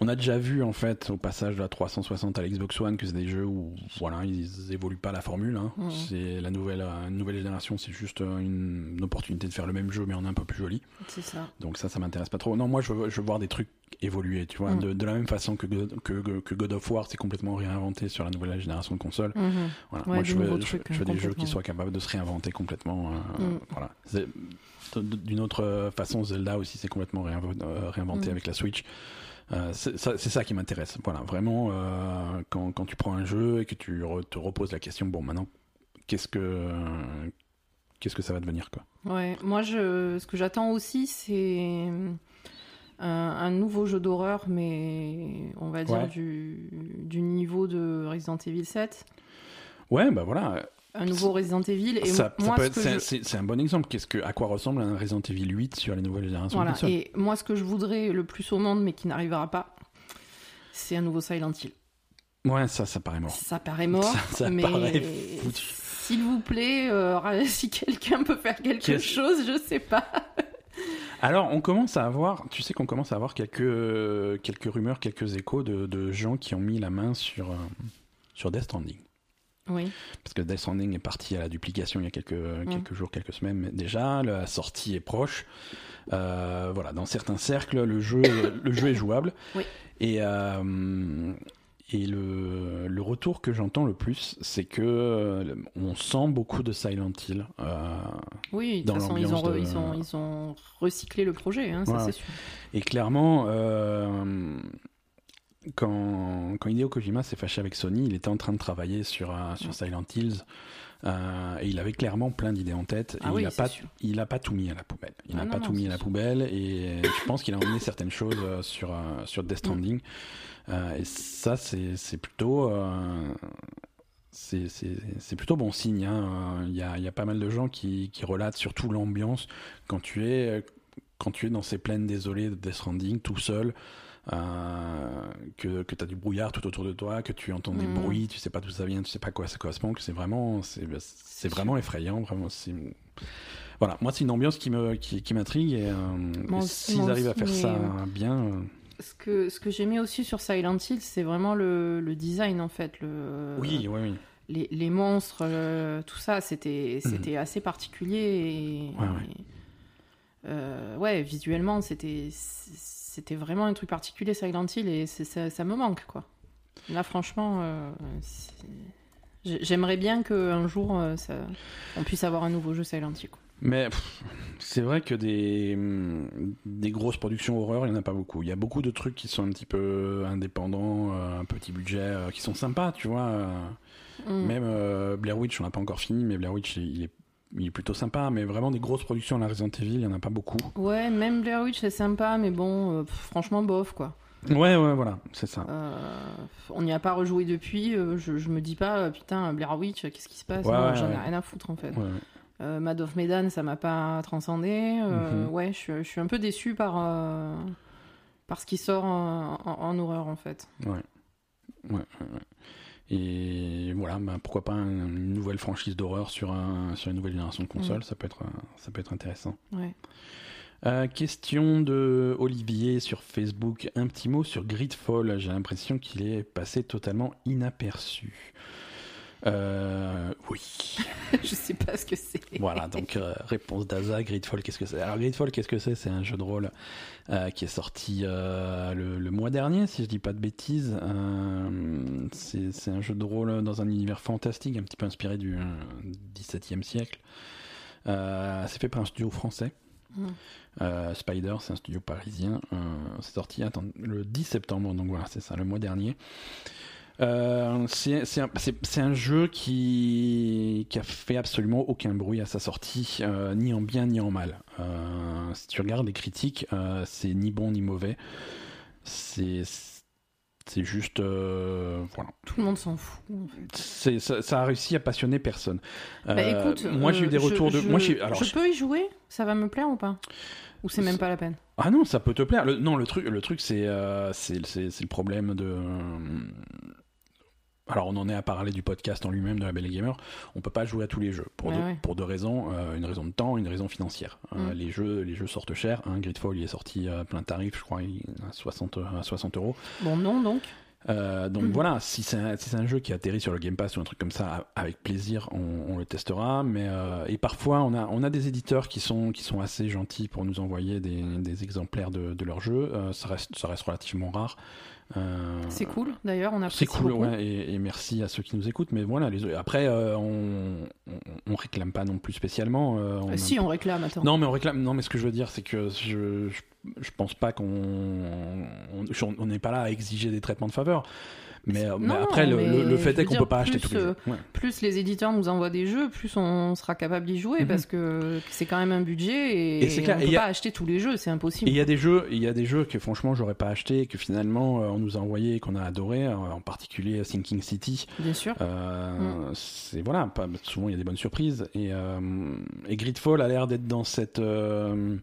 On a déjà vu, en fait, au passage de la 360 à la Xbox One, que c'est des jeux où, voilà, ils évoluent pas la formule. hein. C'est la nouvelle, euh, une nouvelle génération, c'est juste euh, une, une opportunité de faire le même jeu, mais en un peu plus joli. C'est ça. Donc ça, ça m'intéresse pas trop. Non, moi, je veux, je veux voir des trucs évoluer, tu vois. Mm. De, de la même façon que, God- que, que God of War s'est complètement réinventé sur la nouvelle génération de consoles. Mhm. Voilà. Ouais, Moi, je veux, je- veux des jeux qui soient capables de se réinventer complètement. euh, Mm. Voilà. D'une autre façon, Zelda aussi s'est complètement réinventé Mm. avec la Switch. Euh, c'est ça, qui m'intéresse. Voilà, vraiment, euh, quand, quand tu prends un jeu et que tu re- te reposes la question, bon, maintenant, qu'est-ce que qu'est-ce que ça va devenir, quoi? Ouais, moi, je, ce que j'attends aussi, c'est un, un nouveau jeu d'horreur, mais on va dire Ouais. du, du niveau de Resident Evil 7. Ouais, bah voilà. Un nouveau Resident Evil. Et ça, ça moi, peut ce être- que c'est, je- un bon exemple. Qu'est-ce que, à quoi ressemble un Resident Evil 8 sur les nouvelles générations Voilà. Et moi, ce que je voudrais le plus au monde, mais qui n'arrivera pas, c'est un nouveau Silent Hill. Ouais, ça, ça paraît mort. Ça paraît mort, Ça, ça mais paraît foutu. s'il vous plaît, euh, si quelqu'un peut faire quelque chose, je sais pas. Alors, on commence à avoir, tu sais qu'on commence à avoir quelques, quelques rumeurs, quelques échos de, de gens qui ont mis la main sur, euh, sur Death Stranding. Oui. Parce que Death Stranding est parti à la duplication il y a quelques, quelques jours, quelques semaines déjà. La sortie est proche. Euh, voilà, dans certains cercles, le jeu, le jeu est jouable. Oui. Et, euh, et le, le retour que j'entends le plus, c'est que euh, on sent beaucoup de Silent Hill. Euh, Oui, de toute façon, ils ont, l'ambiance re- de- ils, ont, ils ont recyclé le projet, hein, ça Ouais. c'est sûr. Et clairement, euh, quand, quand Hideo Kojima s'est fâché avec Sony, il était en train de travailler sur, un- sur Ouais. Silent Hills. euh, et il avait clairement plein d'idées en tête. Et Ah il oui, c'est pas, sûr. il n'a pas tout mis à la poubelle. Il Ah n'a non, pas non, tout mis à la poubelle. Et je pense qu'il a emmené certaines choses euh, sur, euh, sur Death Stranding. Euh, et ça, c'est plutôt. euh, c'est plutôt bon signe. hein. Il y, a, il y a pas mal de gens qui, qui relatent surtout l'ambiance quand tu es quand tu es dans ces plaines désolées de Death Stranding tout seul. Euh, que, que tu as du brouillard tout autour de toi, que tu entends des Mhm. bruits, tu sais pas d'où ça vient, tu sais pas à quoi ça correspond, que c'est vraiment, c'est c'est vraiment effrayant, vraiment. c'est- Voilà, moi c'est une ambiance qui me qui, qui m'intrigue et, euh, et s'ils arrivent à faire mais- ça bien, euh, Ce que, ce que j'aimais aussi sur Silent Hill, c'est vraiment le, le design en fait. Le, oui, oui, oui. les, les monstres, euh, tout ça, c'était c'était assez particulier. Et. Ouais, ouais. et, euh, ouais, visuellement, c'était c'était vraiment un truc particulier Silent Hill et ça, ça me manque quoi. Là, franchement, euh, j'aimerais bien qu'un jour euh, ça, on puisse avoir un nouveau jeu Silent Hill. quoi. Mais c'est vrai que des, hum, des grosses productions horreur, il n'y en a pas beaucoup. Il y a beaucoup de trucs qui sont un petit peu indépendants, euh, un petit budget, qui sont sympas, tu vois. Mm. Même Blair Witch, on n'a pas encore fini, mais Blair Witch, il est, il est plutôt sympa. Mais vraiment, des grosses productions à la Resident Evil, il n'y en a pas beaucoup. Ouais, même Blair Witch c'est sympa, mais bon, euh, franchement bof quoi. Ouais, ouais, voilà, c'est ça. Euh, on n'y a pas rejoué depuis. euh, je, je me dis pas, putain, Blair Witch, qu'est-ce qui se passe? Ouais, J'en ai ouais. rien à foutre en fait. Mad of Medan, ça m'a pas transcendé. Mhm. Ouais, je, suis- je suis un peu déçu par, par ce qui sort en, en- en horreur en fait. Ouais, ouais, ouais. Et voilà, bah, pourquoi pas un- une nouvelle franchise d'horreur sur, un, sur une nouvelle génération de consoles, Mm. ça, peut être, euh, ça peut être intéressant. Ouais. Euh, question de Olivier sur Facebook. Un petit mot sur Gridfall. J'ai l'impression qu'il est passé totalement inaperçu. Euh, oui. je sais pas ce que c'est. Voilà, donc euh, réponse d'Aza, Gridfall, qu'est-ce que c'est? Alors Gridfall, qu'est-ce que c'est? C'est un jeu de rôle euh, qui est sorti euh, le, le mois dernier, si je dis pas de bêtises. C'est un jeu de rôle dans un univers fantastique, un petit peu inspiré du XVIIe siècle. C'est fait par un studio français. Mm. Euh, Spider, c'est un studio parisien. Euh, c'est sorti attends, le 10 septembre, donc voilà, c'est ça, le mois dernier. Euh, c'est un, jeu qui, qui a fait absolument aucun bruit à sa sortie, euh, ni en bien ni en mal. Euh, si tu regardes les critiques, c'est ni bon ni mauvais. C'est c'est juste euh, voilà. Tout le monde s'en fout. Ça, ça a réussi à passionner personne. Bah, écoute, moi j'ai eu des je- retours de. Je, moi j'ai alors je peux y jouer? Ça va me plaire ou pas? Ou c'est même pas la peine? Ah non, ça peut te plaire. Le- non, le truc, le truc, c'est le problème de. Alors, on en est à parler du podcast en lui-même de la Belle Gamer. On peut pas jouer à tous les jeux pour, deux, ouais. pour deux raisons. Euh, une raison de temps, une raison financière. Euh, Mm. les jeux, les jeux sortent cher. Hein. Gridfall, il est sorti à plein tarif, je crois, il à 60, à 60 euros. Bon, non donc. Euh, donc Mhm. voilà, si c'est un, si c'est un jeu qui atterrit sur le Game Pass ou un truc comme ça, avec plaisir, on, on le testera. Mais euh, et parfois, on a on a des éditeurs qui sont qui sont assez gentils pour nous envoyer des, des exemplaires de, de leurs jeux. Euh, ça reste ça reste relativement rare. Euh, C'est cool d'ailleurs, on a C'est cool, ouais, et, et merci à ceux qui nous écoutent. Mais voilà, les, après, euh, on, on, on réclame pas non plus spécialement. euh, on Euh, a- si, on réclame, attends. non, mais on réclame. Non, mais ce que je veux dire, c'est que je, je je pense pas qu'on on n'est pas là à exiger des traitements de faveur. Mais, euh, mais après, le, mais le- le fait est qu'on peut pas acheter plus, tous les jeux. euh, Ouais. Plus les éditeurs nous envoient des jeux, plus on sera capable d'y jouer Mhm. parce que c'est quand même un budget et, Et clair, on et peut y a- pas acheter tous les jeux, c'est impossible. il y a des jeux, il y a des jeux que franchement j'aurais pas acheté et que finalement euh, on nous a envoyé et qu'on a adoré, en particulier Thinking City. Bien sûr. Euh, C'est voilà, pas, souvent il y a des bonnes surprises et, euh, et Gridfall a l'air d'être dans cette euh,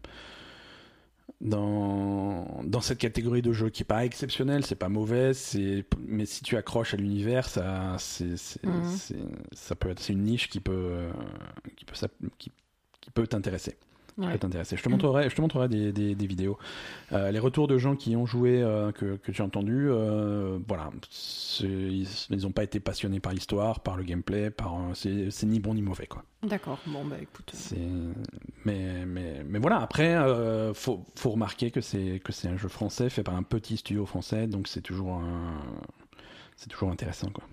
dans dans cette catégorie de jeux qui est pas exceptionnelle, c'est pas mauvais, c'est mais si tu accroches à l'univers, ça c'est Mhm. ça peut être c'est une niche qui peut euh, qui peut qui, qui peut t'intéresser Ouais. peut t'intéresser. Je te montrerai, je te montrerai des, des, des vidéos. Euh, les retours de gens qui ont joué, euh, que, que j'ai entendu, euh, voilà, ils n'ont pas été passionnés par l'histoire, par le gameplay, par c'est ni bon ni mauvais quoi. D'accord. Bon bah écoute. mais mais mais voilà. Après, faut faut remarquer que c'est que c'est un jeu français fait par un petit studio français, donc c'est toujours un c'est toujours intéressant quoi.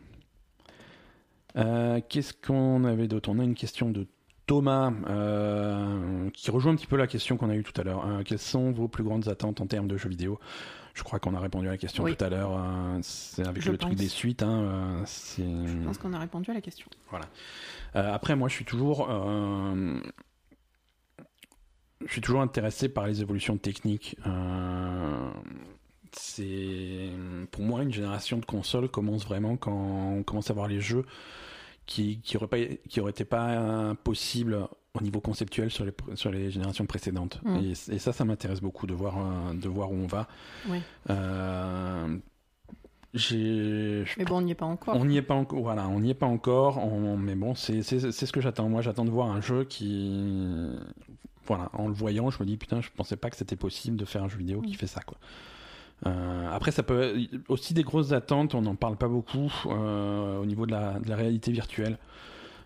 Euh, Qu'est-ce qu'on avait d'autre? On a une question de Thomas euh, qui rejoint un petit peu la question qu'on a eue tout à l'heure. Euh, quelles sont vos plus grandes attentes en termes de jeux vidéo? Je crois qu'on a répondu à la question Oui. tout à l'heure. euh, c'est avec Je le truc des suites. Hein, euh, Je pense qu'on a répondu à la question. euh, après, moi, je suis toujours, je suis toujours intéressé par les évolutions techniques. C'est, pour moi, une génération de consoles commence vraiment quand on commence à voir les jeux qui, qui auraient pas, qui auraient été pas possibles au niveau conceptuel sur les, sur les générations précédentes. Mm. Et, et ça, ça m'intéresse beaucoup de voir, euh, de voir où on va. Oui. Euh, Mais bon, on n'y est pas encore. on n'y est pas encore, voilà, on n'y est pas encore, on- mais bon, c'est ce que j'attends. Moi, j'attends de voir un jeu qui, voilà, en le voyant, je me dis putain, je pensais pas que c'était possible de faire un jeu vidéo qui Mm. fait ça, quoi. Euh, après, ça peut aussi des grosses attentes. On n'en parle pas beaucoup euh, au niveau de la, de la réalité virtuelle.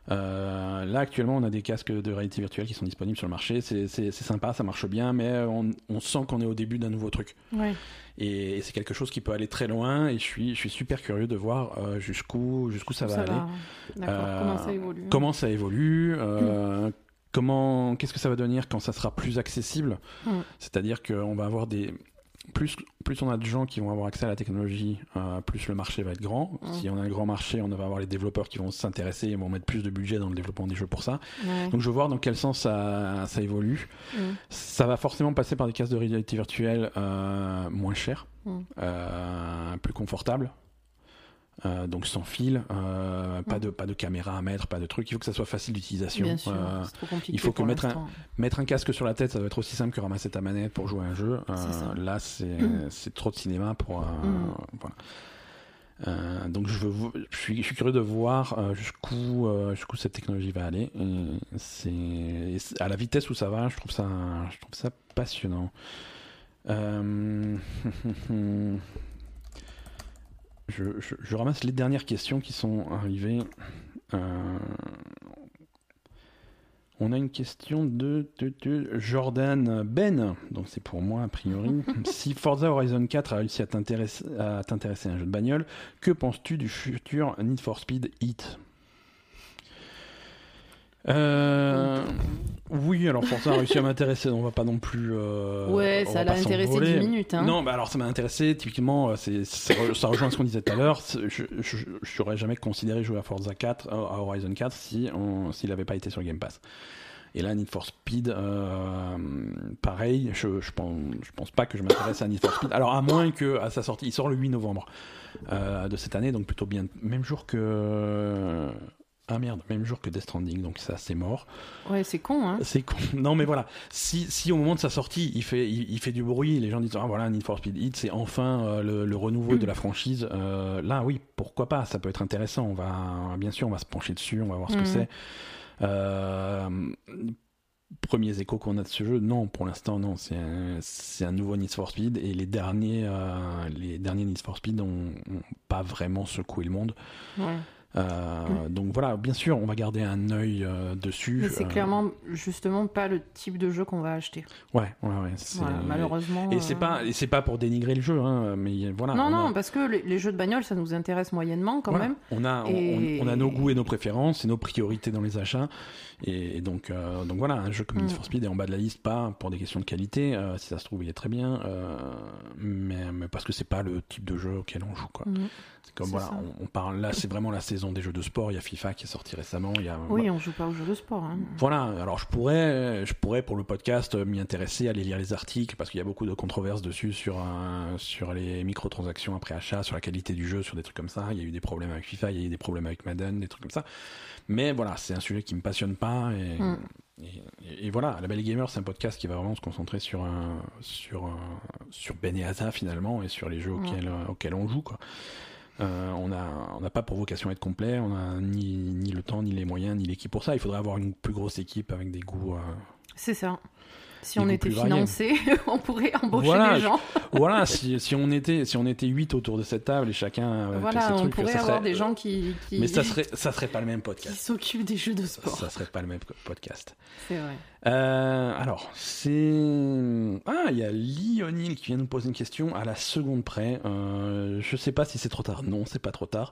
Euh, là, actuellement, on a des casques de réalité virtuelle qui sont disponibles sur le marché. C'est sympa, ça marche bien, mais on, on sent qu'on est au début d'un nouveau truc. Ouais. Et, et c'est quelque chose qui peut aller très loin. Et je suis, je suis super curieux de voir euh, jusqu'où jusqu'où ça va aller. va. Euh, Comment ça évolue Comment ça évolue Comment Qu'est-ce que ça va devenir quand ça sera plus accessible? Mm. C'est-à-dire qu'on va avoir des plus, plus on a de gens qui vont avoir accès à la technologie, euh, plus le marché va être grand. Mm. Si on a un grand marché, on va avoir les développeurs qui vont s'intéresser et vont mettre plus de budget dans le développement des jeux pour ça. Ouais. Donc je veux voir dans quel sens ça, ça évolue. Mm. Ça va forcément passer par des cases de réalité virtuelle euh, moins chères, Mm. euh, plus confortables. Euh, donc sans fil, euh, pas, Mm. de, pas de caméra à mettre, pas de truc. Il faut que ça soit facile d'utilisation. Bien sûr. Euh, trop compliqué. il faut que mettre un- mettre un casque sur la tête, ça va être aussi simple que ramasser ta manette pour jouer à un jeu. Là, c'est Mm. c'est trop de cinéma pour. Mm. voilà. Donc je, veux, je, suis, je suis curieux de voir jusqu'où jusqu'où cette technologie va aller. C'est à la vitesse où ça va, je trouve ça je trouve ça passionnant. Je, je- je ramasse les dernières questions qui sont arrivées. Euh, on a une question de, de- de Jordan Ben, donc c'est pour moi a priori. si Forza Horizon 4 a réussi à t'intéresser à t'intéresser à un jeu de bagnole, que penses-tu du futur Need for Speed Heat? Euh, oui, alors Forza a réussi à m'intéresser, on va pas non plus. euh, Ouais, ça l'a intéressé s'envoler. 10 minutes. Hein. Non, bah alors ça m'a intéressé. Typiquement, euh, c'est, ça re- ça rejoint ce qu'on disait tout à l'heure. Je je- je n'aurais jamais considéré jouer à Forza 4, euh, à Horizon 4, si on, s'il n'avait pas été sur Game Pass. Et là, Need for Speed, euh, pareil, je, je, pense, je pense pas que je m'intéresse à Need for Speed. Alors, à moins que à sa sortie, il sort le 8 novembre euh, de cette année, donc plutôt bien. Même jour que. Ah merde, même jour que Death Stranding, donc ça c'est mort. Ouais, c'est con. Hein. C'est con. Non, mais voilà. Si, si au moment de sa sortie, il fait, il, il fait du bruit, les gens disent Ah voilà, Need for Speed Heat, c'est enfin euh, le, le renouveau de la franchise. euh, là, oui, pourquoi pas Ça peut être intéressant. On va, bien sûr, on va se pencher dessus, on va voir ce que Mhm. c'est. Euh, premiers échos qu'on a de ce jeu, non, pour l'instant, non. C'est un, c'est un nouveau Need for Speed et les derniers, les derniers Need for Speed ont, ont pas vraiment secoué le monde. Ouais. Euh, donc voilà, bien sûr, on va garder un œil euh, dessus. Mais c'est euh, clairement justement pas le type de jeu qu'on va acheter. Ouais, ouais, ouais. c'est- Voilà, malheureusement. Et c'est pas, et c'est pas pour dénigrer le jeu, hein, mais voilà. Non, on non, a- parce que les, les jeux de bagnole, ça nous intéresse moyennement quand voilà, même. On a, on- Et- on, on a nos goûts et nos préférences et nos priorités dans les achats. Et, et donc, euh, donc voilà, un jeu comme Need Mm. for Speed est en bas de la liste, pas pour des questions de qualité. euh, si ça se trouve, il est très bien, euh, mais, mais parce que c'est pas le type de jeu auquel on joue, quoi. Mhm. C'est comme voilà, on, on parle là, c'est vraiment la saison des jeux de sport. Il y a FIFA qui est sorti récemment. Il y a Oui, on joue pas aux jeux de sport. hein. voilà, alors je pourrais, je pourrais pour le podcast m'y intéresser, aller lire les articles, parce qu'il y a beaucoup de controverses dessus sur, un- sur les microtransactions après achat, sur la qualité du jeu, sur des trucs comme ça. Il y a eu des problèmes avec FIFA, il y a eu des problèmes avec Madden, des trucs comme ça. Mais voilà, c'est un sujet qui me passionne pas. Et, Mm. et, et voilà, La Belle Gamer, c'est un podcast qui va vraiment se concentrer sur, un, sur, un- sur Ben et Asa finalement, et sur les jeux Mm. auxquels, euh, auxquels on joue. Quoi. Euh, on n'a on pas pour vocation à être complet, on n'a ni, ni le temps, ni les moyens, ni l'équipe pour ça. Il faudrait avoir une plus grosse équipe avec des goûts. euh, C'est ça. Si on était financé, on pourrait embaucher Voilà, des gens. voilà, si, si on était si on était huit autour de cette table et chacun voilà, on trucs, pourrait ça avoir serait- des gens qui, qui, Mais ça serait ça serait pas le même qui podcast. s'occupent des jeux de sport. ça serait pas le même podcast. C'est vrai. Euh, alors, c'est. Ah, il y a Lionel qui vient nous poser une question à la seconde près. Euh, je sais pas si c'est trop tard. Non, c'est pas trop tard.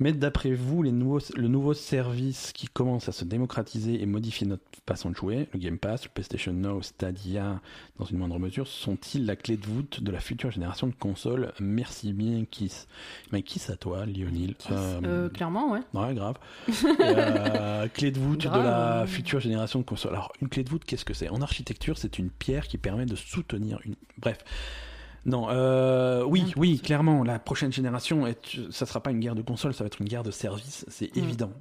Mais d'après vous, les nouveaux, le nouveau service qui commence à se démocratiser et modifier notre façon de jouer, le Game Pass, le PlayStation Now, Stadia, dans une moindre mesure, sont-ils la clé de voûte de la future génération de consoles? Merci bien, Kiss. Mais Kiss à toi, Lionel. Kiss. Euh, clairement, ouais. Ouais, grave. Euh, clé de voûte de la future génération de consoles. Alors, une clé de voûte, qu'est-ce que c'est? En architecture, c'est une pierre qui permet de soutenir une. Bref. Non, euh, oui, Un oui, clairement, la prochaine génération, est, ça sera pas une guerre de consoles, ça va être une guerre de services, c'est Mm. évident.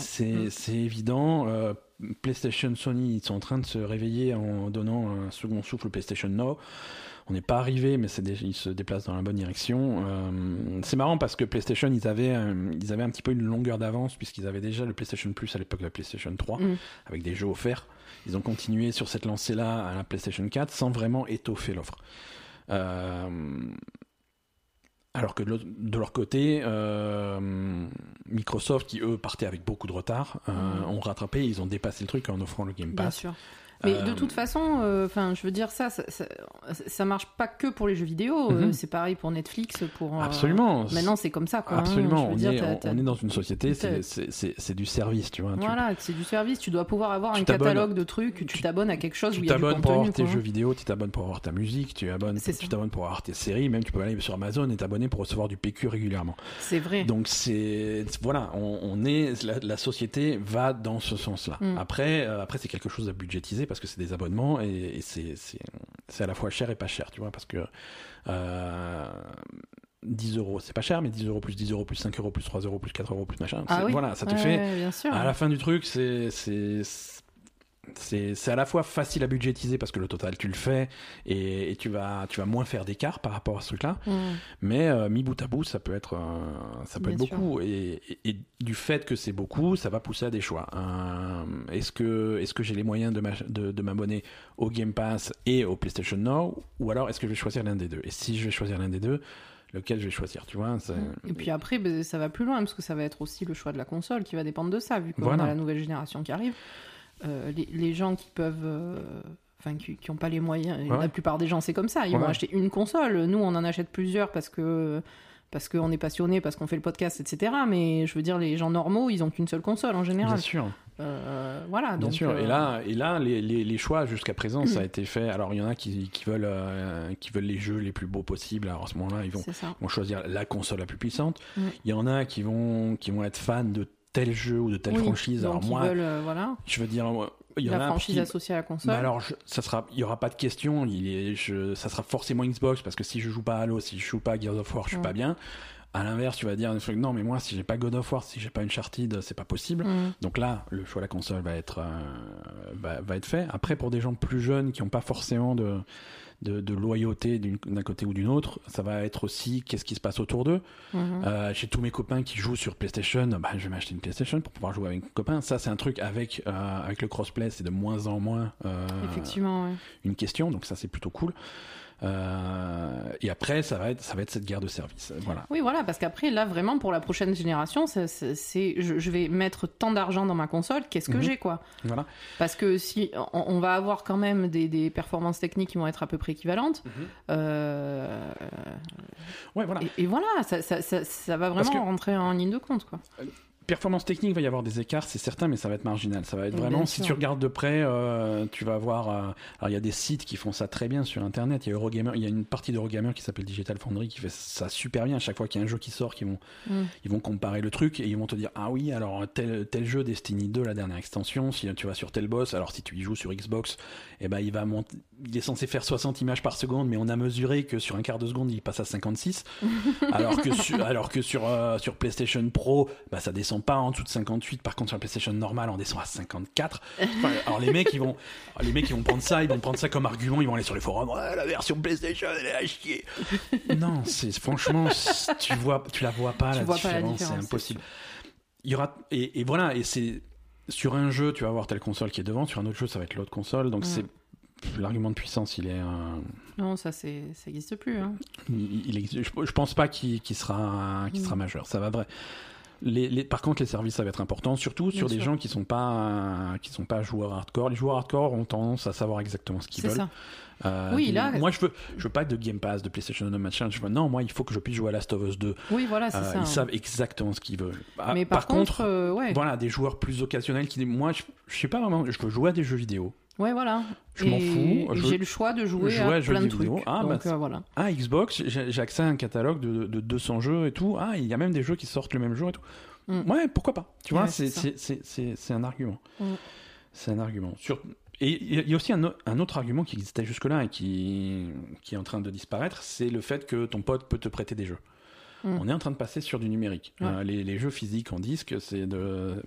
C'est Mm. évident. euh, PlayStation, Sony, ils sont en train de se réveiller en donnant un second souffle au PlayStation Now. On n'est pas arrivé, mais ils se déplacent dans la bonne direction. Euh, c'est marrant parce que PlayStation, ils avaient, un- ils avaient un petit peu une longueur d'avance puisqu'ils avaient déjà le PlayStation Plus à l'époque de la PlayStation 3 Mm. avec des jeux offerts. Ils ont continué sur cette lancée-là à la PlayStation 4 sans vraiment étoffer l'offre. Euh, alors que de leur côté, euh, Microsoft, qui eux partaient avec beaucoup de retard, euh, Mm. ont rattrapé, ils ont dépassé le truc en offrant le Game Bien Pass. sûr. Mais Euh, de toute façon, euh, enfin, je veux dire ça, ça, ça, ça marche pas que pour les jeux vidéo. euh, Mhm. c'est pareil pour Netflix, pour. euh, Absolument. Maintenant, c'est comme ça, quoi. hein. Absolument. Veux on, dire, est, on- est dans une société, c'est- du service, tu vois. Tu- Voilà, c'est du service. Tu dois pouvoir avoir Tu un catalogue de trucs. Tu tu- t'abonnes à quelque chose où Tu il y a du t'abonnes pour avoir tes quoi. jeux vidéo, tu t'abonnes pour avoir ta musique, tu tu t'abonnes pour avoir tes séries, même tu peux aller sur Amazon et t'abonner pour recevoir du PQ régulièrement. C'est vrai. Donc c'est voilà, on, on est la, la société va dans ce sens-là. Mm. Après euh, après c'est quelque chose à budgétiser parce que c'est des abonnements et, et c'est c'est c'est à la fois cher et pas cher, tu vois, parce que euh, 10 euros c'est pas cher, mais 10 euros plus 10 euros plus 5 euros plus 3 euros plus 4 euros plus machin, Ah oui. voilà, ça te Ouais, fait ouais, bien sûr. à la fin du truc, c'est c'est à la fois facile à budgétiser parce que le total tu le fais et, et tu vas tu vas moins faire d'écart par rapport à ce truc-là. Mm. Mais euh, mis bout à bout, ça peut être euh, ça peut Bien être beaucoup et, et- et du fait que c'est beaucoup, ça va pousser à des choix. Euh, est-ce que est-ce que j'ai les moyens de m'ach- de, de m'abonner au Game Pass et au PlayStation Now ou alors est-ce que je vais choisir l'un des deux? Et si je vais choisir l'un des deux, lequel je vais choisir, tu vois c'est- Et puis après, ben, ça va plus loin parce que ça va être aussi le choix de la console qui va dépendre de ça, vu qu'on Voilà. a la nouvelle génération qui arrive. Euh, les, les gens qui peuvent. euh, Enfin, qui n'ont pas les moyens. Ouais. La plupart des gens, c'est comme ça. Ils Ouais. vont acheter une console. Nous, on en achète plusieurs parce que parce qu'on est passionné, parce qu'on fait le podcast, etc. Mais je veux dire, les gens normaux, ils ont qu'une seule console en Bien général. sûr. Euh, voilà. Bien donc, sûr. euh, Et là, et là, les, les, les choix jusqu'à présent, ça a été fait. Alors, il y en a qui, qui veulent, euh, qui veulent les jeux les plus beaux possibles. Alors, à ce moment-là, ils vont, vont choisir la console la plus puissante. Mm. Il y en a qui vont, qui vont être fans de tel jeu ou de telle Oui, franchise. Alors moi, veulent, euh, voilà, je veux dire, moi, il y en la a franchise qui- associée à la console. bah alors, je- ça sera, il y aura pas de question. Il est, je, ça sera forcément Xbox parce que si je joue pas à Halo, si je joue pas à Gears of War, je suis Ouais. pas bien. À l'inverse, tu vas dire non, mais moi, si j'ai pas God of War, si j'ai pas Uncharted, c'est pas possible. Mm. Donc là, le choix de la console va être, euh, va, va être fait. Après, pour des gens plus jeunes qui n'ont pas forcément de, de, de loyauté d'un côté ou d'une autre, ça va être aussi qu'est-ce qui se passe autour d'eux. Mhm. Euh, J'ai tous mes copains qui jouent sur PlayStation, bah, je vais m'acheter une PlayStation pour pouvoir jouer avec mes copains. Ça, c'est un truc avec, euh, avec le crossplay, c'est de moins en moins euh, Effectivement, ouais. une question, donc ça, c'est plutôt cool. Euh, et après, ça va être, ça va être cette guerre de service. Voilà. Oui, voilà, parce qu'après, là, vraiment, pour la prochaine génération, c'est, je, je vais mettre tant d'argent dans ma console, qu'est-ce que Mhm. j'ai, quoi? Voilà. Parce que si on, on va avoir quand même des, des performances techniques qui vont être à peu près équivalentes, Mhm. euh, Ouais, voilà. et, et voilà, ça, ça, ça, ça va vraiment que- rentrer en ligne de compte, quoi. Performance technique, il va y avoir des écarts, c'est certain, mais ça va être marginal. Ça va être vraiment, si tu regardes de près, euh, tu vas voir. euh, alors, il y a des sites qui font ça très bien sur Internet. Il y a Eurogamer, il y a une partie d'Eurogamer qui s'appelle Digital Foundry qui fait ça super bien. À chaque fois qu'il y a un jeu qui sort, ils vont, Mm. ils vont comparer le truc et ils vont te dire Ah oui, alors tel, tel jeu Destiny 2, la dernière extension, si tu vas sur tel boss, alors si tu y joues sur Xbox, eh ben, il, va monter, il est censé faire 60 images par seconde, mais on a mesuré que sur un quart de seconde, il passe à 56. alors que sur, alors que sur, euh, sur PlayStation Pro, bah, ça descend pas en dessous de 58. Par contre, sur la PlayStation normale, on descend à 54. Enfin, alors les mecs, ils vont, les mecs, ils vont prendre ça, ils vont prendre ça comme argument, ils vont aller sur les forums. Ouais, la version PlayStation, elle est à chier. non, c'est franchement, tu vois, tu la vois pas la vois pas la différence, c'est impossible. Il y aura et, et voilà, et c'est sur un jeu, tu vas avoir telle console qui est devant, sur un autre jeu, ça va être l'autre console. Donc Mm. c'est l'argument de puissance, il est, euh, Non, ça, c'est, ça n'existe plus. Hein. il, il existe- je, je pense pas qu'il qu'il sera, qu'il Mm. sera majeur. Ça va vrai. Les, les- par contre, les services, ça va être important, surtout sur des gens qui sont pas, qui sont pas joueurs hardcore. Les joueurs hardcore ont tendance à savoir exactement ce qu'ils veulent. ça. Euh, Oui, là- Moi, je veux, je veux pas de Game Pass, de PlayStation, de machin. Je veux, non, moi, il faut que je puisse jouer à Last of Us 2. Oui, voilà, c'est Euh, ça. ils hein. savent exactement ce qu'ils veulent. Ah, Mais par, contre, euh, ouais. voilà, des joueurs plus occasionnels qui, moi, je, je sais pas vraiment, je veux jouer à des jeux vidéo. Ouais, voilà. Je m'en fous, J'ai le choix de jouer jouer à, à plein de vidéo. trucs. Ah, Donc bah, euh, voilà. Ah, Xbox, j'ai accès à un catalogue de, de 200 jeux et tout. Ah, il y a même des jeux qui sortent le même jour et tout. Mm. Ouais, pourquoi pas Tu vois, Ouais, c'est un argument. Mm. C'est un argument. Sur... Et il y a aussi un, un autre argument qui existait jusque-là et qui, qui est en train de disparaître, c'est le fait que ton pote peut te prêter des jeux. On est en train de passer sur du numérique. Ouais. Euh, les, les jeux physiques en disque, c'est de.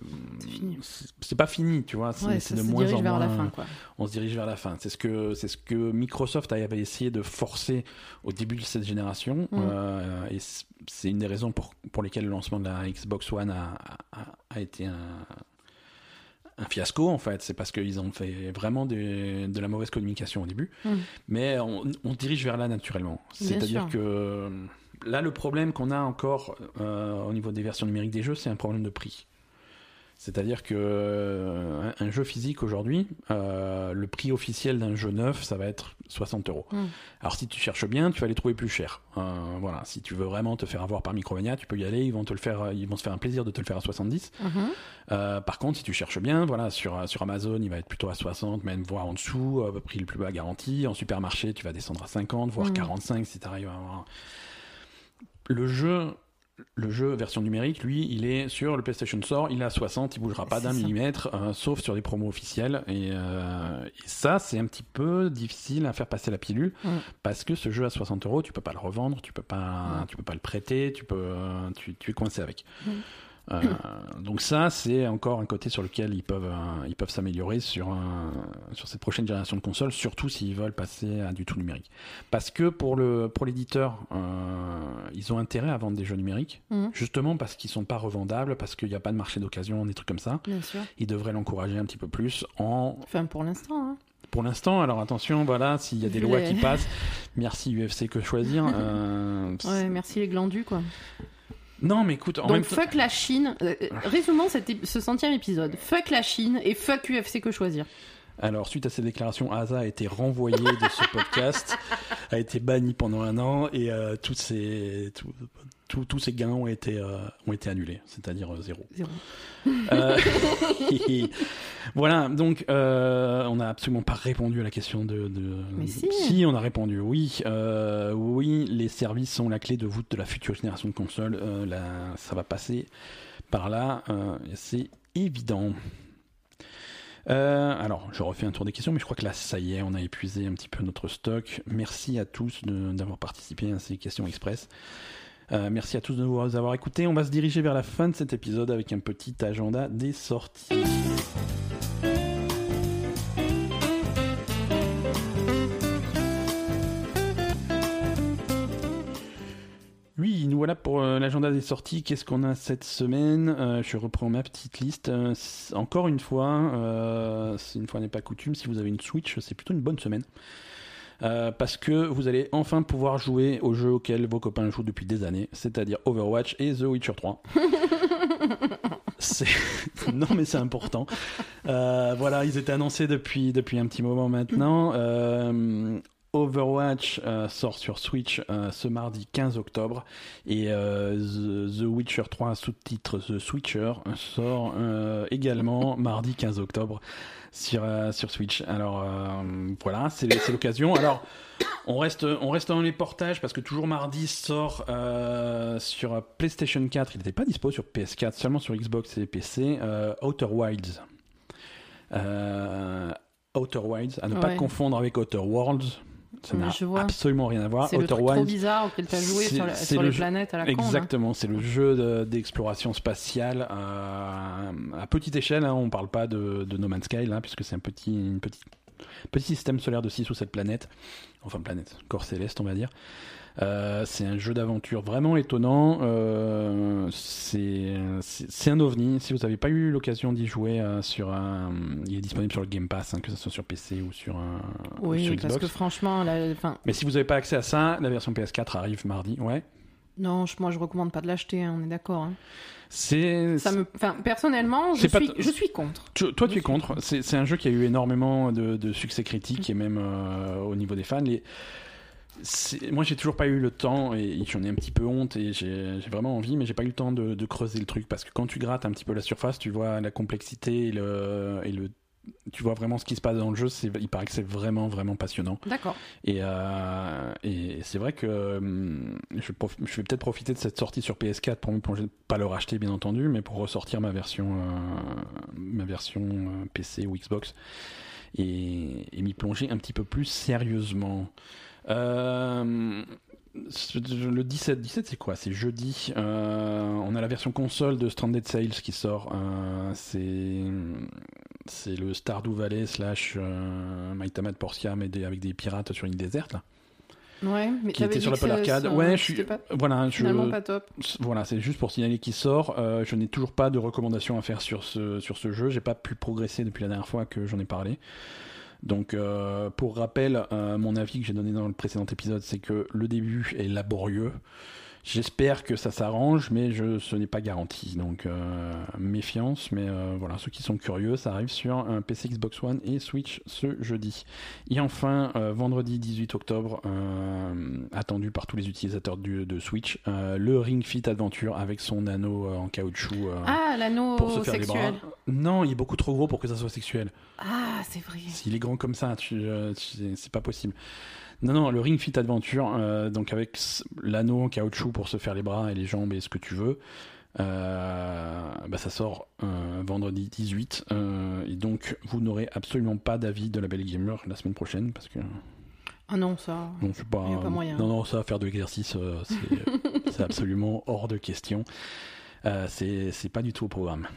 C'est pas fini, tu vois. C'est Ouais, de se moins dirige en vers moins. la fin, quoi. On se dirige vers la fin. C'est ce que c'est ce que Microsoft avait essayé de forcer au début de cette génération, Mm. euh, et c'est une des raisons pour pour lesquelles le lancement de la Xbox One a, a, a été un un fiasco en fait, c'est parce qu'ils ont fait vraiment des- de la mauvaise communication au début, Mm. mais on, on dirige vers là naturellement. C'est-à-dire que là, le problème qu'on a encore euh, au niveau des versions numériques des jeux, c'est un problème de prix. C'est-à-dire que euh, un, jeu physique aujourd'hui, euh, le prix officiel d'un jeu neuf, ça va être 60 euros. Mm. Alors si tu cherches bien, tu vas les trouver plus chers. Euh, voilà, si tu veux vraiment te faire avoir par Micromania, tu peux y aller. Ils vont te le faire, ils vont se faire un plaisir de te le faire à 70. Mhm. Par contre, si tu cherches bien, voilà, sur, sur Amazon, il va être plutôt à 60, même voire en dessous, prix le plus bas garanti. En supermarché, tu vas descendre à 50, voire Mm. 45 si tu arrives à avoir. Le jeu, le jeu version numérique, lui, il est sur le PlayStation Store, il est à 60, il bougera pas d'un millimètre, euh, sauf sur des promos officiels. Et, euh, et ça, c'est un petit peu difficile à faire passer la pilule, Mm. parce que ce jeu à 60 euros, tu peux pas le revendre, tu peux pas, Mm. tu peux pas le prêter, tu peux, euh, tu, tu es coincé avec. Mm. Euh, donc ça, c'est encore un côté sur lequel ils peuvent, euh, ils peuvent s'améliorer sur, un- sur cette prochaine génération de consoles, surtout s'ils veulent passer à du tout numérique. Parce que pour le pour l'éditeur, euh, ils ont intérêt à vendre des jeux numériques, Mhm. justement parce qu'ils sont pas revendables, parce qu'il n'y a pas de marché d'occasion, des trucs comme ça. Bien sûr. Ils devraient l'encourager un petit peu plus en Enfin, pour l'instant. Hein. pour l'instant, alors attention, voilà, s'il y a des lois qui passent, merci UFC que choisir. euh, Ouais, merci les glandus, quoi. Non, mais écoute, en Donc, même temps, fuck la Chine. Euh, euh, résumons cet ce centième épisode. Fuck la Chine et fuck UFC que choisir. Alors, suite à ces déclarations, Asa a été renvoyé de ce podcast, a été banni pendant un an et euh, tous ces tous gains ont été euh, ont été annulés, c'est-à-dire euh, zéro. Zéro. Voilà, donc on n'a absolument pas répondu à la question de. de- Mais si. on a répondu. Oui, oui, les services sont la clé de voûte de la future génération de consoles. Là, ça va passer par là, c'est évident. Euh, alors, je refais un tour des questions, mais je crois que là, ça y est, on a épuisé un petit peu notre stock. Merci à tous d'avoir participé à ces questions express. Euh, merci à tous de nous avoir écoutés. On va se diriger vers la fin de cet épisode avec un petit agenda des sorties. Voilà pour euh, l'agenda des sorties. Qu'est-ce qu'on a cette semaine? Euh, Je reprends ma petite liste. Euh, encore une fois, une fois n'est pas coutume, si vous avez une Switch, c'est plutôt une bonne semaine. parce que vous allez enfin pouvoir jouer au jeu auquel vos copains jouent depuis des années, c'est-à-dire Overwatch et The Witcher 3. C'est- non mais c'est important. Euh, voilà, ils étaient annoncés depuis, depuis un petit moment maintenant. Euh, Overwatch euh, sort sur Switch euh, ce mardi 15 octobre et euh, The, The Witcher 3 sous-titre The Switcher sort également mardi 15 octobre sur, sur Switch. Alors voilà, c'est l'occasion. Alors on reste, on reste dans les portages parce que toujours mardi sort sur PlayStation 4. Il n'était pas dispo sur PS4, seulement sur Xbox et PC. Outer Wilds. Outer Wilds, à ne pas confondre avec Outer Worlds. Ça n'a absolument rien à voir. C'est le truc trop bizarre auquel t'as joué c'est- sur, la- sur le les jeu- planètes à la là. Exactement, c'est le jeu de- d'exploration spatiale euh, à petite échelle. Hein, on parle pas de, de No Man's Sky là, puisque c'est un petit, une petite, petit système solaire de 6 ou 7 planètes. Enfin, planète, corps céleste, on va dire. Euh, c'est un jeu d'aventure vraiment étonnant. Euh, c'est un ovni. Si vous n'avez pas eu l'occasion d'y jouer euh, sur un, il est disponible sur le Game Pass, hein, que ce soit sur PC ou sur, un, ou Oui, sur parce Xbox. que franchement, la- Mais si vous n'avez pas accès à ça, la version PS4 arrive mardi. Ouais. non, je- moi je recommande pas de l'acheter, hein, on est d'accord. hein. C'est Ça me, enfin, personnellement, je suis, t- je suis contre. Tu- toi, tu es contre. C'est un jeu qui a eu énormément de, de succès critique et même euh, au niveau des fans. Les- Moi, j'ai toujours pas eu le temps et j'en ai un petit peu honte et j'ai vraiment envie, mais j'ai pas eu le temps de, de creuser le truc parce que quand tu grattes un petit peu la surface, tu vois la complexité et le, et le tu vois vraiment ce qui se passe dans le jeu. Il paraît que c'est vraiment, vraiment passionnant. D'accord. Et, euh, et c'est vrai que hum, je, prof- je vais peut-être profiter de cette sortie sur PS4 pour me plonger, pas le racheter bien entendu, mais pour ressortir ma version, euh, ma version euh, PC ou Xbox et, et m'y plonger un petit peu plus sérieusement. Euh, le 17, 17 c'est quoi? C'est jeudi. Euh, on a la version console de Stranded Sales qui sort. Euh, c'est c'est le Stardew Valley slash euh, Maïtamat Portia mais des- avec des pirates sur une île déserte là. Ouais, mais Qui était sur que l'Apple Arcade. Ouais, je suis- pas, Voilà, je, finalement pas top. voilà, c'est juste pour signaler qu'il sort. Euh, je n'ai toujours pas de recommandations à faire sur ce, sur ce jeu. J'ai pas pu progresser depuis la dernière fois que j'en ai parlé. Donc, euh, pour rappel, euh, mon avis que j'ai donné dans le précédent épisode, c'est que le début est laborieux. J'espère que ça s'arrange, mais je, ce n'est pas garanti. Donc, euh, méfiance. Mais euh, voilà, ceux qui sont curieux, ça arrive sur un PC Xbox One et Switch ce jeudi. Et enfin, euh, vendredi 18 octobre, attendu par tous les utilisateurs du- de Switch, le Ring Fit Adventure avec son anneau en caoutchouc Ah, l'anneau sexuel. Non, il est beaucoup trop gros pour que ça soit sexuel. Ah, c'est vrai. S'il est grand comme ça, tu, tu- c'est pas possible. Non, non, le Ring Fit Adventure, euh, donc avec l'anneau en caoutchouc pour se faire les bras et les jambes et ce que tu veux, euh, bah ça sort euh, vendredi 18. euh, et donc, vous n'aurez absolument pas d'avis de la Belle Gamer la semaine prochaine parce que Ah non, ça. non, c'est pas, Y a pas moyen. non, non, ça, faire de l'exercice, c'est absolument hors de question. C'est pas du tout au programme.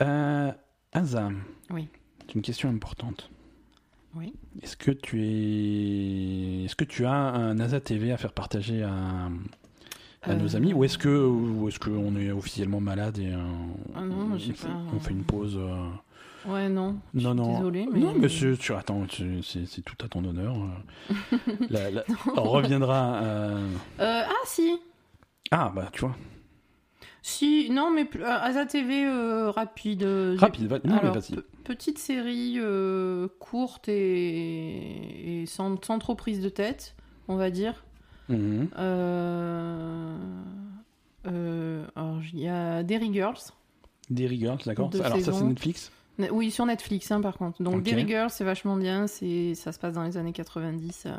Euh, Asa, Oui. c'est une question importante. Oui. Est-ce que tu es, est-ce que tu as un Asa TV à faire partager à, à nos Euh, amis, ou est-ce que, ou est-ce qu'on est officiellement malade et euh, Ah non, on, fait, pas. on fait une pause euh, Ouais, non. Non, non. Désolée, mais. Non, mais tu attends, c'est tout à ton honneur. euh. La- la- on reviendra. à- Euh, ah, si. Ah bah tu vois. Si, non, mais euh, Asa TV euh, rapide. euh, Rapide, non, mais vas-y. Pe- petite série euh, courte et, et sans, sans trop prise de tête, on va dire. Mhm. Euh, euh, alors, il y a Derry Girls. Derry Girls, d'accord. Alors ça c'est saisons. Netflix. Ne- Oui, sur Netflix, hein, par contre. Donc, Ok. Derry Girls, c'est vachement bien. C'est, ça se passe dans les années 90 euh,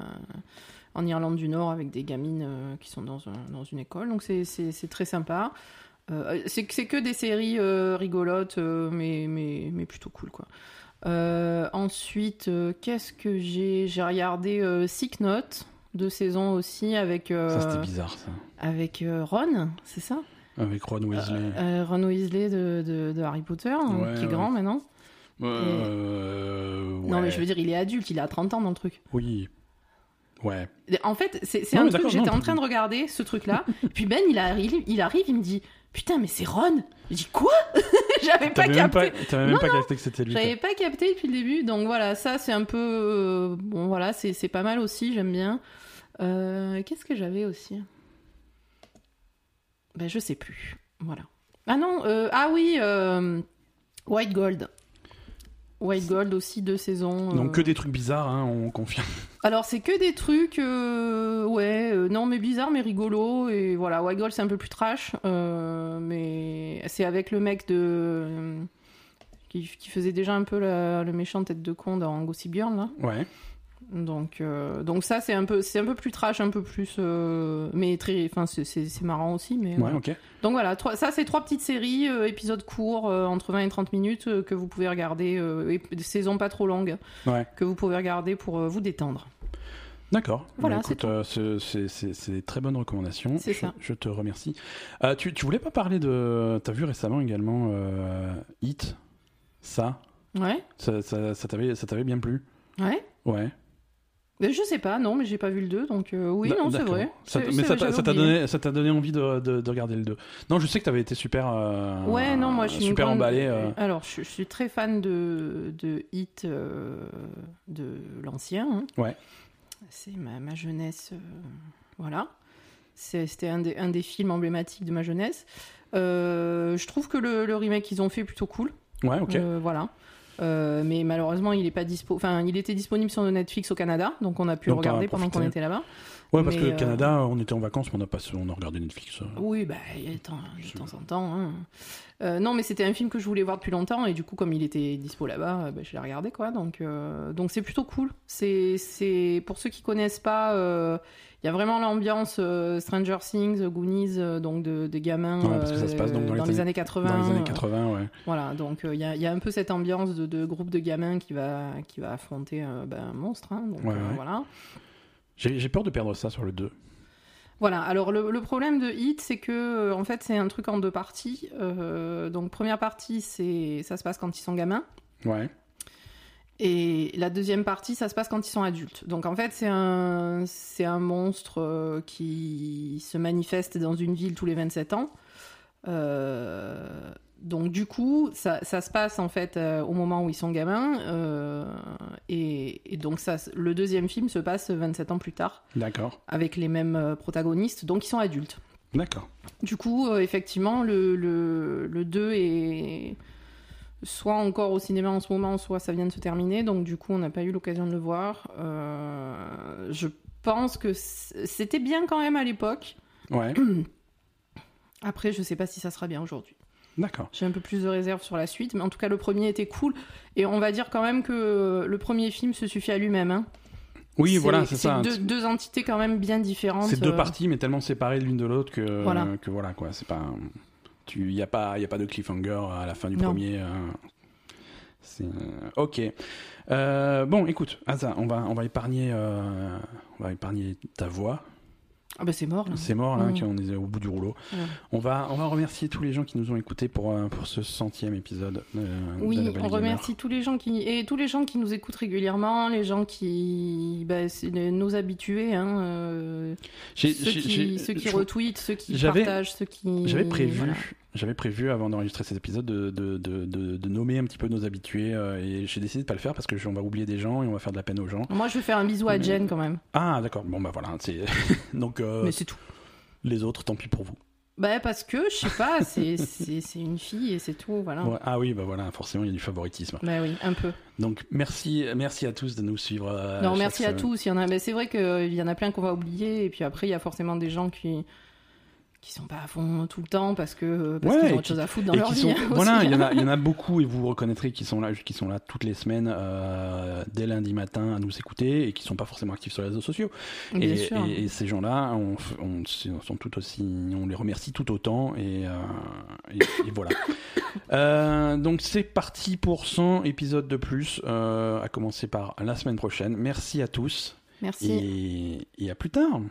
en Irlande du Nord avec des gamines euh, qui sont dans, un- dans une école. Donc, c'est très sympa. Euh, c'est, que des séries euh, rigolotes, euh, mais, mais, mais plutôt cool, quoi. Ensuite, qu'est-ce que j'ai? J'ai regardé Sick Note, deux saisons aussi, avec, Ça c'était bizarre ça. avec Ron, c'est ça? Avec Ron Weasley. Ron Weasley de, de, de Harry Potter, hein, Ouais, qui est ouais. grand maintenant. Non, mais je veux dire, il est adulte, il a 30 ans dans le truc. Oui. Ouais. En fait, c'est un truc, d'accord, j'étais en train de regarder ce truc-là, puis Ben, il arrive, il arrive, il me dit putain, mais c'est Ron. Je dis quoi? J'avais pas T'avais même capté. pas, même Non, pas capté que c'était lui. J'avais pas capté depuis le début, donc voilà, ça c'est un peu. euh, bon, voilà, c'est pas mal aussi, j'aime bien. Euh, Qu'est-ce que j'avais aussi? Ben, je sais plus. Voilà. Ah non, euh, ah oui, White Gold. White Gold aussi, deux saisons. Donc que des trucs bizarres, hein, on confirme. Alors, c'est que des trucs, euh, ouais, euh, non, mais bizarre, mais rigolo. Et voilà, White c'est un peu plus trash, euh, mais c'est avec le mec de. qui, qui faisait déjà un peu la- le méchant tête de con dans Gossip Girl, là. Ouais. Donc, euh, donc ça, c'est un, peu, c'est un peu plus trash, un peu plus. euh, mais très. Enfin, c'est- marrant aussi, mais. Ouais, voilà. ok. Donc voilà, trois- ça, c'est trois petites séries, euh, épisodes courts, euh, entre 20 et 30 minutes, euh, que vous pouvez regarder, euh, et saisons pas trop longues, Ouais. que vous pouvez regarder pour euh, vous détendre. D'accord. Voilà, Bah, c'est euh, c'est- très bonnes recommandations. C'est Je- ça. Je te remercie. Euh, tu, tu voulais pas parler de. T'as vu récemment également euh, Hit Ça? Ouais, Ça, ça, ça t'avait bien plu? Ouais. Ouais. Mais je sais pas, non, mais j'ai pas vu le 2, donc euh, oui, non, c'est vrai. Ça- mais ça t'a donné, ça donné envie de, de, de regarder le 2. Non, je sais que t'avais été super. euh, Ouais, non, moi je suis une super grande- emballé. euh. Alors, je, je suis très fan de, de Hit euh, de l'ancien. hein. Ouais. C'est ma, ma jeunesse. voilà. C'était un des, un des films emblématiques de ma jeunesse. Je trouve que le, le remake qu'ils ont fait est plutôt cool. Ouais, ok. Voilà. Euh, mais malheureusement, il est pas dispo. Enfin, il était disponible sur Netflix au Canada, donc on a pu Donc, le regarder pendant qu'on était là-bas. ouais, parce que le euh, Canada, on était en vacances, mais on a, pas, on a regardé Netflix. euh. Oui, bah, il y a de temps, de temps en temps. hein. Euh, non, mais c'était un film que je voulais voir depuis longtemps et du coup, comme il était dispo là-bas, bah, je l'ai regardé quoi. Donc, donc c'est plutôt cool. C'est, c'est pour ceux qui connaissent pas, il y a vraiment l'ambiance euh, Stranger Things, Goonies, euh, donc de, de gamins Ouais, parce que ça se passe donc dans les les années- années 80. Dans les années euh, 80, ouais. voilà, donc euh, il y, a, il y a un peu cette ambiance de, de groupe de gamins qui va, qui va affronter euh, ben, un monstre. hein. donc Ouais, euh, voilà. J'ai peur de perdre ça sur le 2. Voilà, alors le, le problème de Hit, c'est que euh, en fait c'est un truc en deux parties. Euh, donc première partie, c'est ça se passe quand ils sont gamins, Ouais. Et la deuxième partie, ça se passe quand ils sont adultes. Donc en fait c'est un c'est un monstre euh, qui se manifeste dans une ville tous les 27 ans. Euh, donc du coup, ça, ça se passe en fait euh, au moment où ils sont gamins, euh, et, et donc ça, le deuxième film se passe 27 ans plus tard D'accord. avec les mêmes protagonistes, donc ils sont adultes. D'accord. Du coup, effectivement, le, le, le 2 est soit encore au cinéma en ce moment, soit ça vient de se terminer. Donc, du coup, on n'a pas eu l'occasion de le voir. Euh, je pense que c'était bien quand même à l'époque. Ouais. Après, je sais pas si ça sera bien aujourd'hui. D'accord. J'ai un peu plus de réserve sur la suite, mais en tout cas, le premier était cool. Et on va dire quand même que le premier film se suffit à lui-même. hein. Oui, voilà, c'est ça. Deux, deux entités quand même bien différentes. C'est deux euh, parties, mais tellement séparées l'une de l'autre que Voilà. que voilà quoi. C'est pas, tu, y a pas, y a pas de cliffhanger à la fin du Non. premier. euh, c'est ok. Euh, bon, écoute, Asa, on va, on va épargner, euh, on va épargner ta voix. Ah bah c'est mort. C'est mort là, Mm. qui- on est au bout du rouleau. Ouais. On va, on va remercier tous les gens qui nous ont écoutés pour euh, pour ce centième épisode. euh, de Oui, on remercie tous les gens qui et tous les gens qui nous écoutent régulièrement, les gens qui, bah, nos habitués, hein, euh, ceux, qui, ceux qui retweetent, ceux qui partagent, ceux qui. J'avais prévu, voilà. J'avais prévu avant d'enregistrer cet épisode de, de, de, nommer un petit peu nos habitués euh, et j'ai décidé de pas le faire parce que je- on va oublier des gens et on va faire de la peine aux gens. Moi, je vais faire un bisou à Mais- Jen quand même, Ah d'accord, bon bah voilà, c'est donc euh, mais c'est tout. les autres, tant pis pour vous. Bah parce que je sais pas, c'est c'est c'est une fille et c'est tout, voilà. Ouais, ah oui, bah voilà, forcément il y a du favoritisme. Bah oui, un peu. Donc merci, merci à tous de nous suivre. euh, non, merci à tous. Il y en a, mais c'est vrai qu'il y en a plein qu'on va oublier et puis après il y a forcément des gens qui qui sont pas à fond tout le temps parce que parce Ouais, qu'ils ont autre qui- chose à foutre dans leur vie. sont, hein, voilà, il y, en a, il y en a beaucoup et vous reconnaîtrez qui sont là, qui sont là toutes les semaines, euh, dès lundi matin à nous écouter et qui sont pas forcément actifs sur les réseaux sociaux. Et, sûr. et- et ces gens-là, on, sont tout aussi, on les remercie tout autant et, euh, et- voilà. Euh, donc c'est parti pour 100 épisodes de plus, euh, à commencer par la semaine prochaine. Merci à tous Merci. et à plus tard.